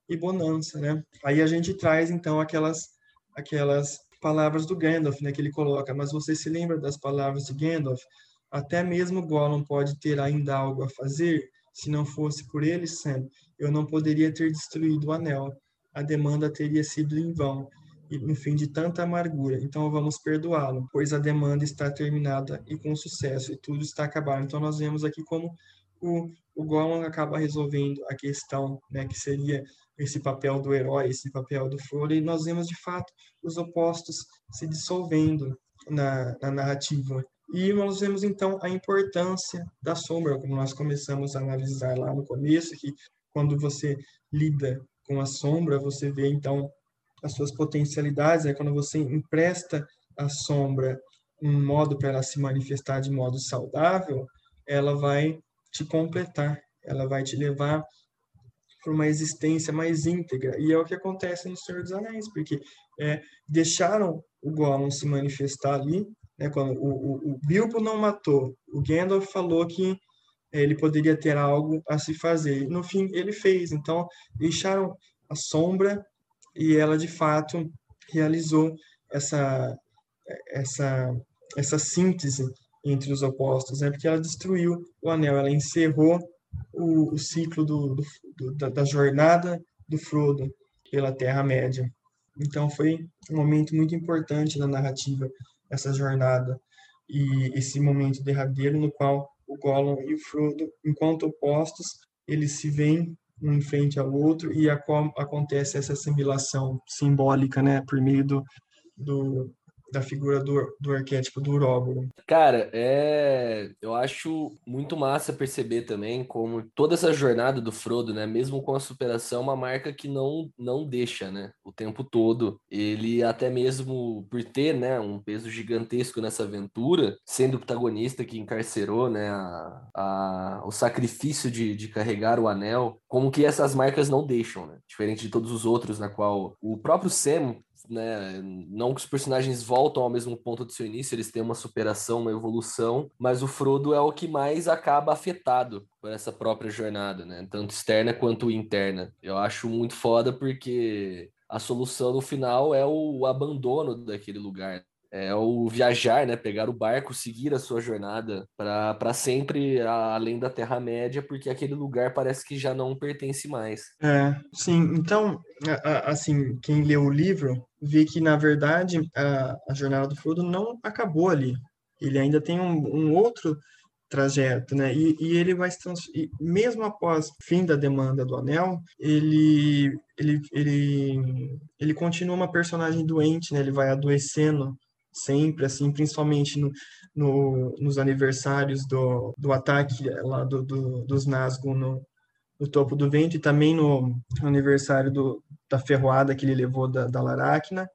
e bonança, né? Aí a gente traz então aquelas aquelas palavras do Gandalf, né, que ele coloca, mas você se lembra das palavras de Gandalf? Até mesmo Gollum pode ter ainda algo a fazer, se não fosse por ele, Sam, eu não poderia ter destruído o anel. A demanda teria sido em vão e no fim de tanta amargura. Então vamos perdoá-lo, pois a demanda está terminada e com sucesso e tudo está acabado. Então nós vemos aqui como o, o Gollum acaba resolvendo a questão, né, que seria esse papel do herói, esse papel do Frodo, e nós vemos de fato os opostos se dissolvendo na, na narrativa. E nós vemos então a importância da sombra, como nós começamos a analisar lá no começo, que quando você lida com a sombra, você vê então as suas potencialidades, é quando você empresta à sombra um modo para ela se manifestar de modo saudável, ela vai te completar, ela vai te levar para uma existência mais íntegra. E é o que acontece no Senhor dos Anéis, porque é, deixaram o Gollum se manifestar ali, né, quando o, o, o, Bilbo não matou, o Gandalf falou que é, ele poderia ter algo a se fazer. E no fim, ele fez. Então, deixaram a sombra e ela, de fato, realizou essa, essa, essa síntese entre os opostos, né? porque ela destruiu o anel, ela encerrou o, o ciclo do, do, do, da, da jornada do Frodo pela Terra-média. Então foi um momento muito importante na narrativa, essa jornada e esse momento derradeiro no qual o Gollum e o Frodo, enquanto opostos, eles se veem um em frente ao outro e a, acontece essa assimilação simbólica, né, por meio do, do, da figura do, do arquétipo do Uróboros. Cara, é, eu acho muito massa perceber também como toda essa jornada do Frodo, né, mesmo com a superação, é uma marca que não não deixa, né, o tempo todo. Ele até mesmo por ter, né, um peso gigantesco nessa aventura, sendo o protagonista que encarcerou, né, a, a, o sacrifício de, de carregar o anel, como que essas marcas não deixam, né? Diferente de todos os outros na qual o próprio Sam né? Não que os personagens voltam ao mesmo ponto do seu início, eles têm uma superação, uma evolução, mas o Frodo é o que mais acaba afetado por essa própria jornada, né? Tanto externa quanto interna. Eu acho muito foda porque a solução no final é o abandono daquele lugar é o viajar, né? Pegar o barco, seguir a sua jornada para sempre além da Terra-média, porque aquele lugar parece que já não pertence mais. É, sim. Então, assim, quem leu o livro vê que, na verdade, a, a jornada do Frodo não acabou ali. Ele ainda tem um, um outro trajeto, né? E, e ele vai se mesmo após o fim da demanda do anel, ele ele ele ele continua uma personagem doente, né? Ele vai adoecendo sempre, assim, principalmente no, no, nos aniversários do, do ataque lá do, do dos Nazgûl no, no topo do vento e também no aniversário do, da ferroada que ele levou da, da Laracna.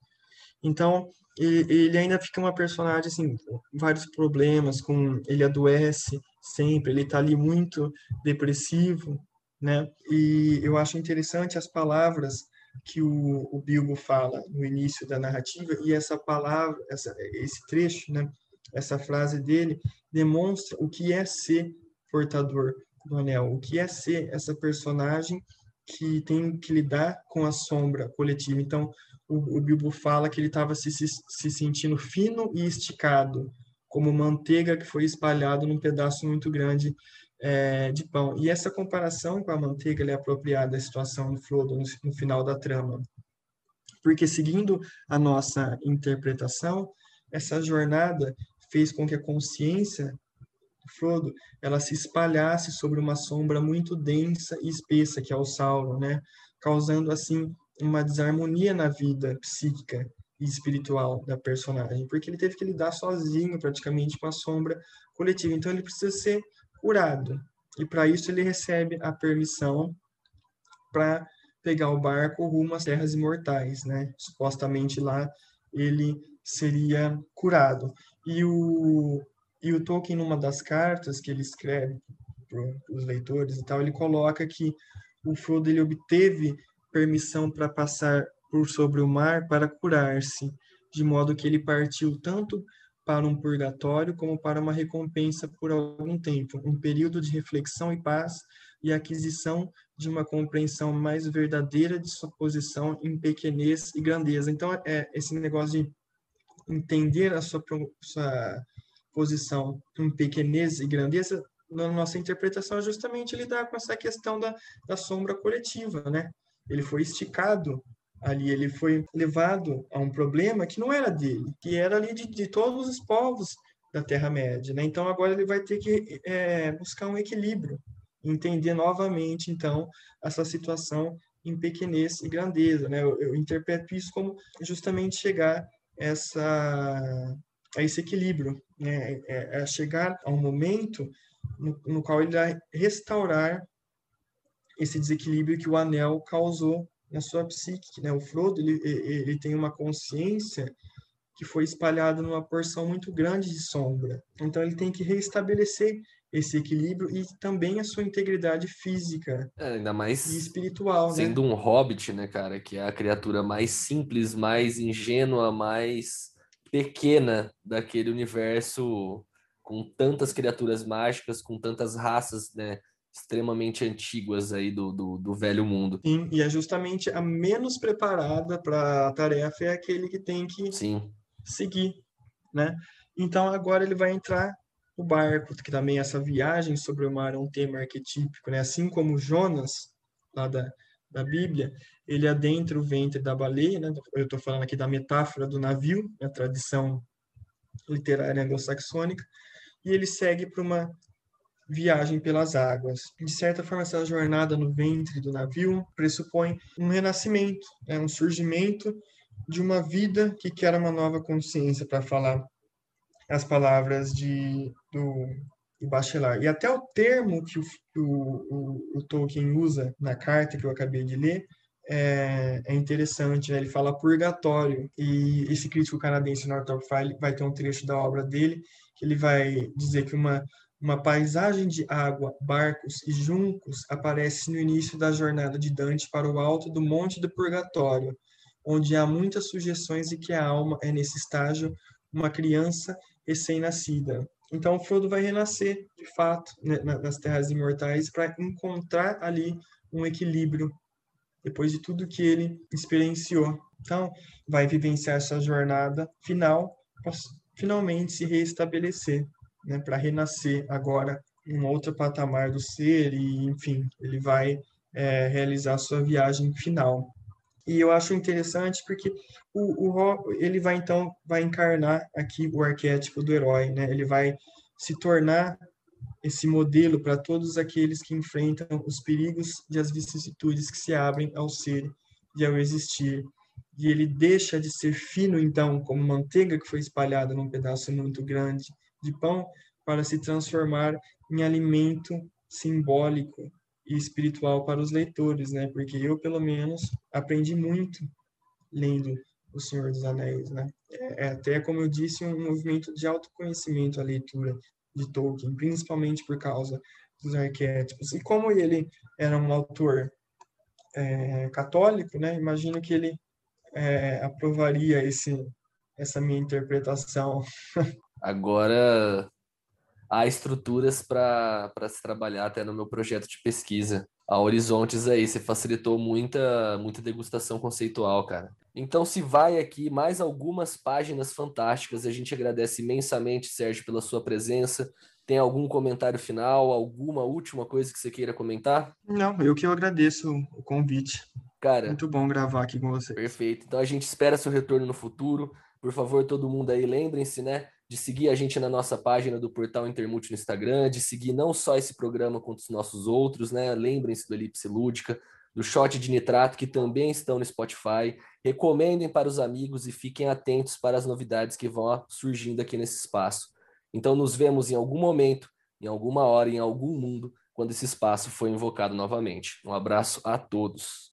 Então, ele ainda fica uma personagem, assim, vários problemas, com ele adoece sempre, ele está ali muito depressivo, né? E eu acho interessante as palavras que o, o Bilbo fala no início da narrativa e essa palavra, essa, esse trecho, né? Essa frase dele demonstra o que é ser portador do anel, o que é ser essa personagem que tem que lidar com a sombra coletiva. Então, o, o Bilbo fala que ele estava se, se, se sentindo fino e esticado, como manteiga que foi espalhado num pedaço muito grande é, de pão. E essa comparação com a manteiga é apropriada à situação do Frodo no, no final da trama. Porque, seguindo a nossa interpretação, essa jornada fez com que a consciência Frodo, ela se espalhasse sobre uma sombra muito densa e espessa, que é o Sauron, né? Causando, assim, uma desarmonia na vida psíquica e espiritual da personagem, porque ele teve que lidar sozinho, praticamente, com a sombra coletiva. Então, ele precisa ser curado. E, para isso, ele recebe a permissão para pegar o barco rumo às terras imortais, né? Supostamente lá ele seria curado. E o e o Tolkien, numa das cartas que ele escreve para os leitores e tal, ele coloca que o Frodo ele obteve permissão para passar por sobre o mar para curar-se, de modo que ele partiu tanto para um purgatório como para uma recompensa por algum tempo, um período de reflexão e paz e aquisição de uma compreensão mais verdadeira de sua posição em pequenez e grandeza. Então, é esse negócio de entender a sua, sua posição em pequenez e grandeza, na nossa interpretação é justamente lidar com essa questão da, da sombra coletiva, né? Ele foi esticado ali, ele foi levado a um problema que não era dele, que era ali de, de todos os povos da Terra-média, né? Então agora ele vai ter que é, buscar um equilíbrio, entender novamente, então, essa situação em pequenez e grandeza, né? Eu, eu interpreto isso como justamente chegar essa a esse equilíbrio? É, é chegar a um momento no, no, qual ele vai restaurar esse desequilíbrio que o anel causou na sua psique, né? O Frodo ele, ele tem uma consciência que foi espalhada numa porção muito grande de sombra. Então ele tem que reestabelecer esse equilíbrio e também a sua integridade física é, ainda mais e espiritual, né? sendo né? um hobbit, né, cara, que é a criatura mais simples, mais ingênua, mais pequena daquele universo com tantas criaturas mágicas, com tantas raças, né, extremamente antiguas aí do, do, do velho mundo. Sim, e é justamente a menos preparada para a tarefa é aquele que tem que Sim. seguir, né? Então agora ele vai entrar no barco, que também essa viagem sobre o mar é um tema arquetípico, né? Assim como Jonas, lá da, da Bíblia, ele adentra o ventre da baleia, né? eu estou falando aqui da metáfora do navio, a tradição literária anglo-saxônica, e ele segue para uma viagem pelas águas. De certa forma, essa jornada no ventre do navio pressupõe um renascimento, né? um surgimento de uma vida que quer uma nova consciência, para falar as palavras de, do, do Bachelard. E até o termo que o, o, o, Tolkien usa na carta que eu acabei de ler é, é interessante, né? ele fala purgatório, e esse crítico canadense Northrop Frye vai ter um trecho da obra dele que ele vai dizer que uma, uma paisagem de água, barcos e juncos aparece no início da jornada de Dante para o alto do Monte do Purgatório, onde há muitas sugestões de que a alma é, nesse estágio, uma criança recém-nascida. Então, Frodo vai renascer, de fato, né, nas Terras Imortais para encontrar ali um equilíbrio depois de tudo que ele experienciou. Então, vai vivenciar essa jornada final para finalmente se reestabelecer, né, para renascer agora em um outro patamar do ser e, enfim, ele vai é, realizar sua viagem final. E eu acho interessante porque o, o ele vai então vai encarnar aqui o arquétipo do herói, né? Ele vai se tornar esse modelo para todos aqueles que enfrentam os perigos e as vicissitudes que se abrem ao ser e ao existir. e ele deixa de ser fino, então, como manteiga que foi espalhada num pedaço muito grande de pão, para se transformar em alimento simbólico e espiritual para os leitores, né? Porque eu, pelo menos, aprendi muito lendo O Senhor dos Anéis, né? É, é até, como eu disse, um movimento de autoconhecimento a leitura de Tolkien, principalmente por causa dos arquétipos. E como ele era um autor é, católico, né? Imagino que ele é, aprovaria esse, essa minha interpretação. Agora, há estruturas para se trabalhar até no meu projeto de pesquisa. Há horizontes aí, você facilitou muita, muita degustação conceitual, cara. Então, se vai aqui mais algumas páginas fantásticas, a gente agradece imensamente, Sérgio, pela sua presença. Tem algum comentário final, alguma última coisa que você queira comentar? Não, eu que eu agradeço o convite. Cara, muito bom gravar aqui com você. Perfeito. Então a gente espera seu retorno no futuro. Por favor, todo mundo aí, lembrem-se, né, de seguir a gente na nossa página do Portal Intermulti no Instagram, de seguir não só esse programa quanto os nossos outros, né? Lembrem-se do Elipse Lúdica, do Shot de Nitrato, que também estão no Spotify. Recomendem para os amigos e fiquem atentos para as novidades que vão surgindo aqui nesse espaço. Então, nos vemos em algum momento, em alguma hora, em algum mundo, quando esse espaço for invocado novamente. Um abraço a todos.